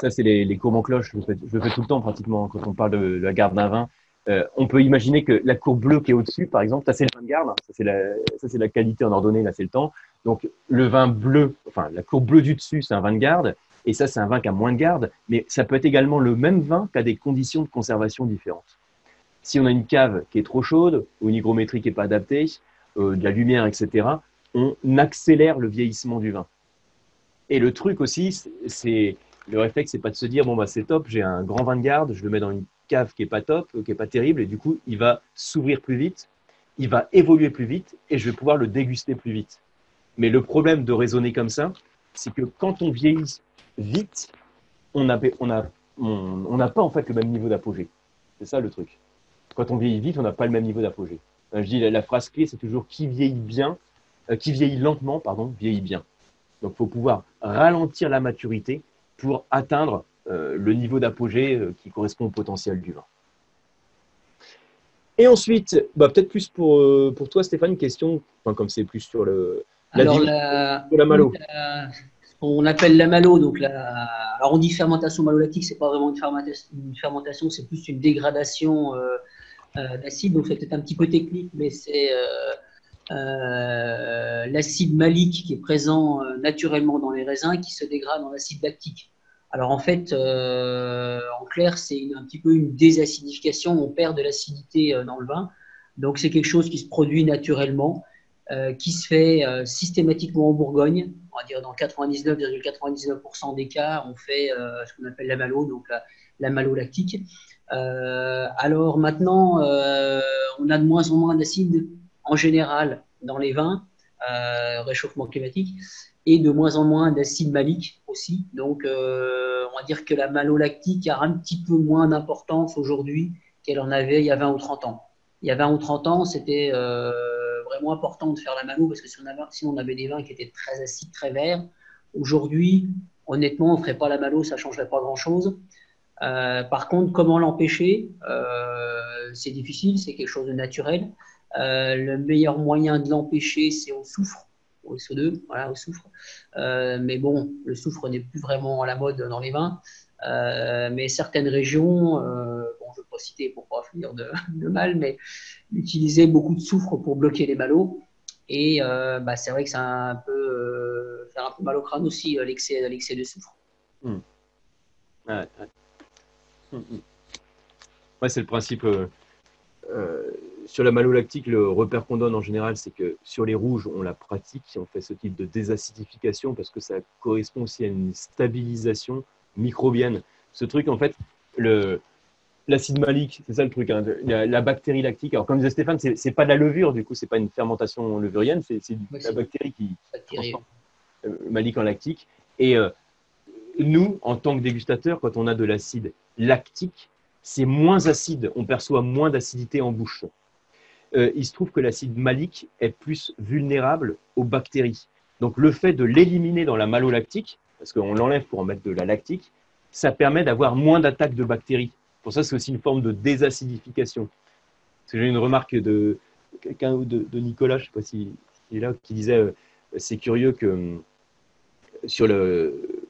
Ça, c'est les, les, courbes en cloche. Je le, fais, je fais, tout le temps pratiquement quand on parle de, la garde d'un vin. Euh, on peut imaginer que la courbe bleue qui est au-dessus, par exemple, ça c'est le vin de garde, ça c'est la, ça c'est la qualité en ordonnée, là c'est le temps. Donc le vin bleu, enfin la courbe bleue du dessus, c'est un vin de garde, et ça, c'est un vin qui a moins de garde, mais ça peut être également le même vin qui a des conditions de conservation différentes. Si on a une cave qui est trop chaude, ou une hygrométrie qui n'est pas adaptée, euh, de la lumière, etc., on accélère le vieillissement du vin. Et le truc aussi, c'est le réflexe, c'est pas de se dire bon bah c'est top, j'ai un grand vin de garde, je le mets dans une cave qui est pas top, qui est pas terrible, et du coup il va s'ouvrir plus vite, il va évoluer plus vite, et je vais pouvoir le déguster plus vite. Mais le problème de raisonner comme ça, c'est que quand on vieillit vite, on n'a on a, on, pas en fait le même niveau d'apogée. C'est ça le truc. Quand on vieillit vite, on n'a pas le même niveau d'apogée. Euh, je dis la, phrase clé, c'est toujours qui vieillit bien, euh, qui vieillit lentement, pardon, vieillit bien. Donc, il faut pouvoir ralentir la maturité pour atteindre euh, le niveau d'apogée qui correspond au potentiel du vin. Et ensuite, bah, peut-être plus pour, pour toi, Stéphane, une question, enfin, comme c'est plus sur le, la, Alors, la, de la malo on appelle la malo. Donc la, alors on dit fermentation malolactique, c'est pas vraiment une fermentation, c'est plus une dégradation euh, euh, d'acide. Donc c'est peut-être un petit peu technique, mais c'est euh, l'acide malique qui est présent naturellement dans les raisins qui se dégrade en acide lactique. Alors en fait, en clair, c'est un petit peu une désacidification. On perd de l'acidité dans le vin. Donc c'est quelque chose qui se produit naturellement. Qui se fait systématiquement en Bourgogne. On va dire dans 99,99% des cas, on fait euh, ce qu'on appelle la malo, donc la, malo lactique. alors maintenant, on a de moins en moins d'acide en général dans les vins, réchauffement climatique, et de moins en moins d'acide malique aussi. Donc, on va dire que la malolactique a un petit peu moins d'importance aujourd'hui qu'elle en avait il y a 20 ou 30 ans. Il y a 20 ou 30 ans, c'était vraiment important de faire la malo parce que si on, avait, si on avait des vins qui étaient très acides, très verts, aujourd'hui, honnêtement, on ne ferait pas la malo, ça ne changerait pas grand-chose. par contre, comment l'empêcher? C'est difficile, c'est quelque chose de naturel. le meilleur moyen de l'empêcher, c'est au soufre, au SO2, voilà, au soufre. mais bon, le soufre n'est plus vraiment à la mode dans les vins. mais certaines régions, je ne vais pas citer pour pas finir de, mal, mais utilisaient beaucoup de soufre pour bloquer les malots. Et euh, bah, c'est vrai que ça un peu, euh, faire un peu mal au crâne aussi, euh, l'excès, de soufre. Hmm. Hmm, hmm. ouais. c'est le principe. sur la malolactique, le repère qu'on donne en général, c'est que sur les rouges, on la pratique, on fait ce type de désacidification parce que ça correspond aussi à une stabilisation microbienne. Ce truc, en fait, le, l'acide malique, c'est ça le truc, hein, la, bactérie lactique. Alors, comme disait Stéphane, c'est, n'est pas de la levure, du coup, c'est pas une fermentation levurienne, c'est, la bactérie qui transforme euh, malique en lactique. Et euh, nous, en tant que dégustateurs, quand on a de l'acide lactique, c'est moins acide, on perçoit moins d'acidité en bouche. Euh, il se trouve que l'acide malique est plus vulnérable aux bactéries. Donc, le fait de l'éliminer dans la malolactique, parce qu'on l'enlève pour en mettre de la lactique, ça permet d'avoir moins d'attaques de bactéries. Pour ça, c'est aussi une forme de désacidification. J'ai une remarque de quelqu'un ou de, Nicolas, je ne sais pas s'il est là, qui disait euh, c'est curieux que euh, sur, le,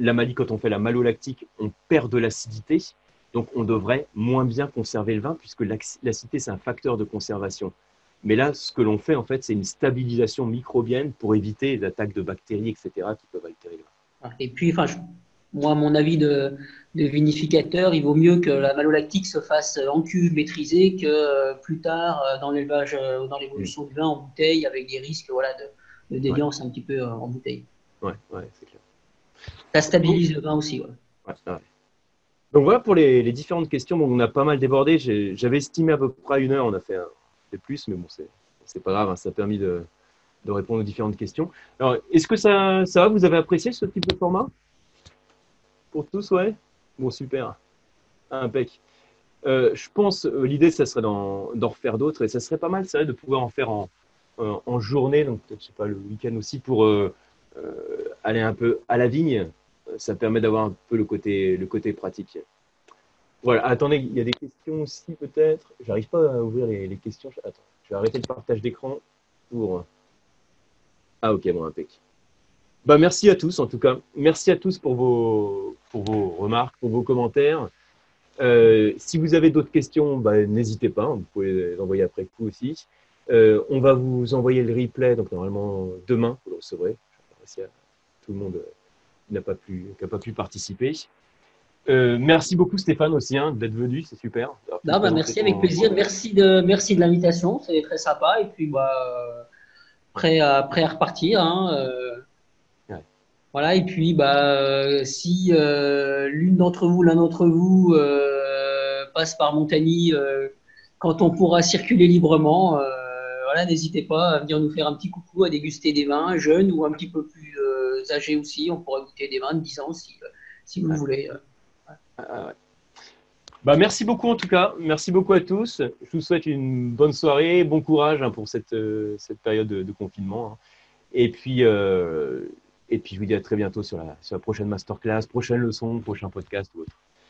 la malie, quand on fait la malolactique, on perd de l'acidité. Donc, on devrait moins bien conserver le vin, puisque l'acidité, c'est un facteur de conservation. Mais là, ce que l'on fait, en fait, c'est une stabilisation microbienne pour éviter les attaques de bactéries, etc., qui peuvent altérer le vin. Et puis, enfin, moi, mon avis de, vinificateur, il vaut mieux que la malolactique se fasse en cuve maîtrisée que euh, plus tard euh, dans l'élevage, euh, dans l'évolution du vin en bouteille avec des risques voilà, de, déviance un petit peu en bouteille. Ouais, ouais, c'est clair. Ça stabilise le vin aussi. Ouais. Donc voilà pour les, différentes questions. Bon, on a pas mal débordé. J'avais estimé à peu près une heure. On a fait, un, peu plus, mais bon, c'est pas grave. Hein. ça a permis de, répondre aux différentes questions. Alors, est-ce que ça, ça va? Vous avez apprécié ce type de format? Pour tous, ouais Bon, super. Impec. Euh, je pense, euh, l'idée, ça serait d'en refaire d'autres et ça serait pas mal, c'est vrai, de pouvoir en faire en, journée, donc peut-être, je sais pas, le week-end aussi, pour euh, aller un peu à la vigne. Ça permet d'avoir un peu le côté, pratique. Voilà, attendez, il y a des questions aussi peut-être. J'arrive pas à ouvrir les, les, questions. Attends, je vais arrêter le partage d'écran pour. Ah, ok, bon, impec. Bah, merci à tous, en tout cas. Merci à tous pour vos, pour vos remarques, pour vos commentaires. Euh, si vous avez d'autres questions, bah, n'hésitez pas, vous pouvez les envoyer après coup aussi. Euh, on va vous envoyer le replay, donc normalement demain, vous le recevrez. Merci à tout le monde qui n'a pas, pu, pas pu participer. Euh, merci beaucoup Stéphane aussi hein, d'être venu, c'est super. bah, merci avec plaisir, merci de, merci de l'invitation, c'est très sympa et puis bah, prêt, à, prêt à repartir. Hein, voilà, et puis bah, si euh, l'une d'entre vous, l'un d'entre vous euh, passe par Montagny euh, quand on pourra circuler librement, voilà, n'hésitez pas à venir nous faire un petit coucou, à déguster des vins jeunes ou un petit peu plus âgés aussi. On pourra goûter des vins de 10 ans si, si vous voulez. Bah, merci beaucoup en tout cas. Merci beaucoup à tous. Je vous souhaite une bonne soirée, bon courage hein, pour cette, cette période de, confinement. Hein. Et puis, et puis, je vous dis à très bientôt sur la, sur la prochaine masterclass, prochaine leçon, prochain podcast ou autre.